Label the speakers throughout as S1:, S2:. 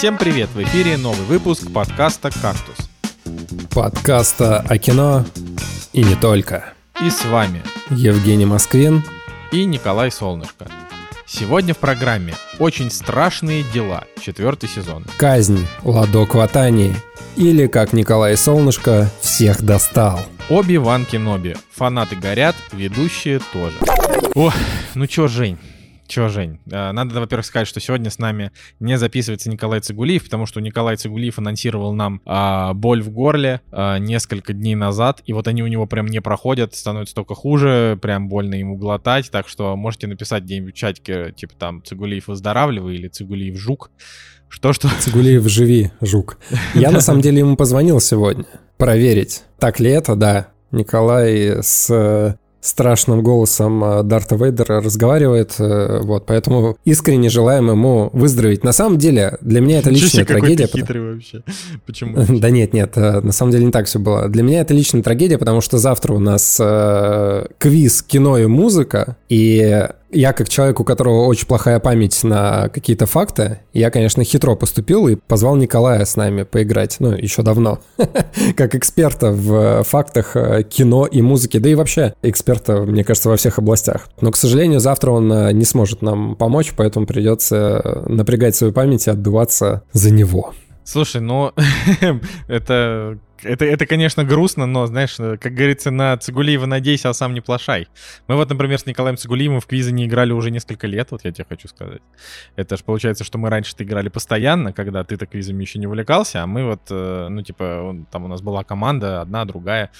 S1: Всем привет! В эфире новый выпуск подкаста «Кактус».
S2: Подкаста о кино и не только.
S1: И с вами
S2: Евгений Москвин
S1: и Николай Солнышко. Сегодня в программе «Очень страшные дела», четвертый сезон.
S2: Казнь Ладо Кватани или, как Николай Солнышко, всех достал.
S1: Оби-Ван Кеноби. Фанаты горят, ведущие тоже. О, ну чё, Жень, Чё, Жень, э, надо, во-первых, сказать, что сегодня с нами не записывается Николай Цигулиев, потому что Николай Цигулиев анонсировал нам а, боль в горле а, несколько дней назад, и вот они у него прям не проходят, становится только хуже, прям больно ему глотать, так что можете написать где-нибудь в чатике, типа там Цигулиев выздоравливай или Цигулиев жук, что-что.
S2: Цигулиев живи, жук. Я на самом деле ему позвонил сегодня проверить, так ли это, да. Николай с страшным голосом э, Дарта Вейдера разговаривает, э, вот, поэтому искренне желаем ему выздороветь. На самом деле, для меня это личная трагедия.
S1: хитрый вообще. Почему?
S2: Да нет, нет, э, на самом деле не так все было. Для меня это личная трагедия, потому что завтра у нас квиз кино и музыка, и я как человек, у которого очень плохая память на какие-то факты, я, конечно, хитро поступил и позвал Николая с нами поиграть, ну, еще давно, как эксперта в фактах э, кино и музыки, да и вообще эксперта, мне кажется, во всех областях. Но, к сожалению, завтра он э, не сможет нам помочь, поэтому придется напрягать свою память и отдуваться за него.
S1: Слушай, ну это это, это, конечно, грустно, но, знаешь, как говорится, на Цигулиева надейся, а сам не плашай. Мы вот, например, с Николаем Цигулиевым в квизы не играли уже несколько лет, вот я тебе хочу сказать. Это же получается, что мы раньше-то играли постоянно, когда ты-то квизами еще не увлекался, а мы вот, э, ну, типа, там у нас была команда, одна, другая.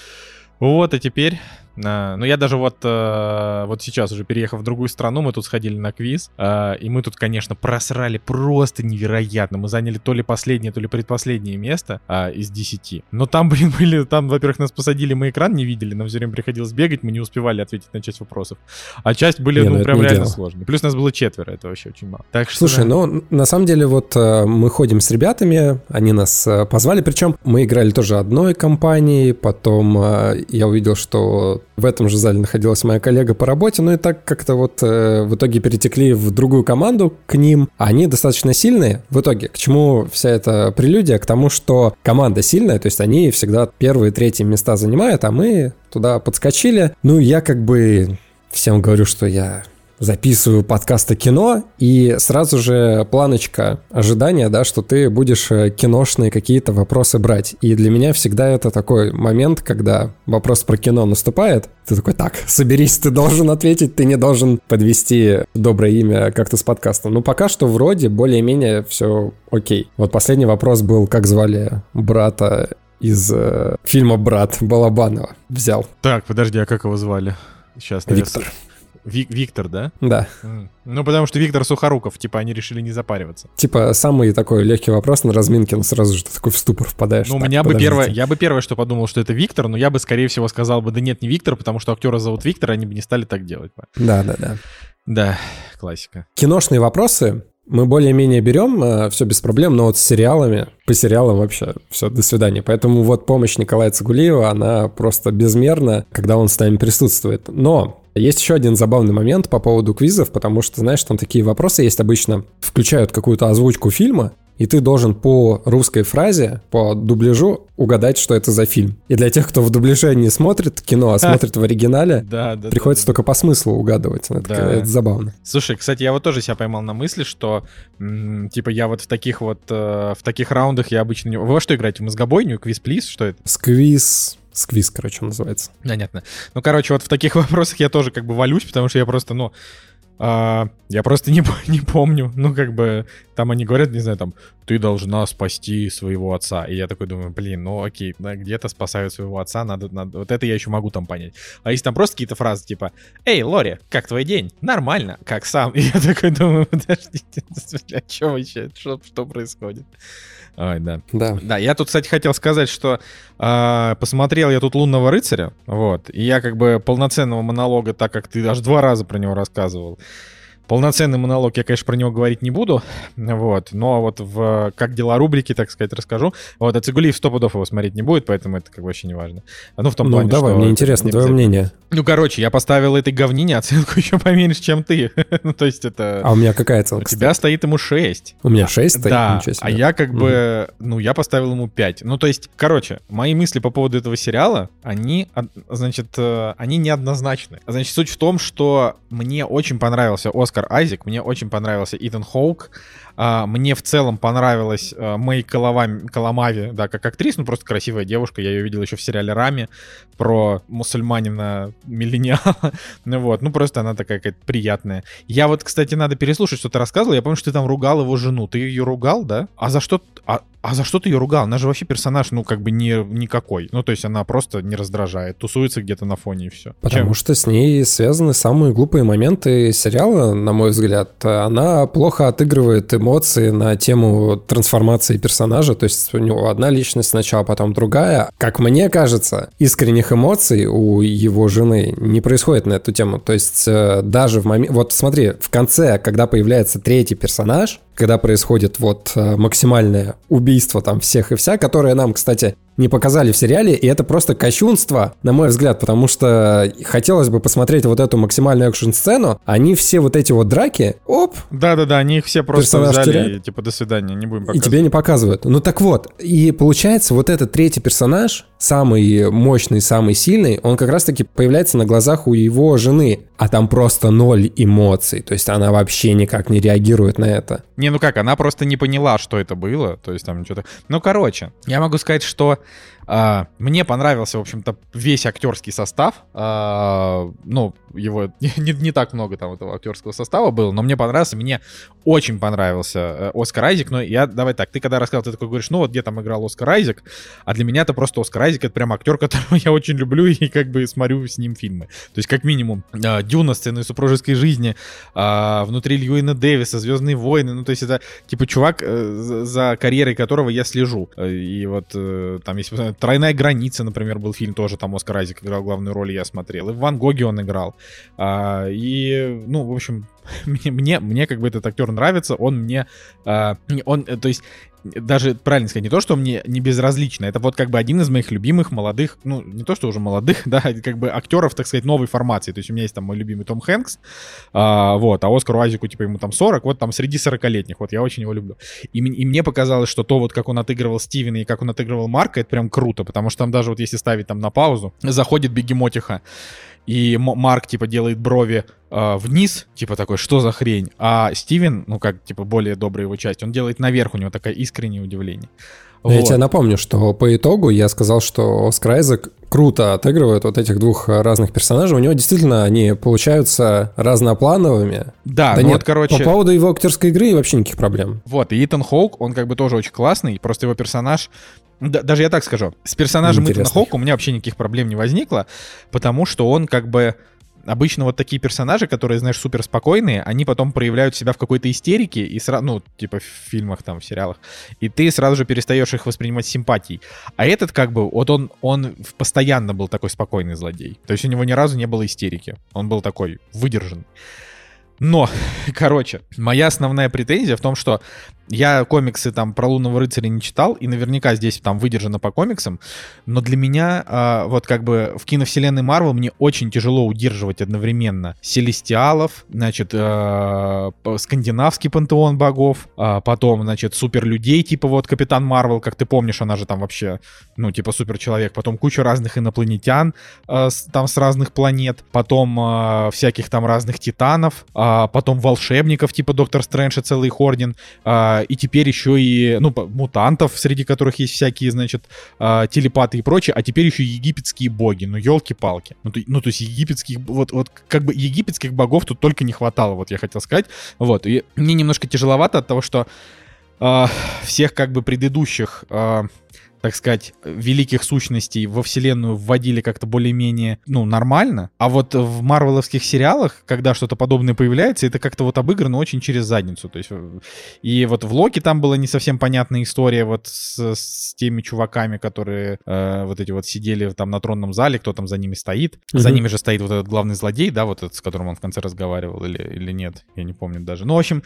S1: Вот, и теперь ну, я даже вот, э, вот сейчас уже переехав в другую страну, мы тут сходили на квиз, э, и мы тут, конечно, просрали просто невероятно. Мы заняли то ли последнее, то ли предпоследнее место э, из 10. Но там, блин, были, там, во-первых, нас посадили, мы экран не видели, нам все время приходилось бегать, мы не успевали ответить на часть вопросов. А часть были, не, ну, ну прям реально сложные. Плюс нас было четверо, это вообще очень мало.
S2: Так что, Слушай, да. ну, на самом деле, вот мы ходим с ребятами, они нас позвали, причем мы играли тоже одной компанией, потом я увидел, что в этом же зале находилась моя коллега по работе, ну и так как-то вот э, в итоге перетекли в другую команду к ним. Они достаточно сильные. В итоге, к чему вся эта прелюдия? К тому, что команда сильная, то есть они всегда первые, третьи места занимают, а мы туда подскочили. Ну, я как бы всем говорю, что я записываю подкасты кино, и сразу же планочка ожидания, да, что ты будешь э, киношные какие-то вопросы брать. И для меня всегда это такой момент, когда вопрос про кино наступает, ты такой, так, соберись, ты должен ответить, ты не должен подвести доброе имя как-то с подкастом. Ну, пока что вроде более-менее все окей. Вот последний вопрос был, как звали брата из э, фильма «Брат» Балабанова. Взял.
S1: Так, подожди, а как его звали? Сейчас,
S2: Виктор.
S1: Вик Виктор, да?
S2: Да.
S1: Ну, потому что Виктор Сухоруков, типа, они решили не запариваться.
S2: Типа, самый такой легкий вопрос на разминке, но сразу же ты такой в ступор впадаешь.
S1: Ну, у меня бы первое, я бы первое, что подумал, что это Виктор, но я бы, скорее всего, сказал бы, да нет, не Виктор, потому что актера зовут Виктор, они бы не стали так делать.
S2: Да, да, да.
S1: Да, классика.
S2: Киношные вопросы мы более-менее берем, э, все без проблем, но вот с сериалами, по сериалам вообще все, до свидания. Поэтому вот помощь Николая Цигулиева, она просто безмерна, когда он с нами присутствует. Но есть еще один забавный момент по поводу квизов, потому что, знаешь, там такие вопросы есть обычно. Включают какую-то озвучку фильма, и ты должен по русской фразе, по дубляжу угадать, что это за фильм. И для тех, кто в дубляже не смотрит кино, а смотрит в оригинале, приходится только по смыслу угадывать. Это, забавно.
S1: Слушай, кстати, я вот тоже себя поймал на мысли, что типа я вот в таких вот э, в таких раундах я обычно не... Вы во что играете? В мозгобойню? Квиз плиз? Что это?
S2: Сквиз. Сквиз, короче, называется.
S1: Понятно. Ну, короче, вот в таких вопросах я тоже как бы валюсь, потому что я просто, ну, а, я просто не, не помню. Ну, как бы, там они говорят, не знаю, там, ты должна спасти своего отца. И я такой думаю, блин, ну окей, где-то спасают своего отца, надо, надо, вот это я еще могу там понять. А если там просто какие-то фразы типа, эй, Лори, как твой день? Нормально, как сам? И я такой думаю, подождите, а что вообще, что, что происходит? Ой, да.
S2: Да.
S1: Да, я тут, кстати, хотел сказать, что э, посмотрел я тут «Лунного рыцаря», вот, и я как бы полноценного монолога, так как ты аж два раза про него рассказывал, полноценный монолог, я, конечно, про него говорить не буду, вот, но вот в «Как дела» рубрики, так сказать, расскажу. Вот, а Цигулиев сто пудов его смотреть не будет, поэтому это как бы вообще не важно.
S2: Ну, в том ну, плане, давай, мне интересно твое мнение.
S1: Ну, короче, я поставил этой говнине оценку еще поменьше, чем ты. ну, то есть это...
S2: А у меня какая оценка?
S1: У тебя стоит ему 6.
S2: У меня 6 стоит?
S1: Да, а я как бы, ну, я поставил ему 5. Ну, то есть, короче, мои мысли по поводу этого сериала, они, значит, э, они неоднозначны. Значит, суть в том, что мне очень понравился Оскар Айзек, мне очень понравился Итан Хоук, а, мне в целом понравилась а, Мэй Каламави, да, как актриса, ну просто красивая девушка. Я ее видел еще в сериале Рами про мусульманина миллениала. ну вот, ну просто она такая какая-то приятная. Я вот, кстати, надо переслушать, что ты рассказывал. Я помню, что ты там ругал его жену. Ты ее ругал, да? А за что? А, а за что ты ее ругал? Она же вообще персонаж, ну, как бы не, никакой. Ну, то есть она просто не раздражает, тусуется где-то на фоне и все.
S2: Потому Чем? что с ней связаны самые глупые моменты сериала, на мой взгляд. Она плохо отыгрывает эмоции на тему трансформации персонажа. То есть у него одна личность сначала, потом другая. Как мне кажется, искренних эмоций у его жены не происходит на эту тему. То есть э, даже в момент... Вот смотри, в конце, когда появляется третий персонаж, когда происходит вот э, максимальное убийство там всех и вся, которое нам, кстати, не показали в сериале, и это просто кощунство, на мой взгляд, потому что хотелось бы посмотреть вот эту максимальную экшн-сцену, они все вот эти вот драки, оп.
S1: Да-да-да, они их все просто взяли, теряет, типа, до свидания, не будем показывать.
S2: И тебе не показывают. Ну так вот, и получается вот этот третий персонаж, самый мощный, самый сильный, он как раз-таки появляется на глазах у его жены, а там просто ноль эмоций, то есть она вообще никак не реагирует на это.
S1: Не, ну как, она просто не поняла, что это было, то есть там что-то... Ну, короче, я могу сказать, что а, мне понравился, в общем-то, весь актерский состав. А, ну, его не, не так много там этого актерского состава было, но мне понравился, мне очень понравился э, Оскар Айзек. Но я, давай так, ты когда рассказал, ты такой говоришь, ну вот где там играл Оскар Айзек, а для меня это просто Оскар Айзек, это прям актер, которого я очень люблю и как бы смотрю с ним фильмы. То есть, как минимум, э, Дюна, сцены супружеской жизни, э, внутри Льюина Дэвиса, Звездные войны, ну то есть это типа чувак, э, за карьерой которого я слежу. И вот там, если Тройная граница, например, был фильм, тоже там Оскар Айзек играл главную роль, я смотрел. И в Ван Гоге он играл. А, и, ну, в общем, мне, мне, мне как бы этот актер нравится, он мне, а, он, то есть даже правильно сказать, не то, что мне не безразлично, это вот как бы один из моих любимых молодых, ну, не то, что уже молодых, да, как бы актеров, так сказать, новой формации. То есть у меня есть там мой любимый Том Хэнкс, а, вот, а Оскару Азику, типа, ему там 40, вот там среди 40-летних, вот я очень его люблю. И, и мне показалось, что то вот, как он отыгрывал Стивена и как он отыгрывал Марка, это прям круто, потому что там даже вот если ставить там на паузу, заходит Бегемотиха, и Марк, типа, делает брови э, вниз, типа такой, что за хрень, а Стивен, ну, как, типа, более добрая его часть, он делает наверх, у него такое искреннее удивление.
S2: Вот. Я тебе напомню, что по итогу я сказал, что Оскар Айзек круто отыгрывает вот этих двух разных персонажей. У него действительно они получаются разноплановыми.
S1: Да,
S2: да ну нет, вот, короче... По поводу его актерской игры вообще никаких проблем.
S1: Вот, и Итан Хоук, он как бы тоже очень классный, просто его персонаж да, даже я так скажу. С персонажем Итана Хоука у меня вообще никаких проблем не возникло, потому что он как бы обычно вот такие персонажи, которые, знаешь, супер спокойные, они потом проявляют себя в какой-то истерике, и сразу, ну, типа в фильмах, там, в сериалах, и ты сразу же перестаешь их воспринимать симпатией. А этот, как бы, вот он, он постоянно был такой спокойный злодей. То есть у него ни разу не было истерики. Он был такой выдержан. Но, короче, моя основная претензия в том, что я комиксы там про лунного рыцаря не читал, и наверняка здесь там выдержано по комиксам, но для меня э, вот как бы в киновселенной Марвел мне очень тяжело удерживать одновременно Селестиалов, значит, э, скандинавский пантеон богов, э, потом, значит, суперлюдей, типа вот Капитан Марвел, как ты помнишь, она же там вообще, ну, типа суперчеловек, потом куча разных инопланетян э, с, там с разных планет, потом э, всяких там разных титанов, э, потом волшебников, типа Доктор Стрэндж и целый их орден, э, и теперь еще и, ну, мутантов, среди которых есть всякие, значит, а, телепаты и прочее, а теперь еще египетские боги, ну, елки-палки. Ну, то, ну, то есть египетских, вот, вот, как бы египетских богов тут только не хватало, вот я хотел сказать. Вот, и мне немножко тяжеловато от того, что э, всех как бы предыдущих э, так сказать, великих сущностей во вселенную вводили как-то более-менее, ну, нормально. А вот в марвеловских сериалах, когда что-то подобное появляется, это как-то вот обыграно очень через задницу. То есть, и вот в Локи там была не совсем понятная история вот с, с теми чуваками, которые э, вот эти вот сидели там на тронном зале, кто там за ними стоит. Mm-hmm. За ними же стоит вот этот главный злодей, да, вот этот, с которым он в конце разговаривал, или, или нет, я не помню даже. Ну, в общем,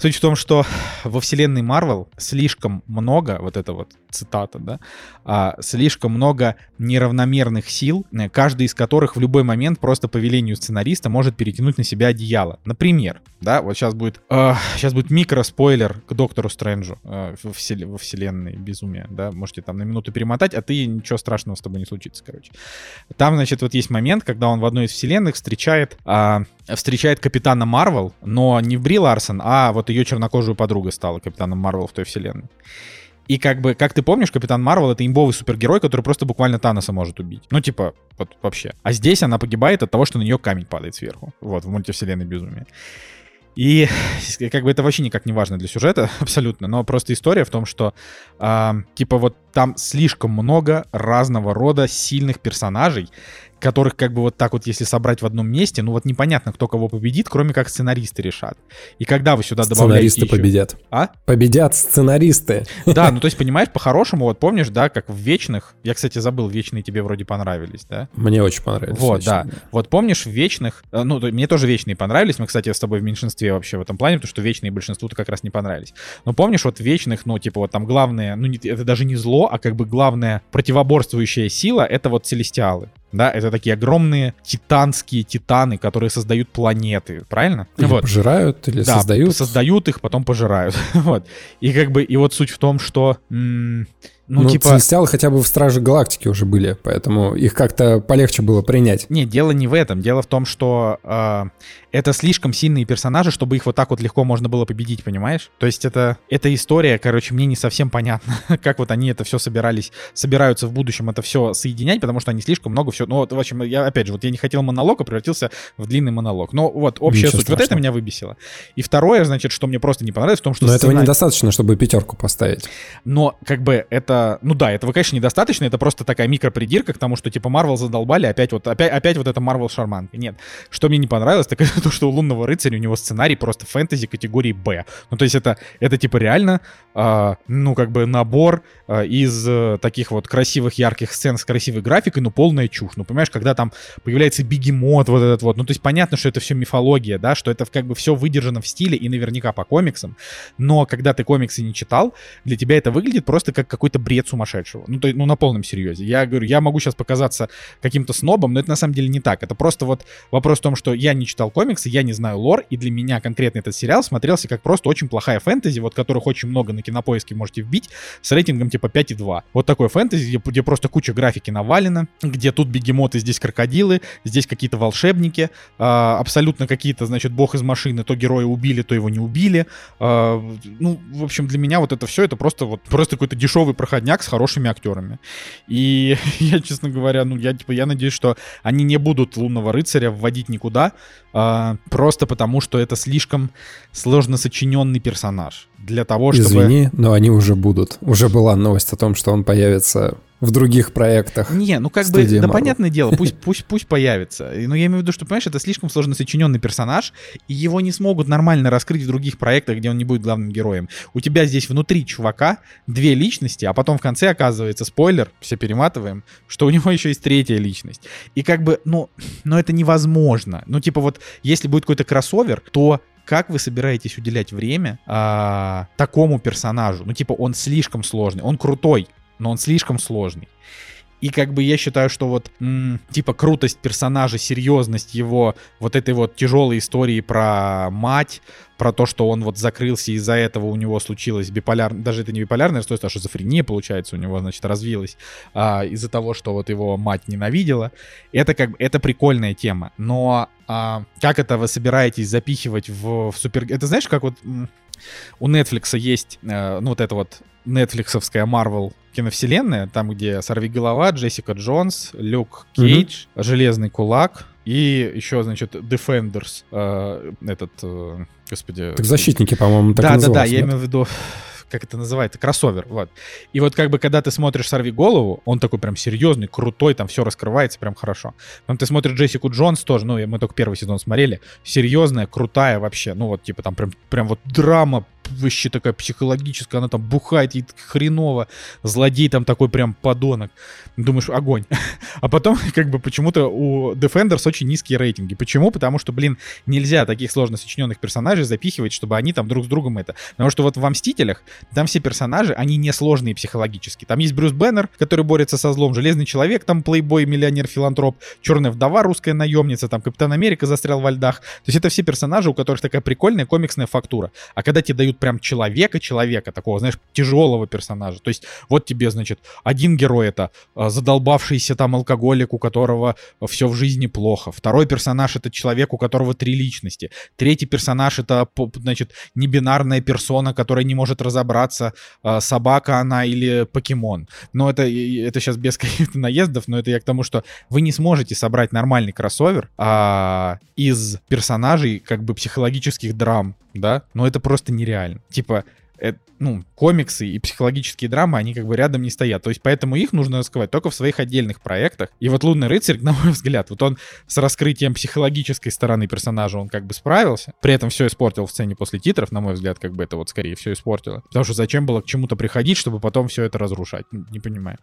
S1: Суть в том, что во вселенной Марвел слишком много, вот это вот цитата, да, а, слишком много неравномерных сил, э, каждый из которых в любой момент просто по велению сценариста может перетянуть на себя одеяло. Например, да, вот сейчас будет, э, сейчас будет микро-спойлер к Доктору Стрэнджу э, во, всел, во вселенной безумия, да, можете там на минуту перемотать, а ты ничего страшного с тобой не случится, короче. Там, значит, вот есть момент, когда он в одной из вселенных встречает, э, встречает Капитана Марвел, но не в Бри Ларсон, а вот ее чернокожую подруга стала Капитаном Марвел в той вселенной. И как бы, как ты помнишь, Капитан Марвел — это имбовый супергерой, который просто буквально Таноса может убить. Ну, типа, вот вообще. А здесь она погибает от того, что на нее камень падает сверху. Вот, в мультивселенной безумие. И как бы это вообще никак не важно для сюжета, абсолютно, но просто история в том, что э, типа вот там слишком много разного рода сильных персонажей, которых как бы вот так вот, если собрать в одном месте, ну вот непонятно, кто кого победит, кроме как сценаристы решат. И когда вы сюда добавляете
S2: Сценаристы еще... победят.
S1: А?
S2: Победят сценаристы.
S1: Да, ну то есть, понимаешь, по-хорошему, вот помнишь, да, как в Вечных, я, кстати, забыл, Вечные тебе вроде понравились, да?
S2: Мне очень понравились.
S1: Вот, да. Вот помнишь, в Вечных, э, ну, мне тоже Вечные понравились, мы, кстати, с тобой в меньшинстве вообще в этом плане, потому что Вечные большинству-то как раз не понравились. Но помнишь, вот в Вечных, ну, типа, вот там главное, ну, это даже не зло, а как бы главная противоборствующая сила — это вот Целестиалы. Да, это такие огромные титанские титаны, которые создают планеты, правильно?
S2: Или вот. пожирают, или да, создают.
S1: создают их, потом пожирают. вот. И как бы, и вот суть в том, что м-
S2: ну, ну типа... Целестиалы хотя бы в Страже Галактики уже были, поэтому их как-то полегче было принять.
S1: Не, дело не в этом. Дело в том, что э, это слишком сильные персонажи, чтобы их вот так вот легко можно было победить, понимаешь? То есть это, эта история, короче, мне не совсем понятно, как вот они это все собирались, собираются в будущем это все соединять, потому что они слишком много все... Ну, вот, в общем, я, опять же, вот я не хотел монолог, а превратился в длинный монолог. Но вот общая Ничего суть. Страшного. Вот это меня выбесило. И второе, значит, что мне просто не понравилось, в том, что...
S2: Но сценарий... этого недостаточно, чтобы пятерку поставить.
S1: Но, как бы, это ну да, этого, конечно, недостаточно, это просто такая микропридирка к тому, что типа Марвел задолбали, опять вот, опять, опять вот это Марвел шарманка. Нет, что мне не понравилось, так это то, что у Лунного рыцаря у него сценарий просто фэнтези категории Б. Ну то есть это, это типа реально, э, ну как бы набор э, из э, таких вот красивых ярких сцен с красивой графикой, ну полная чушь. Ну понимаешь, когда там появляется бегемот вот этот вот, ну то есть понятно, что это все мифология, да, что это как бы все выдержано в стиле и наверняка по комиксам, но когда ты комиксы не читал, для тебя это выглядит просто как какой-то бред сумасшедшего. Ну, то, ну, на полном серьезе. Я говорю, я могу сейчас показаться каким-то снобом, но это на самом деле не так. Это просто вот вопрос в том, что я не читал комиксы, я не знаю лор, и для меня конкретно этот сериал смотрелся как просто очень плохая фэнтези, вот которых очень много на кинопоиске можете вбить, с рейтингом типа 5,2. Вот такой фэнтези, где, где просто куча графики навалена, где тут бегемоты, здесь крокодилы, здесь какие-то волшебники, э, абсолютно какие-то, значит, бог из машины, то героя убили, то его не убили. Э, ну, в общем, для меня вот это все, это просто вот просто какой-то дешевый проходняк с хорошим хорошими актерами. И я, честно говоря, ну, я, типа, я надеюсь, что они не будут Лунного рыцаря вводить никуда, а, просто потому, что это слишком сложно сочиненный персонаж для того, чтобы...
S2: Извини, но они уже будут. Уже была новость о том, что он появится в других проектах.
S1: Не, ну как бы, да понятное дело, пусть, пусть, пусть появится. Но я имею в виду, что, понимаешь, это слишком сложно сочиненный персонаж, и его не смогут нормально раскрыть в других проектах, где он не будет главным героем. У тебя здесь внутри чувака две личности, а потом в конце оказывается, спойлер, все перематываем, что у него еще есть третья личность. И как бы, ну, но это невозможно. Ну, типа вот, если будет какой-то кроссовер, то как вы собираетесь уделять время а, такому персонажу? Ну, типа, он слишком сложный, он крутой, но он слишком сложный. И как бы я считаю, что вот, м, типа, крутость персонажа, серьезность его вот этой вот тяжелой истории про мать, про то, что он вот закрылся, из-за этого у него случилось биполярное, даже это не биполярное расстройство, а шизофрения, получается, у него, значит, развилась а, из-за того, что вот его мать ненавидела. Это как бы, это прикольная тема, но а, как это вы собираетесь запихивать в, в супер... Это знаешь, как вот у Netflix есть, э, ну, вот это вот нетфликсовская Marvel киновселенная, там, где Сорви Голова, Джессика Джонс, Люк Кейдж, mm-hmm. Железный Кулак и еще, значит, Defenders, э, этот, э, господи...
S2: Так защитники, по-моему, так
S1: Да, да, да, я имею в виду как это называется, кроссовер, вот. И вот как бы, когда ты смотришь «Сорви голову», он такой прям серьезный, крутой, там все раскрывается прям хорошо. Потом ты смотришь Джессику Джонс тоже, ну, мы только первый сезон смотрели, серьезная, крутая вообще, ну, вот, типа, там прям, прям вот драма, вообще такая психологическая, она там бухает, ей хреново, злодей там такой прям подонок. Думаешь, огонь. А потом, как бы, почему-то у Defenders очень низкие рейтинги. Почему? Потому что, блин, нельзя таких сложно сочиненных персонажей запихивать, чтобы они там друг с другом это. Потому что вот во Мстителях там все персонажи, они не сложные психологически. Там есть Брюс Беннер, который борется со злом, Железный Человек, там плейбой, миллионер, филантроп, Черная вдова, русская наемница, там Капитан Америка застрял во льдах. То есть это все персонажи, у которых такая прикольная комиксная фактура. А когда тебе дают прям человека-человека, такого, знаешь, тяжелого персонажа. То есть вот тебе, значит, один герой это а, задолбавшийся там алкоголик, у которого все в жизни плохо. Второй персонаж это человек, у которого три личности. Третий персонаж это, значит, небинарная персона, которая не может разобраться, а, собака она или покемон. Но это, это сейчас без каких-то наездов, но это я к тому, что вы не сможете собрать нормальный кроссовер а, из персонажей как бы психологических драм, да, но это просто нереально. Типа, это, ну, комиксы и психологические драмы, они как бы рядом не стоят. То есть поэтому их нужно раскрывать только в своих отдельных проектах. И вот «Лунный рыцарь», на мой взгляд, вот он с раскрытием психологической стороны персонажа, он как бы справился. При этом все испортил в сцене после титров, на мой взгляд, как бы это вот скорее все испортило. Потому что зачем было к чему-то приходить, чтобы потом все это разрушать? Не понимаю.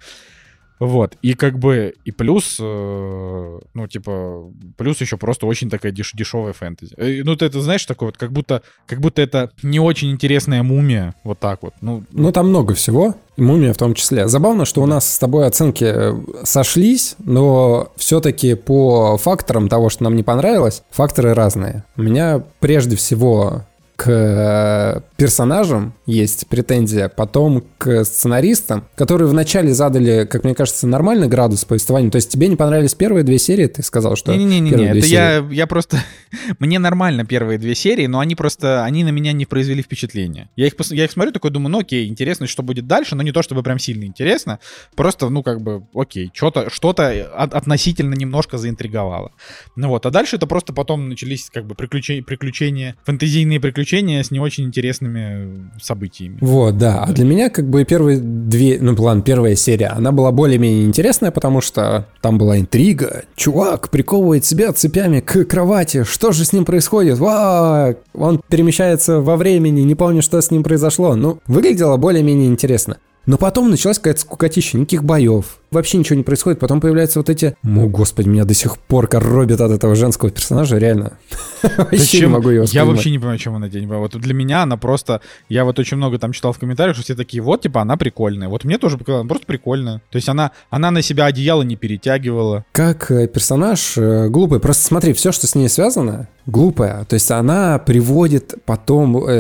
S1: Вот, и как бы, и плюс, э, ну, типа, плюс еще просто очень такая деш дешевая фэнтези. Э, ну, ты это знаешь, такое вот, как будто, как будто это не очень интересная мумия, вот так вот. Ну,
S2: ну там много всего, мумия в том числе. Забавно, что у нас с тобой оценки э, сошлись, но все-таки по факторам того, что нам не понравилось, факторы разные. У меня прежде всего к э, персонажам есть претензия, потом к сценаристам, которые вначале задали, как мне кажется, нормальный градус повествования. То есть тебе не понравились первые две серии, ты сказал, что...
S1: Не-не-не, это я, я просто... Мне нормально первые две серии, но они просто, они на меня не произвели впечатления. Я их, я их смотрю, такой думаю, ну окей, интересно, что будет дальше, но не то чтобы прям сильно интересно, просто, ну как бы, окей, что-то что-то относительно немножко заинтриговало. Ну вот, а дальше это просто потом начались как бы приключения, приключения фэнтезийные приключения приключения с не очень интересными событиями.
S2: Вот, да. А для меня как бы первые две, ну, план, первая серия, она была более-менее интересная, потому что там была интрига. Чувак приковывает себя цепями к кровати. Что же с ним происходит? Ва! Он перемещается во времени, не помню, что с ним произошло. Ну, выглядело более-менее интересно. Но потом началась какая-то скукотища, никаких боев, вообще ничего не происходит. Потом появляются вот эти... О, господи, меня до сих пор коробит от этого женского персонажа, реально.
S1: Вообще не могу его Я вообще не понимаю, чем она день. Вот для меня она просто... Я вот очень много там читал в комментариях, что все такие, вот, типа, она прикольная. Вот мне тоже показалось, просто прикольная. То есть она, она на себя одеяло не перетягивала.
S2: Как э, персонаж э, глупый. Просто смотри, все, что с ней связано, глупая. То есть она приводит потом э,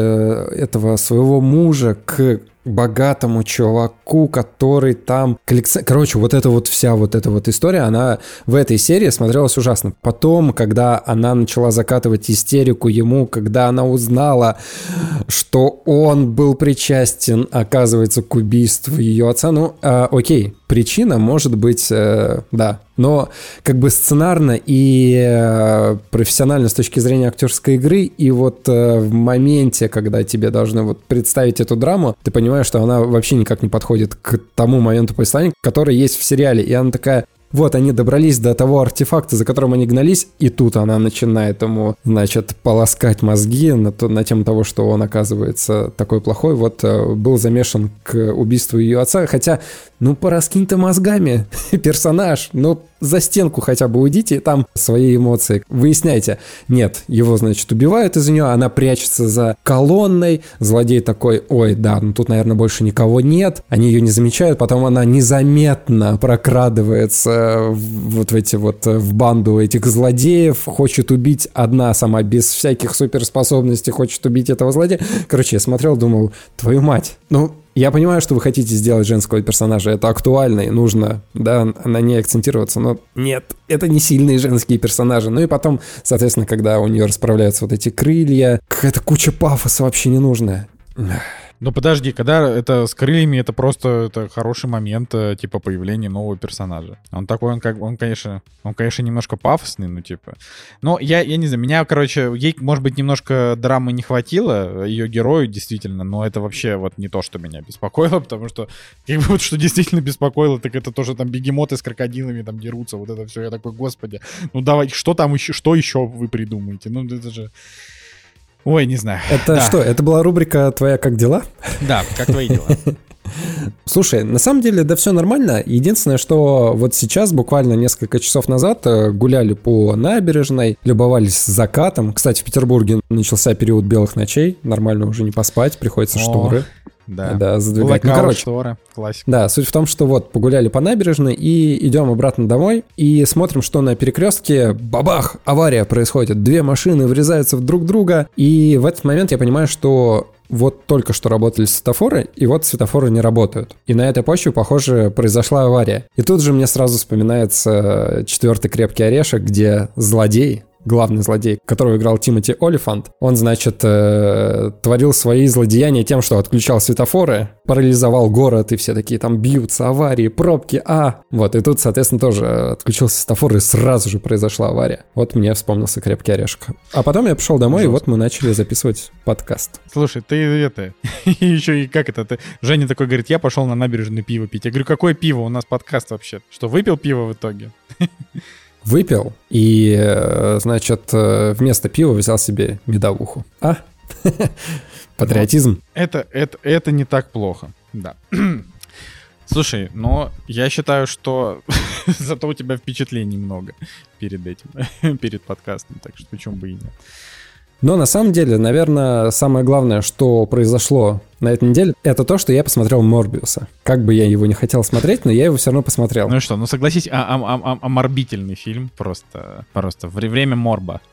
S2: этого своего мужа к богатому чуваку, который там коллекци... Короче, вот эта вот вся вот эта вот история, она в этой серии смотрелась ужасно. Потом, когда она начала закатывать истерику ему, когда она узнала, что он был причастен, оказывается, к убийству ее отца, ну, э, окей, причина может быть, э, да, но как бы сценарно и э, профессионально с точки зрения актерской игры, и вот э, в моменте, когда тебе должны вот представить эту драму, ты понимаешь, что она вообще никак не подходит к тому моменту повествования, который есть в сериале, и она такая, вот, они добрались до того артефакта, за которым они гнались, и тут она начинает ему, значит, полоскать мозги на, то, на тему того, что он оказывается такой плохой. Вот э, был замешан к убийству ее отца, хотя, ну, пораскинь-то мозгами, персонаж, ну, за стенку хотя бы уйдите там свои эмоции выясняйте. Нет, его, значит, убивают из-за нее, она прячется за колонной, злодей такой, ой, да, ну тут, наверное, больше никого нет, они ее не замечают, потом она незаметно прокрадывается вот в эти вот, в банду этих злодеев, хочет убить одна сама, без всяких суперспособностей, хочет убить этого злодея. Короче, я смотрел, думал, твою мать, ну, я понимаю, что вы хотите сделать женского персонажа, это актуально и нужно, да, на ней акцентироваться, но нет, это не сильные женские персонажи. Ну и потом, соответственно, когда у нее расправляются вот эти крылья, какая-то куча пафоса вообще не нужная.
S1: Но подожди, когда это с крыльями, это просто это хороший момент, э, типа, появления нового персонажа. Он такой, он как, он, конечно, он, конечно, немножко пафосный, ну, типа. Но я, я не знаю, меня, короче, ей, может быть, немножко драмы не хватило, ее герою, действительно, но это вообще вот не то, что меня беспокоило, потому что, как бы, вот что действительно беспокоило, так это то, что там бегемоты с крокодилами там дерутся, вот это все. Я такой, господи, ну давай, что там еще, что еще вы придумаете? Ну, это же... Ой, не знаю.
S2: Это да. что, это была рубрика «Твоя как дела»?
S1: Да, как твои дела.
S2: Слушай, на самом деле, да все нормально. Единственное, что вот сейчас, буквально несколько часов назад, э, гуляли по набережной, любовались закатом. Кстати, в Петербурге начался период белых ночей. Нормально уже не поспать, приходится О, шторы.
S1: Да,
S2: да задвигать. Ну, короче,
S1: шторы, классика.
S2: Да, суть в том, что вот погуляли по набережной и идем обратно домой и смотрим, что на перекрестке бабах, авария происходит. Две машины врезаются в друг друга, и в этот момент я понимаю, что вот только что работали светофоры, и вот светофоры не работают. И на этой почве, похоже, произошла авария. И тут же мне сразу вспоминается четвертый крепкий орешек, где злодей, главный злодей, которого играл Тимоти Олифант, он, значит, э, творил свои злодеяния тем, что отключал светофоры, парализовал город, и все такие там бьются, аварии, пробки, а. Вот, и тут, соответственно, тоже отключился светофор, и сразу же произошла авария. Вот мне вспомнился крепкий орешек. А потом я пришел домой, Жестко. и вот мы начали записывать подкаст.
S1: Слушай, ты это, еще и как это, Женя такой говорит, я пошел на набережную пиво пить. Я говорю, какое пиво? У нас подкаст вообще. Что, выпил пиво в итоге?
S2: выпил и, э, значит, э, вместо пива взял себе медовуху. А? Патриотизм.
S1: Это, это, это не так плохо, да. Слушай, но я считаю, что зато у тебя впечатлений много перед этим, перед подкастом, так что почему бы и нет.
S2: Но на самом деле, наверное, самое главное, что произошло на этой неделе, это то, что я посмотрел Морбиуса. Как бы я его не хотел смотреть, но я его все равно посмотрел.
S1: Ну что, ну согласись, а, а, а, а, оморбительный фильм просто, просто время морба.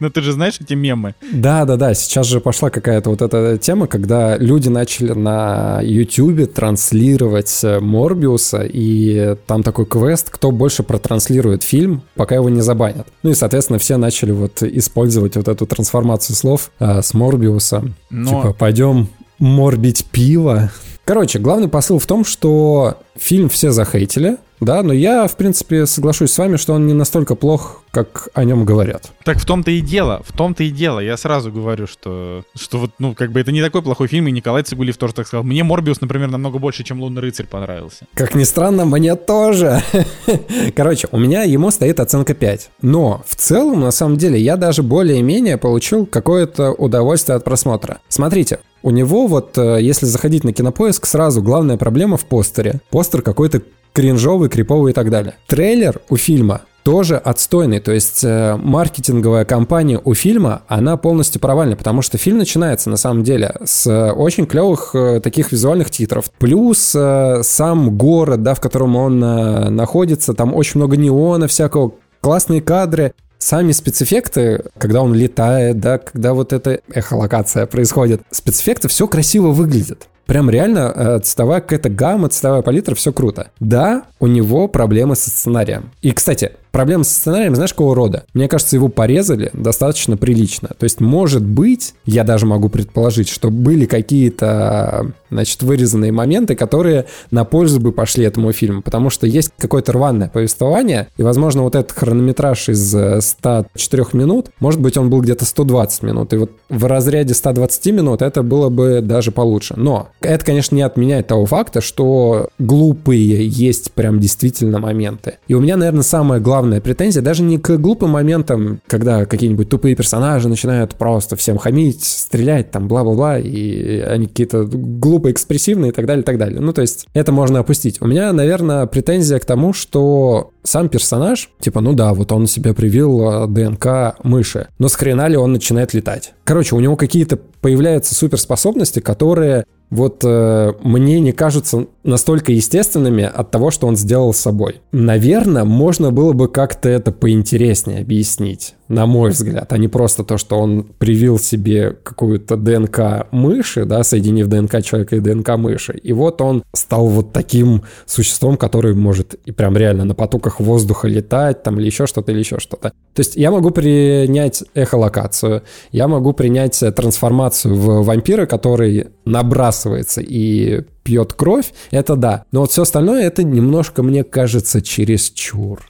S1: Ну ты же знаешь эти мемы?
S2: Да, да, да. Сейчас же пошла какая-то вот эта тема, когда люди начали на YouTube транслировать э, Морбиуса, и там такой квест, кто больше протранслирует фильм, пока его не забанят. Ну и, соответственно, все начали вот использовать вот эту трансформацию слов а, с Морбиуса. Но... Типа, пойдем морбить пиво. Короче, главный посыл в том, что фильм все захейтили, да, но я, в принципе, соглашусь с вами, что он не настолько плох, как о нем говорят.
S1: Так в том-то и дело, в том-то и дело. Я сразу говорю, что, что вот, ну, как бы это не такой плохой фильм, и Николай Цигулиев тоже так сказал. Мне Морбиус, например, намного больше, чем Лунный рыцарь понравился.
S2: Как ни странно, мне тоже. Короче, у меня ему стоит оценка 5. Но в целом, на самом деле, я даже более-менее получил какое-то удовольствие от просмотра. Смотрите, у него вот, э, если заходить на кинопоиск, сразу главная проблема в постере. Постер какой-то кринжовый, криповый и так далее. Трейлер у фильма тоже отстойный. То есть э, маркетинговая кампания у фильма, она полностью провальная, потому что фильм начинается на самом деле с очень клевых э, таких визуальных титров. Плюс э, сам город, да, в котором он э, находится, там очень много неона всякого, классные кадры. Сами спецэффекты, когда он летает, да, когда вот эта эхолокация происходит, спецэффекты все красиво выглядят. Прям реально э, цветовая какая-то гамма, цветовая палитра, все круто. Да, у него проблемы со сценарием. И, кстати, Проблема со сценарием, знаешь, какого рода? Мне кажется, его порезали достаточно прилично. То есть, может быть, я даже могу предположить, что были какие-то, значит, вырезанные моменты, которые на пользу бы пошли этому фильму, потому что есть какое-то рваное повествование, и, возможно, вот этот хронометраж из 104 э, минут, может быть, он был где-то 120 минут, и вот в разряде 120 минут это было бы даже получше. Но это, конечно, не отменяет того факта, что глупые есть прям действительно моменты. И у меня, наверное, самое главное главная претензия даже не к глупым моментам, когда какие-нибудь тупые персонажи начинают просто всем хамить, стрелять, там, бла-бла-бла, и они какие-то глупо экспрессивные и так далее, и так далее. Ну, то есть это можно опустить. У меня, наверное, претензия к тому, что сам персонаж, типа, ну да, вот он себе привил а, ДНК мыши, но с хрена ли он начинает летать? Короче, у него какие-то появляются суперспособности, которые вот э, мне не кажутся настолько естественными от того, что он сделал с собой. Наверное, можно было бы как-то это поинтереснее объяснить. На мой взгляд, а не просто то, что он привил себе какую-то ДНК мыши, да, соединив ДНК человека и ДНК мыши. И вот он стал вот таким существом, который может и прям реально на потоках воздуха летать, там, или еще что-то, или еще что-то. То есть я могу принять эхолокацию, я могу принять трансформацию в вампира, который набрасывается и пьет кровь, это да. Но вот все остальное, это немножко, мне кажется, чересчур.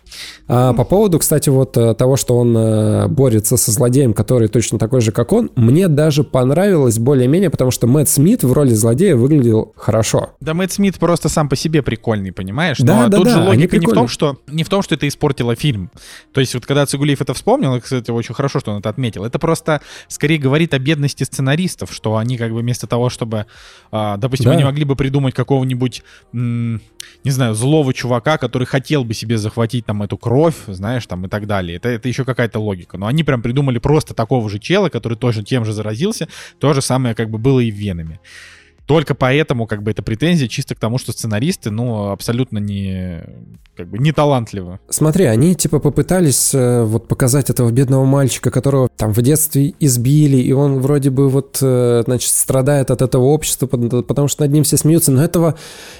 S2: А по поводу, кстати, вот э, того, что он э, борется со злодеем, который точно такой же, как он, мне даже понравилось более-менее, потому что Мэтт Смит в роли злодея выглядел хорошо.
S1: Да, Мэтт Смит просто сам по себе прикольный, понимаешь?
S2: Да, Но да,
S1: тут
S2: да,
S1: же логика не в том, что не в том, что это испортило фильм. То есть вот когда Цигулиев это вспомнил, кстати, очень хорошо, что он это отметил, это просто скорее говорит о бедности сценаристов, что они как бы вместо того, чтобы, а, допустим, да. они могли бы придумать какого-нибудь, не знаю, злого чувака, который хотел бы себе захватить там эту кровь, знаешь, там и так далее. Это, это еще какая-то логика. Но они прям придумали просто такого же чела, который тоже тем же заразился. То же самое как бы было и в Венами. Только поэтому, как бы, это претензия чисто к тому, что сценаристы, ну, абсолютно не, как бы, не талантливы.
S2: Смотри, они, типа, попытались э, вот показать этого бедного мальчика, которого там в детстве избили, и он вроде бы вот, э, значит, страдает от этого общества, потому что над ним все смеются, но этого,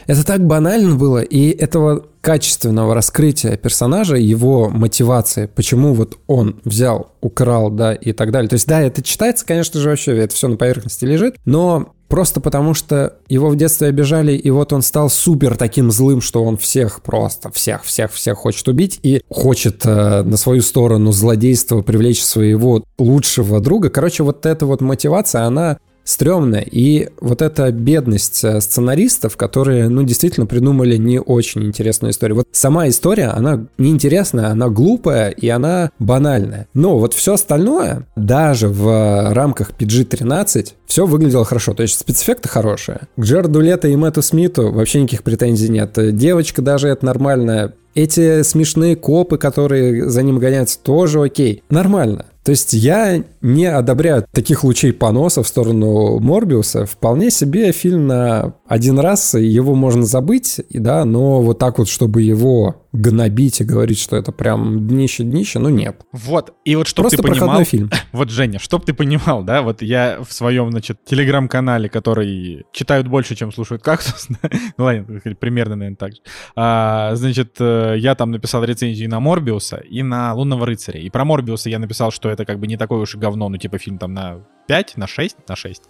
S2: это так банально было, и этого качественного раскрытия персонажа, его мотивации, почему вот он взял, украл, да, и так далее. То есть, да, это читается, конечно же, вообще, это все на поверхности лежит, но просто потому что его в детстве обижали, и вот он стал супер таким злым, что он всех просто, всех, всех, всех хочет убить и хочет э, на свою сторону злодейства привлечь своего лучшего друга. Короче, вот эта вот мотивация, она стрёмно. И вот эта бедность э, сценаристов, которые, ну, действительно придумали не очень интересную историю. Вот сама история, она неинтересная, она глупая и она банальная. Но вот все остальное, даже в рамках PG-13, все выглядело хорошо. То есть спецэффекты хорошие. К Джерду Лето и Мэтту Смиту вообще никаких претензий нет. Девочка даже это нормальная. Эти смешные копы, которые за ним гоняются, тоже окей. Нормально. То есть я не одобряю таких лучей поноса в сторону Морбиуса. Вполне себе фильм на один раз, его можно забыть, да, но вот так вот, чтобы его гнобить и говорить, что это прям днище-днище, ну нет.
S1: Вот, и вот чтобы ты понимал... фильм. Вот, Женя, чтоб ты понимал, да, вот я в своем, значит, телеграм-канале, который читают больше, чем слушают «Кактус», ну ладно, примерно, наверное, так же, а, значит, э, я там написал рецензии на Морбиуса и на Лунного рыцаря. И про Морбиуса я написал, что это как бы не такое уж и говно, ну типа фильм там на 5, на 6, на 6.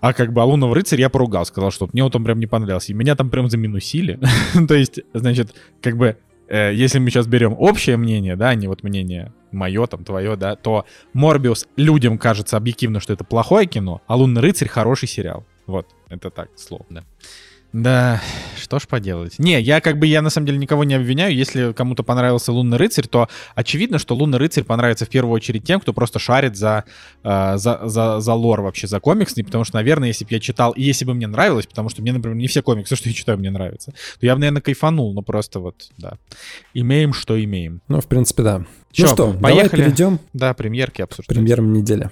S1: А как бы Алунов рыцарь я поругал, сказал, что мне вот он прям не понравился. И меня там прям заминусили. То есть, значит, как бы, э, если мы сейчас берем общее мнение, да, а не вот мнение мое, там, твое, да, то Морбиус людям кажется объективно, что это плохое кино, а Лунный рыцарь хороший сериал. Вот, это так, словно. Да, что ж поделать. Не, я как бы, я на самом деле никого не обвиняю. Если кому-то понравился «Лунный рыцарь», то очевидно, что «Лунный рыцарь» понравится в первую очередь тем, кто просто шарит за, э, за, за, за лор вообще, за комиксный, потому что, наверное, если бы я читал, и если бы мне нравилось, потому что мне, например, не все комиксы, что я читаю, мне нравятся, то я бы, наверное, кайфанул, но просто вот, да. Имеем, что имеем.
S2: Ну, в принципе, да. Чё, ну что, поехали. давай перейдем.
S1: Да, премьерки обсуждать.
S2: Премьерам недели.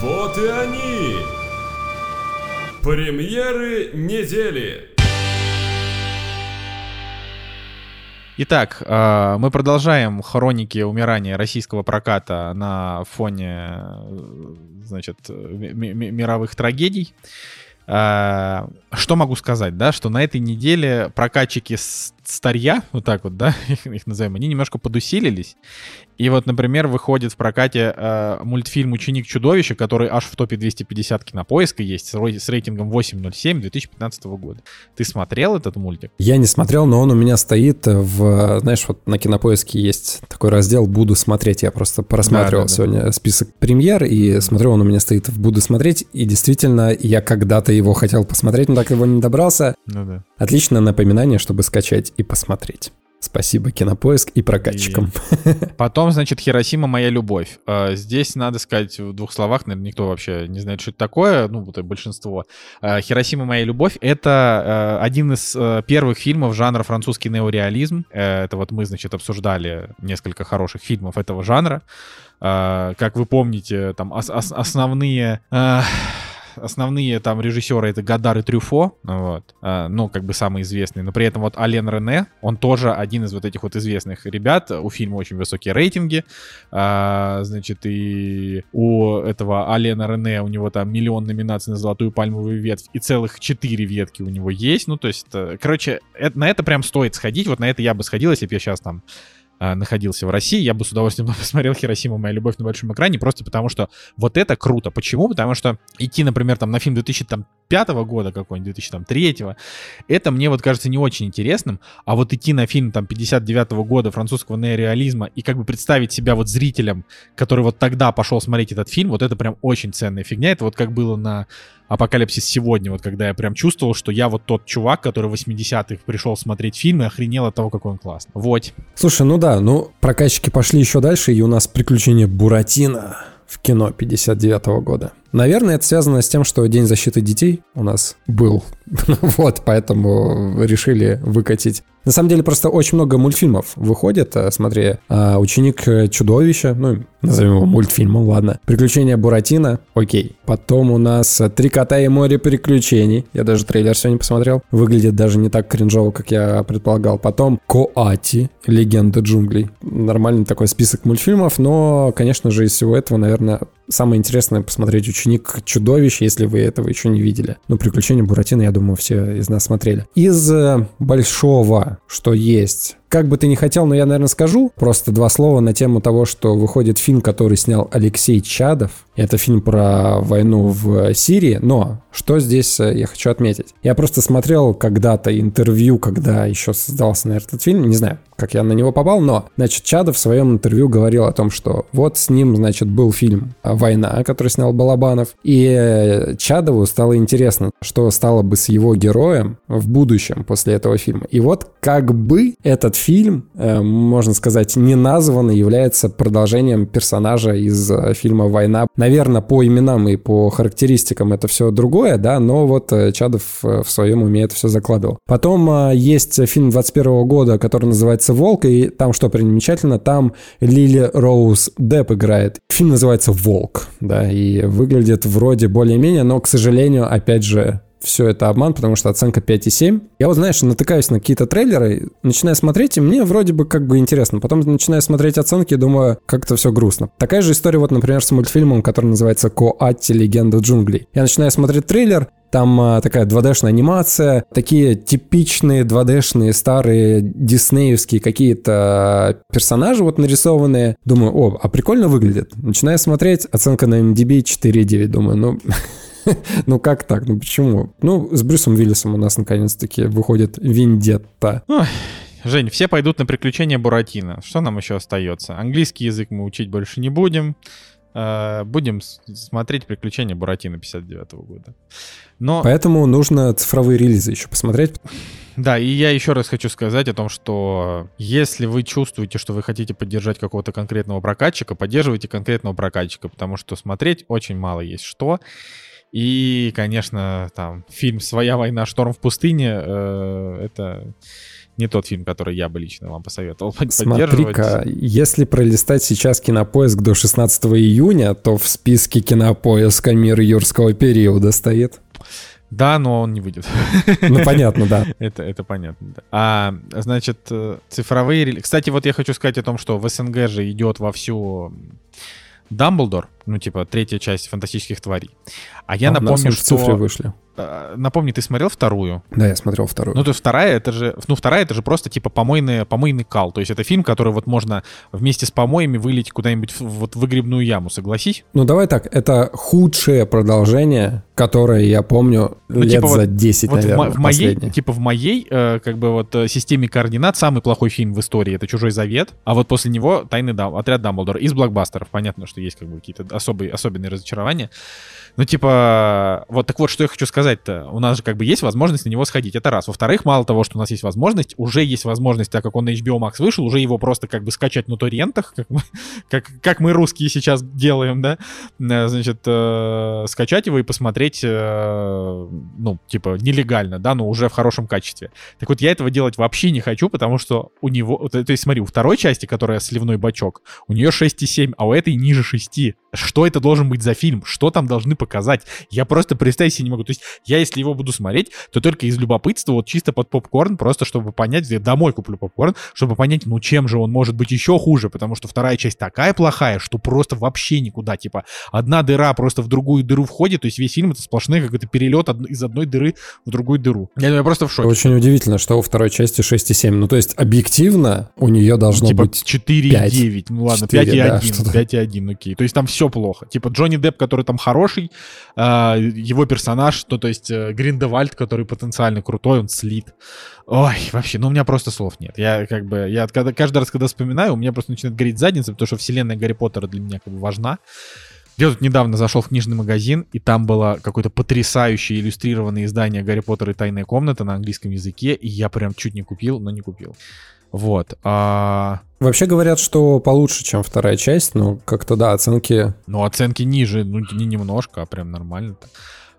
S3: Вот и они! Премьеры недели.
S1: Итак, а, мы продолжаем хроники умирания российского проката на фоне, значит, мировых трагедий. Что могу сказать, да, что на этой неделе прокатчики старья, вот так вот, да, их назовем, они немножко подусилились, и вот, например, выходит в прокате э, мультфильм «Ученик чудовища», который аж в топе 250 кинопоиска есть, с рейтингом 8.07 2015 года. Ты смотрел этот мультик?
S2: Я не смотрел, но он у меня стоит в... Знаешь, вот на кинопоиске есть такой раздел «Буду смотреть». Я просто просматривал да, да, сегодня да. список премьер, и смотрю, он у меня стоит в «Буду смотреть». И действительно, я когда-то его хотел посмотреть, так его не добрался. Ну да. Отличное напоминание, чтобы скачать и посмотреть. Спасибо, Кинопоиск и прокатчикам.
S1: И потом, значит, Хиросима «Моя любовь». А, здесь, надо сказать в двух словах, наверное, никто вообще не знает, что это такое, ну, вот большинство. А, «Хиросима. Моя любовь» — это а, один из первых фильмов жанра французский неореализм. Э, это вот мы, значит, обсуждали несколько хороших фильмов этого жанра. Как вы помните, там основные основные там режиссеры это Гадар и Трюфо, вот, а, ну, как бы самые известные, но при этом вот Ален Рене, он тоже один из вот этих вот известных ребят, у фильма очень высокие рейтинги, а, значит, и у этого Алена Рене, у него там миллион номинаций на Золотую Пальмовую ветвь, и целых четыре ветки у него есть, ну, то есть, э, короче, это, на это прям стоит сходить, вот на это я бы сходил, если бы я сейчас там а, находился в России, я бы с удовольствием посмотрел Хиросима «Моя любовь» на большом экране, просто потому что вот это круто. Почему? Потому что идти, например, там на фильм 2005 года какой-нибудь, 2003, это мне вот кажется не очень интересным, а вот идти на фильм там 59 года французского неореализма и как бы представить себя вот зрителем, который вот тогда пошел смотреть этот фильм, вот это прям очень ценная фигня. Это вот как было на Апокалипсис сегодня, вот когда я прям чувствовал, что я вот тот чувак, который в 80-х пришел смотреть фильм и охренел от того, какой он классный. Вот.
S2: Слушай, ну да, ну прокатчики пошли еще дальше, и у нас приключения Буратино в кино 59 -го года. Наверное, это связано с тем, что День защиты детей у нас был. вот, поэтому решили выкатить. На самом деле, просто очень много мультфильмов выходит. Э, смотри, а, «Ученик чудовища», ну, назовем его мультфильмом, ладно. «Приключения Буратино», окей. Потом у нас «Три кота и море приключений». Я даже трейлер сегодня посмотрел. Выглядит даже не так кринжово, как я предполагал. Потом «Коати», «Легенда джунглей». Нормальный такой список мультфильмов, но, конечно же, из всего этого, наверное, самое интересное посмотреть «Ученик чудовищ», если вы этого еще не видели. Ну, «Приключения Буратино», я думаю, все из нас смотрели. Из э, большого, что есть как бы ты ни хотел, но я, наверное, скажу просто два слова на тему того, что выходит фильм, который снял Алексей Чадов. Это фильм про войну в Сирии, но что здесь э, я хочу отметить? Я просто смотрел когда-то интервью, когда еще создался, наверное, этот фильм, не знаю, как я на него попал, но, значит, Чадов в своем интервью говорил о том, что вот с ним, значит, был фильм «Война», который снял Балабанов, и Чадову стало интересно, что стало бы с его героем в будущем после этого фильма. И вот как бы этот фильм, э, можно сказать, не названный, является продолжением персонажа из э, фильма «Война». Наверное, по именам и по характеристикам это все другое, да, но вот э, Чадов в своем уме это все закладывал. Потом есть фильм 21 года, который называется «Волк», и там что примечательно, там Лили Роуз Депп играет. Фильм называется «Волк», да, и выглядит вроде более-менее, но, к сожалению, опять же, все это обман, потому что оценка 5,7. Я вот, знаешь, натыкаюсь на какие-то трейлеры, начинаю смотреть, и мне вроде бы как бы интересно. Потом начинаю смотреть оценки и думаю, как-то все грустно. Такая же история вот, например, с мультфильмом, который называется «Коатти. Легенда джунглей». Я начинаю смотреть трейлер, там а, такая 2D-шная анимация, такие типичные 2D-шные старые диснеевские какие-то персонажи вот нарисованные. Думаю, о, а прикольно выглядит. Начинаю смотреть, оценка на MDB 4,9. Думаю, ну... ну как так? Ну почему? Ну, с Брюсом Виллисом у нас наконец-таки выходит Виндетта.
S1: Жень, все пойдут на приключения Буратино. Что нам еще остается? Английский язык мы учить больше не будем. Э, будем смотреть приключения Буратино 59 года.
S2: Но... Поэтому нужно цифровые релизы еще посмотреть.
S1: Да, и я еще раз хочу сказать о том, что если вы чувствуете, что вы хотите поддержать какого-то конкретного прокатчика, поддерживайте конкретного прокатчика, потому что смотреть очень мало есть что. И, конечно, там фильм «Своя война. Шторм в пустыне» э, это не тот фильм, который я бы лично вам посоветовал
S2: Смотри-ка, если пролистать сейчас кинопоиск до 16 июня, то в списке кинопоиска «Мир юрского периода» стоит.
S1: Да, но он не выйдет.
S2: Ну, понятно, да.
S1: это, это понятно, да. А, значит, э, цифровые... Кстати, вот я хочу сказать о том, что в СНГ же идет вовсю Дамблдор, ну, типа, третья часть фантастических тварей. А я а напомню, что...
S2: цифры вышли.
S1: Э, напомни, ты смотрел вторую?
S2: Да, я смотрел вторую.
S1: Ну, то есть вторая, это же, ну, вторая, это же просто, типа, помойный, помойный кал. То есть это фильм, который вот можно вместе с помоями вылить куда-нибудь в, вот в выгребную яму, согласись?
S2: Ну, давай так, это худшее продолжение, которое я помню ну, лет типа, за 10, вот наверное,
S1: в, в моей, Типа в моей, э, как бы вот, э, системе координат самый плохой фильм в истории — это «Чужой завет», а вот после него «Тайный дам, отряд Дамблдора» из блокбастеров. Понятно, что есть как бы какие-то особые, особенные разочарования. Ну, типа, вот так вот, что я хочу сказать-то. У нас же как бы есть возможность на него сходить. Это раз. Во-вторых, мало того, что у нас есть возможность, уже есть возможность, так как он на HBO Max вышел, уже его просто как бы скачать на торрентах, как мы, как, как мы русские сейчас делаем, да? Э, значит, э, скачать его и посмотреть, э, ну, типа, нелегально, да, но уже в хорошем качестве. Так вот, я этого делать вообще не хочу, потому что у него... То есть, смотри, у второй части, которая сливной бачок, у нее 6,7, а у этой ниже 6. что это должен быть за фильм, что там должны показать. Я просто представить себе не могу. То есть я, если его буду смотреть, то только из любопытства, вот чисто под попкорн, просто чтобы понять, я домой куплю попкорн, чтобы понять, ну чем же он может быть еще хуже, потому что вторая часть такая плохая, что просто вообще никуда, типа, одна дыра просто в другую дыру входит, то есть весь фильм это сплошной какой-то перелет из одной дыры в другую дыру. Я, я просто в шоке.
S2: Очень удивительно, что у второй части 6,7. Ну, то есть, объективно у нее должно
S1: типа
S2: быть
S1: 4,9. Ну ладно,
S2: 4,
S1: 5,1.
S2: да, что-то.
S1: 5,1, окей. То есть там все плохо. Типа Джонни Депп, который там хороший, его персонаж, то, то есть э, Гриндевальд, который потенциально крутой, он слит. Ой, вообще, ну у меня просто слов нет. Я как бы, я когда, каждый раз, когда вспоминаю, у меня просто начинает гореть задница, потому что вселенная Гарри Поттера для меня как бы важна. Я тут недавно зашел в книжный магазин, и там было какое-то потрясающее иллюстрированное издание «Гарри Поттер и тайная комната» на английском языке, и я прям чуть не купил, но не купил. Вот. А,
S2: Вообще говорят, что получше, чем вторая часть, но как-то да, оценки...
S1: ну, оценки ниже, ну, не немножко, а прям нормально.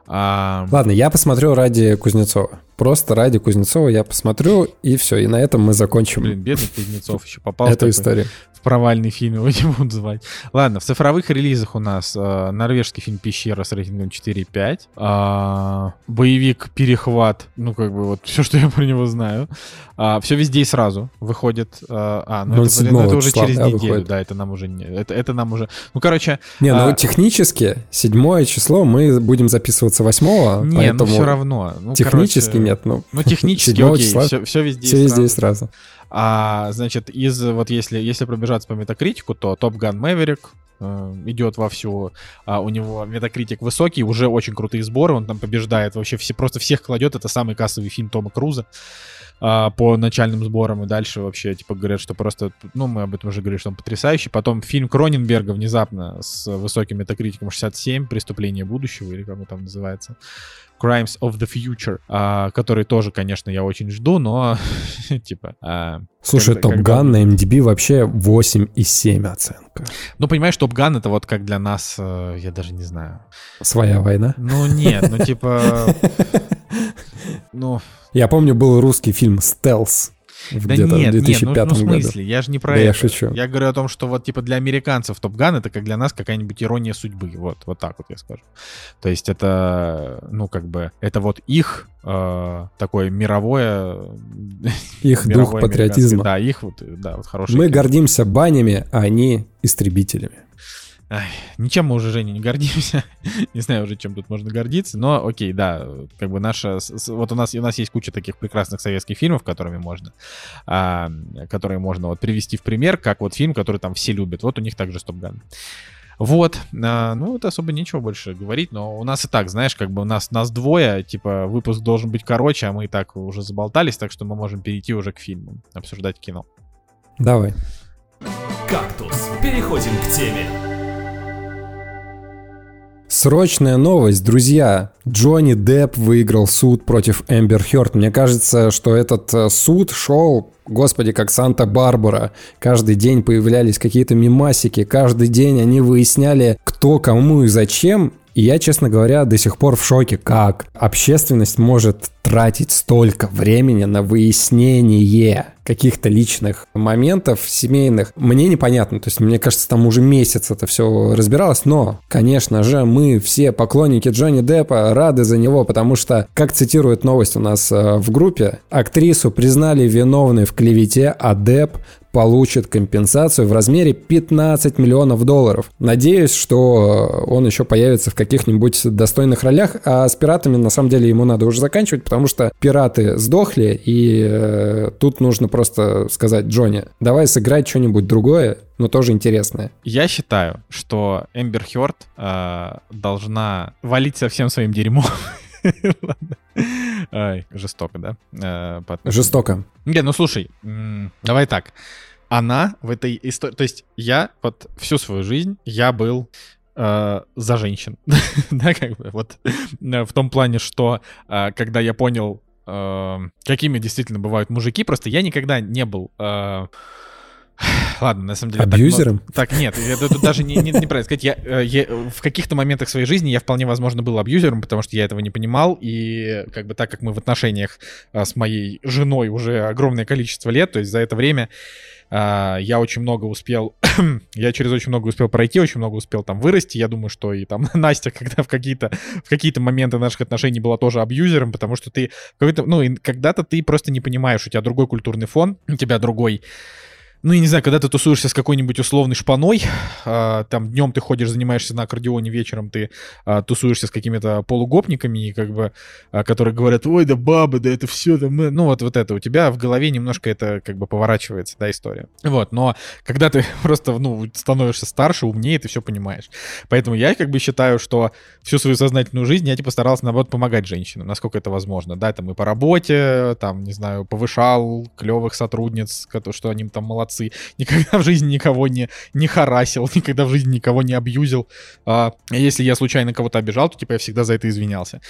S1: А,
S2: Ладно, я посмотрю ради Кузнецова. Просто ради Кузнецова я посмотрю, и все, и на этом мы закончим
S1: блин, бедный Кузнецов еще попал в
S2: эту историю.
S1: в провальный фильм, его не будут звать. Ладно, в цифровых релизах у нас э, норвежский фильм «Пещера» с рейтингом 4,5. а, боевик «Перехват», ну, как бы вот все, что я про него знаю. все везде и сразу выходит. а, а, ну, это, блин, ну,
S2: 07
S1: это уже через неделю,
S2: выходит.
S1: да, это нам уже не... Это, это нам уже... Ну, короче,
S2: Не, ну
S1: А-
S2: технически седьмое число мы будем записываться восьмого,
S1: не,
S2: поэтому
S1: ну все равно. Ну,
S2: технически
S1: короче,
S2: нет, ну
S1: Ну, технически, окей,
S2: числа
S1: все, все везде,
S2: все везде и
S1: сразу. А, значит, из вот если, если пробежаться по метакритику, то Gun Maverick э, идет вовсю, а у него метакритик высокий, уже очень крутые сборы, он там побеждает вообще все, просто всех кладет, это самый кассовый фильм Тома Круза а, по начальным сборам, и дальше вообще, типа, говорят, что просто, ну, мы об этом уже говорили, что он потрясающий. Потом фильм Кроненберга внезапно с высоким метакритиком 67, «Преступление будущего», или как он там называется. Crimes of the Future, а, который тоже, конечно, я очень жду, но, типа... а,
S2: Слушай, Топ Ган на MDB вообще 8,7 оценка.
S1: Ну, понимаешь, Top Gun это вот как для нас, э, я даже не знаю.
S2: Своя война.
S1: Ну, нет, ну, типа... Ну,
S2: Я помню, был русский фильм «Стелс» в
S1: да нет,
S2: в
S1: нет,
S2: 2005
S1: ну, ну, в
S2: году.
S1: смысле, я же не про
S2: Да
S1: это.
S2: я шучу.
S1: Я говорю о том, что вот, типа, для американцев Top Gun это как для нас какая-нибудь ирония судьбы. Вот, вот так вот я скажу. То есть это, ну, как бы, это вот их э, такое мировое...
S2: Их дух патриотизма.
S1: Да, их вот, да, вот хороший.
S2: Мы гордимся банями, а они истребителями.
S1: Ай, ничем мы уже, Женя, не гордимся. не знаю уже, чем тут можно гордиться. Но окей, да, как бы наша... Вот у нас, у нас есть куча таких прекрасных советских фильмов, которыми можно... а, которые можно вот привести в пример, как вот фильм, который там все любят. Вот у них также Стопган. Вот, а, ну это особо нечего больше говорить, но у нас и так, знаешь, как бы у нас нас двое, типа выпуск должен быть короче, а мы и так уже заболтались, так что мы можем перейти уже к фильмам, обсуждать кино.
S2: Давай.
S3: Кактус. Переходим к теме.
S2: Срочная новость, друзья. Джонни Депп выиграл суд против Эмбер Хёрд. Мне кажется, что этот э, суд шел, господи, как Санта-Барбара. Каждый день появлялись какие-то мимасики, каждый день они выясняли, кто, кому и зачем. И я, честно говоря, до сих пор в шоке, как общественность может тратить столько времени на выяснение каких-то личных моментов семейных. Мне непонятно, то есть мне кажется, там уже месяц это все разбиралось, но, конечно же, мы все поклонники Джонни Деппа рады за него, потому что, как цитирует новость у нас э, в группе, актрису признали виновной в клевете, а Депп получит компенсацию в размере 15 миллионов долларов. Надеюсь, что он еще появится в каких-нибудь достойных ролях, а с пиратами на самом деле ему надо уже заканчивать, потому что пираты сдохли, и э, тут нужно просто сказать Джонни, давай сыграть что-нибудь другое, но тоже интересное.
S1: Я считаю, что Эмбер Хёрд э, должна валить со всем своим дерьмом. Ай, жестоко, да? Э,
S2: Жестоко.
S1: Не, ну слушай, давай так. Она в этой истории... То есть я вот всю свою жизнь я был э, за женщин. да, как бы вот э, в том плане, что э, когда я понял, э, какими действительно бывают мужики, просто я никогда не был... э, Ладно, на самом деле...
S2: Абьюзером?
S1: Так, так нет, это тут даже не, не, неправильно сказать. Я, э, я, в каких-то моментах своей жизни я вполне возможно был абьюзером, потому что я этого не понимал, и как бы так как мы в отношениях а, с моей женой уже огромное количество лет, то есть за это время я очень много успел, я через очень много успел пройти, очень много успел там вырасти. Я думаю, что и там Настя, когда в какие-то в какие-то моменты наших отношений была тоже абьюзером, потому что ты какой-то, ну, когда-то ты просто не понимаешь, у тебя другой культурный фон, у тебя другой ну, я не знаю, когда ты тусуешься с какой-нибудь условной шпаной, э, там днем ты ходишь, занимаешься на аккордеоне, вечером ты э, тусуешься с какими-то полугопниками, и как бы, э, которые говорят, ой, да бабы, да это все, да мы... Ну, вот, вот это, у тебя в голове немножко это как бы поворачивается, да, история. Вот, но когда ты просто, ну, становишься старше, умнее, ты все понимаешь. Поэтому я как бы считаю, что всю свою сознательную жизнь я, типа, старался, наоборот, помогать женщинам, насколько это возможно, да, там и по работе, там, не знаю, повышал клевых сотрудниц, что они там молодцы, молодцы. Никогда в жизни никого не, не харасил, никогда в жизни никого не абьюзил. А если я случайно кого-то обижал, то типа я всегда за это извинялся.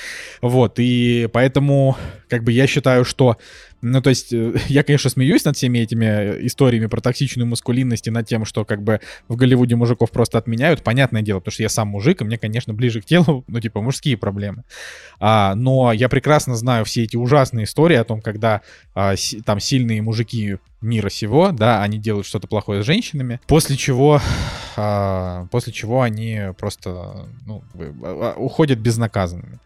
S1: Вот, и поэтому как бы я считаю, что ну, то есть, э, я, конечно, смеюсь над всеми этими э, историями про токсичную маскулинность и над тем, что как бы в Голливуде мужиков просто отменяют. Понятное дело, потому что я сам мужик, и мне, конечно, ближе к телу, ну, типа, мужские проблемы. А, но я прекрасно знаю все эти ужасные истории о том, когда а, си, там сильные мужики мира сего, да, они делают что-то плохое с женщинами, после чего, а, после чего они просто ну, а, уходят безнаказанными.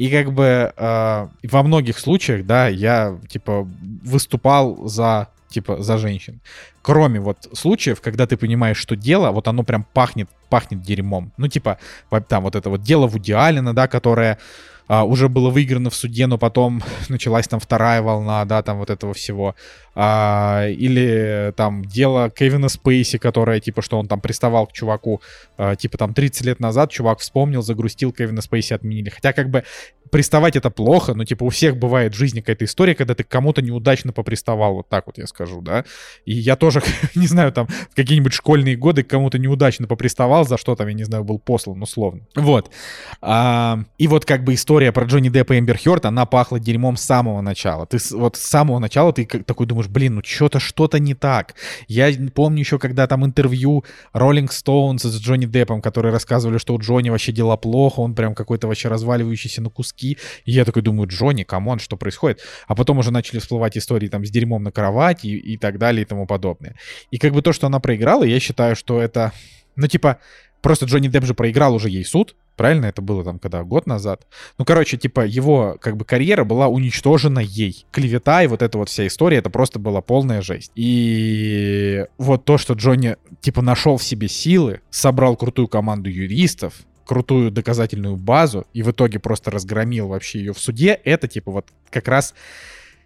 S1: И как бы э, во многих случаях, да, я, типа, выступал за типа, за женщин. Кроме вот случаев, когда ты понимаешь, что дело, вот оно прям пахнет, пахнет дерьмом. Ну, типа, там вот это вот дело в Аллена, да, которое а, уже было выиграно в суде, но потом началась там вторая волна, да, там вот этого всего. А, или там дело Кевина Спейси, которое, типа, что он там приставал к чуваку, а, типа, там 30 лет назад чувак вспомнил, загрустил, Кевина Спейси отменили. Хотя, как бы, приставать это плохо, но, типа, у всех бывает в жизни какая-то история, когда ты кому-то неудачно поприставал, вот так вот я скажу, да. И я тоже, не знаю, там, в какие-нибудь школьные годы кому-то неудачно поприставал, за что там, я не знаю, был послан, условно. Вот. А, и вот, как бы, история про Джонни Деппа и Эмбер Хёрд, она пахла дерьмом с самого начала. Ты вот с самого начала ты такой думаешь, блин, ну что-то, что-то не так. Я помню еще, когда там интервью Rolling Stones с Джонни Деппом, которые рассказывали, что у Джонни вообще дела плохо, он прям какой-то вообще разваливающийся на куски куски. И я такой думаю, Джонни, come on, что происходит? А потом уже начали всплывать истории там с дерьмом на кровати и, и так далее и тому подобное. И как бы то, что она проиграла, я считаю, что это, ну типа, просто Джонни Депп же проиграл уже ей суд, правильно? Это было там когда, год назад? Ну, короче, типа, его как бы карьера была уничтожена ей. Клевета и вот эта вот вся история, это просто была полная жесть. И вот то, что Джонни, типа, нашел в себе силы, собрал крутую команду юристов, крутую доказательную базу и в итоге просто разгромил вообще ее в суде, это типа вот как раз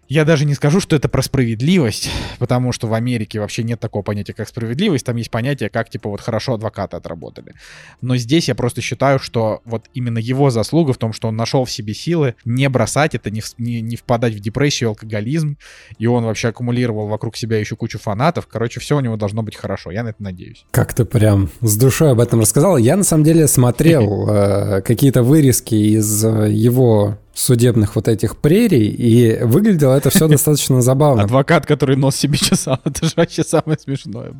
S1: я даже не скажу, что это про справедливость, потому что в Америке вообще нет такого понятия, как справедливость. Там есть понятие, как, типа, вот хорошо адвокаты отработали. Но здесь я просто считаю, что вот именно его заслуга в том, что он нашел в себе силы не бросать это, не, не, не впадать в депрессию, алкоголизм, и он вообще аккумулировал вокруг себя еще кучу фанатов. Короче, все у него должно быть хорошо. Я на это надеюсь.
S2: Как ты прям с душой об этом рассказал. Я, на самом деле, смотрел э, какие-то вырезки из э, его судебных вот этих прерий, и выглядело это все достаточно забавно.
S1: Адвокат, который нос себе чесал, это же вообще самое смешное.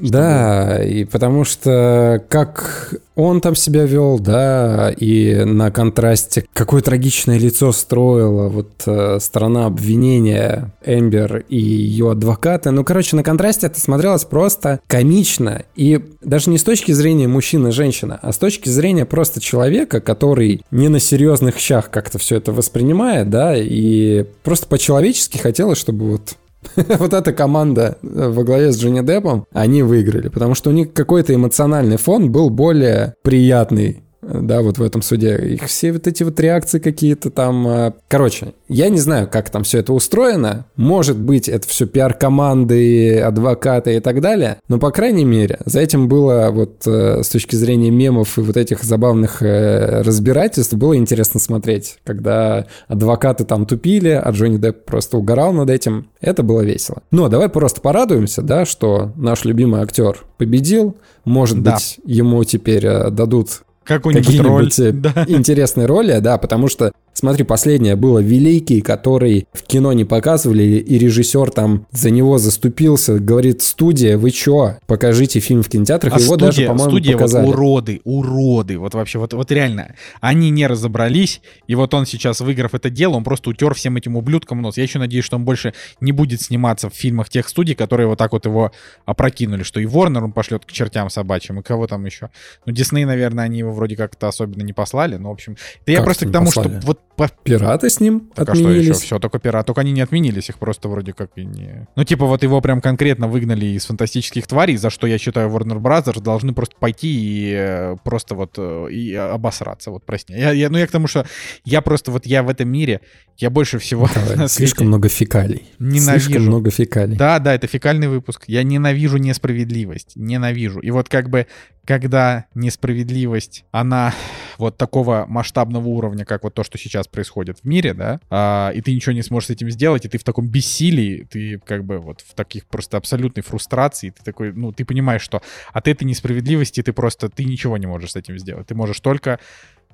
S2: Да, и потому что как он там себя вел, да, и на контрасте какое трагичное лицо строила вот э, сторона обвинения Эмбер и ее адвокаты. Ну, короче, на контрасте это смотрелось просто комично. И даже не с точки зрения мужчины и женщины, а с точки зрения просто человека, который не на серьезных щах как-то все это воспринимает, да, и просто по-человечески хотелось, чтобы вот вот эта команда э, во главе с Джонни Деппом, они выиграли, потому что у них какой-то эмоциональный фон был более приятный да, вот в этом суде. Их все вот эти вот реакции какие-то там... А, короче, я не знаю, как там все это устроено. Может быть, это все пиар-команды, адвокаты и так далее. Но, по крайней мере, за этим было вот э, с точки зрения мемов и вот этих забавных э, разбирательств было интересно смотреть. Когда адвокаты там тупили, а Джонни Депп просто угорал над этим. Это было весело. Но давай просто порадуемся, да, что наш любимый актер победил. Может да. быть, ему теперь э, дадут
S1: какую-нибудь роль.
S2: Да. интересные роли, да, потому что Смотри, последнее было «Великий», который в кино не показывали, и режиссер там за него заступился, говорит, студия, вы чё? Покажите фильм в кинотеатрах,
S1: А
S2: его
S1: студия,
S2: даже, по-моему,
S1: студия
S2: показали.
S1: вот уроды, уроды, вот вообще, вот, вот реально, они не разобрались, и вот он сейчас, выиграв это дело, он просто утер всем этим ублюдкам нос. Я еще надеюсь, что он больше не будет сниматься в фильмах тех студий, которые вот так вот его опрокинули, что и Warner он пошлет к чертям собачьим, и кого там еще. Ну, Дисней, наверное, они его вроде как-то особенно не послали, но, в общем, да я
S2: Как
S1: просто к тому,
S2: послали?
S1: что вот
S2: Пираты с ним
S1: так а что еще?
S2: отменились.
S1: Все, только пират. Только они не отменились, их просто вроде как и не... Ну, типа, вот его прям конкретно выгнали из фантастических тварей, за что я считаю Warner Brothers должны просто пойти и э, просто вот э, и обосраться. Вот, прости. Я, я- ну, я к тому, что я просто вот я в этом мире, я больше всего
S2: Давай, Слишком много фекалий.
S1: Ненавижу.
S2: Слишком много фекалий.
S1: Да, да, это фекальный выпуск. Я ненавижу несправедливость. Ненавижу. И вот как бы, когда несправедливость, она вот такого масштабного уровня, как вот то, что сейчас происходит в мире, да, а, и ты ничего не сможешь с этим сделать, и ты в таком бессилии, ты как бы вот в таких просто абсолютной фрустрации, ты такой, ну, ты понимаешь, что от этой несправедливости ты просто, ты ничего не можешь с этим сделать. Ты можешь только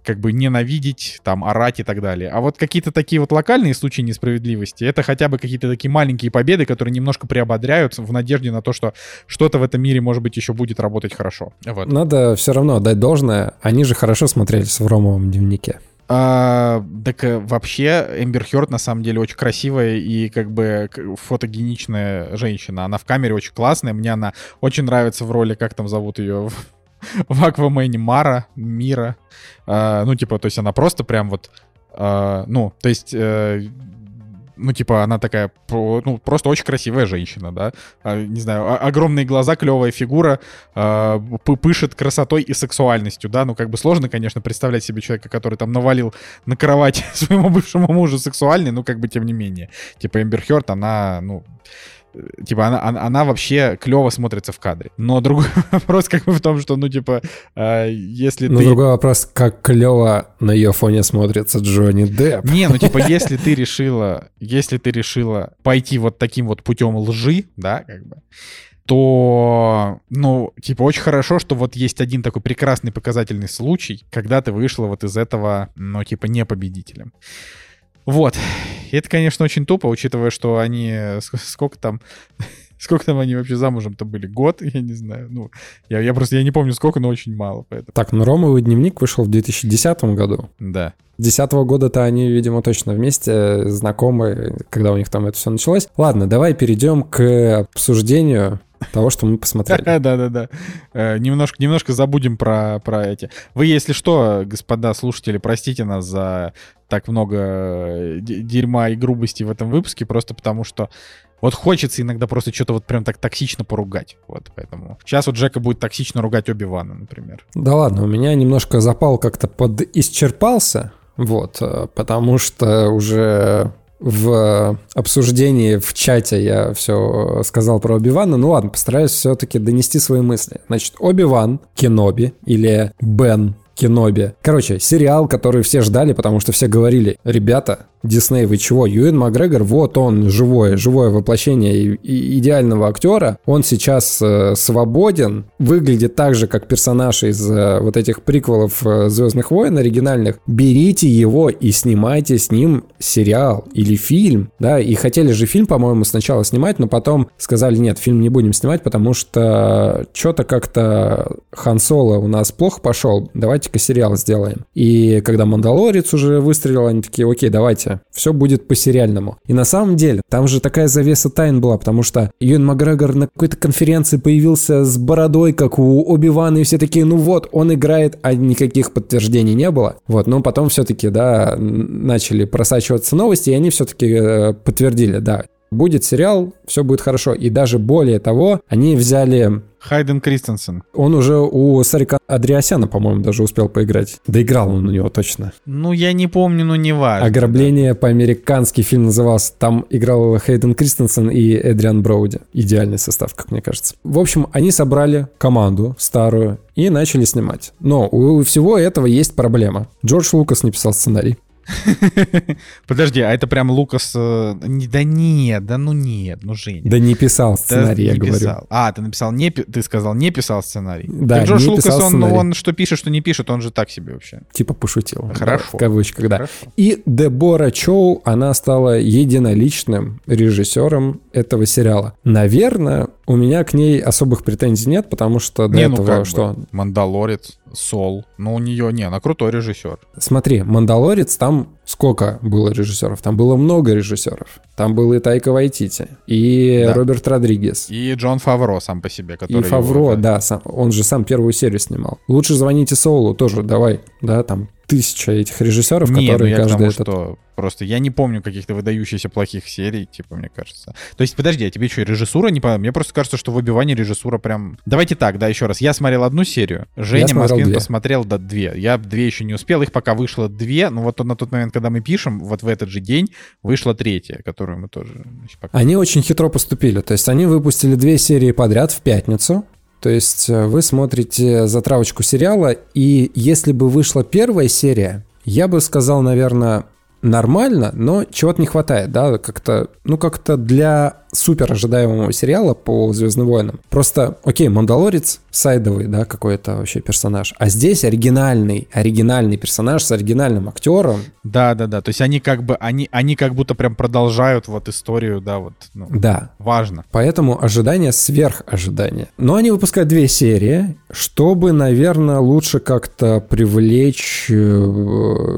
S1: как бы ненавидеть, там, орать и так далее. А вот какие-то такие вот локальные случаи несправедливости, это хотя бы какие-то такие маленькие победы, которые немножко приободряют в надежде на то, что что-то в этом мире, может быть, еще будет работать хорошо. Вот.
S2: Надо все равно отдать должное. Они же хорошо смотрелись в Ромовом дневнике.
S1: А, так э, вообще Эмбер Хёрд на самом деле очень красивая и как бы фотогеничная женщина. Она в камере очень классная. Мне она очень нравится в роли, как там зовут ее в, Аквамене, Мара, Мира. А, ну, типа, то есть она просто прям вот, а, ну, то есть... э, ну, типа, она такая, ну, просто очень красивая женщина, да. А, не знаю, о- огромные глаза, клевая фигура, а, пы- пышет красотой и сексуальностью, да. Ну, как бы сложно, конечно, представлять себе человека, который там навалил на кровать своему бывшему мужу сексуальный, ну, как бы, тем не менее. Типа, Эмбер Хёрд, она, ну, Типа, она, она, она вообще клево смотрится в кадре. Но другой вопрос как бы в том, что, ну, типа, э, если
S2: Но
S1: ты...
S2: другой вопрос, как клево на ее фоне смотрится Джонни Депп.
S1: Не, ну типа, если ты решила, если ты решила пойти вот таким вот путем лжи, да, как бы, то, ну, типа, очень хорошо, что вот есть один такой прекрасный показательный случай, когда ты вышла вот из этого, ну, типа, не победителем. Вот. И это, конечно, очень тупо, учитывая, что они... э, ск- Сколько там... Сколько там они вообще замужем-то были? Год? Я не знаю. Ну, я, я просто я не помню сколько, но очень мало, поэтому...
S2: Так, ну Ромовый дневник вышел в 2010 году.
S1: Да.
S2: С 2010 года-то они, видимо, точно вместе, знакомы, когда у них там это все началось. Ладно, давай перейдем к обсуждению того, что мы посмотрели.
S1: Да-да-да. Э, Немножко, немножко забудем про, про эти. Вы, если что, господа слушатели, простите нас за так много э, дерьма и грубости в этом выпуске, просто потому что вот хочется иногда просто что-то вот прям так токсично поругать. Вот, поэтому. Сейчас вот Джека будет токсично ругать Оби-Вана, например.
S2: Да ладно, у меня немножко запал как-то подисчерпался, вот, э, потому что уже в обсуждении в чате я все сказал про Оби-Вана. Ну ладно, постараюсь все-таки донести свои мысли. Значит, Оби-Ван Кеноби или Бен Кеноби. Короче, сериал, который все ждали, потому что все говорили, ребята, Дисней, вы чего? Юэн Макгрегор, вот он, живое, живое воплощение идеального актера. Он сейчас э, свободен, выглядит так же, как персонаж из э, вот этих приквелов э, Звездных войн оригинальных. Берите его и снимайте с ним сериал или фильм, да, и хотели же фильм, по-моему, сначала снимать, но потом сказали, нет, фильм не будем снимать, потому что что-то как-то Хан Соло у нас плохо пошел, давайте-ка сериал сделаем. И когда Мандалорец уже выстрелил, они такие, окей, давайте, все будет по-сериальному. И на самом деле, там же такая завеса тайн была, потому что Юэн Макгрегор на какой-то конференции появился с бородой, как у Оби-Вана, и все такие, ну вот, он играет, а никаких подтверждений не было. Вот, но потом все-таки, да, начали просачиваться новости, и они все-таки подтвердили, да, будет сериал, все будет хорошо. И даже более того, они взяли
S1: Хайден Кристенсен.
S2: он уже у Сарика Адриасяна, по-моему, даже успел поиграть. Доиграл он у него точно.
S1: Ну, я не помню, но не важно.
S2: Ограбление по-американски фильм назывался. Там играл Хейден Кристенсен и Эдриан Броуди. Идеальный состав, как мне кажется. В общем, они собрали команду старую и начали снимать. Но у всего этого есть проблема. Джордж Лукас не писал сценарий.
S1: Подожди, а это прям Лукас... э, не- Да нет, да ну нет, ну Женя.
S2: Да не писал сценарий, я говорю.
S1: А, ты написал не... Ты сказал, не писал сценарий.
S2: Да,
S1: Джордж Лукас, он, он что пишет, что не пишет, он же так себе вообще.
S2: Типа пошутил.
S1: Хорошо.
S2: В кавычках, да. И Дебора Чоу, она стала единоличным режиссером этого сериала. Наверное, у меня к ней особых претензий нет, потому что до
S1: ну
S2: этого что?
S1: Мандалорец, Сол. Ну, у нее, не, она крутой режиссер.
S2: Смотри, «Мандалорец» там сколько было режиссеров? Там было много режиссеров. Там был и Тайка Вайтити, и
S1: Да.
S2: Роберт Родригес,
S1: И Джон Фавро сам по себе, который...
S2: и
S1: его,
S2: Фавро, да, сам- он же сам первую серию снимал. Лучше звоните Соулу тоже, давай, да, там тысяча этих режиссеров,
S1: Не, ну
S2: которые
S1: я к
S2: каждый
S1: тому,
S2: этот...
S1: что просто я не помню каких-то выдающихся плохих серий, типа, мне кажется. То есть, подожди, а тебе что, режиссура не понравилась? Мне просто кажется, что в Оби-Ване режиссура прям... Давайте так, да, еще раз. Я смотрел одну серию, Женя Москвин
S2: две.
S1: посмотрел до две. Я две еще не успел, их пока вышло две, но вот на тот момент, когда мы пишем, вот в этот же день вышла третья, которую мы тоже.
S2: Они очень хитро поступили. То есть они выпустили две серии подряд в пятницу. То есть э, вы смотрите затравочку сериала, и если бы вышла первая серия, я бы сказал, наверное, нормально, но чего-то не хватает, да, как-то, ну как-то для супер ожидаемого сериала по Звездным войнам. Просто, окей, Мандалорец сайдовый, да, какой-то вообще персонаж, а здесь оригинальный, оригинальный персонаж с оригинальным актером,
S1: Да, да, да. То есть они как бы, они, они как будто прям продолжают вот историю, да, вот, ну,
S2: да,
S1: важно.
S2: Поэтому ожидания сверх ожидания. Но они выпускают две серии, чтобы, наверное, лучше как-то привлечь э,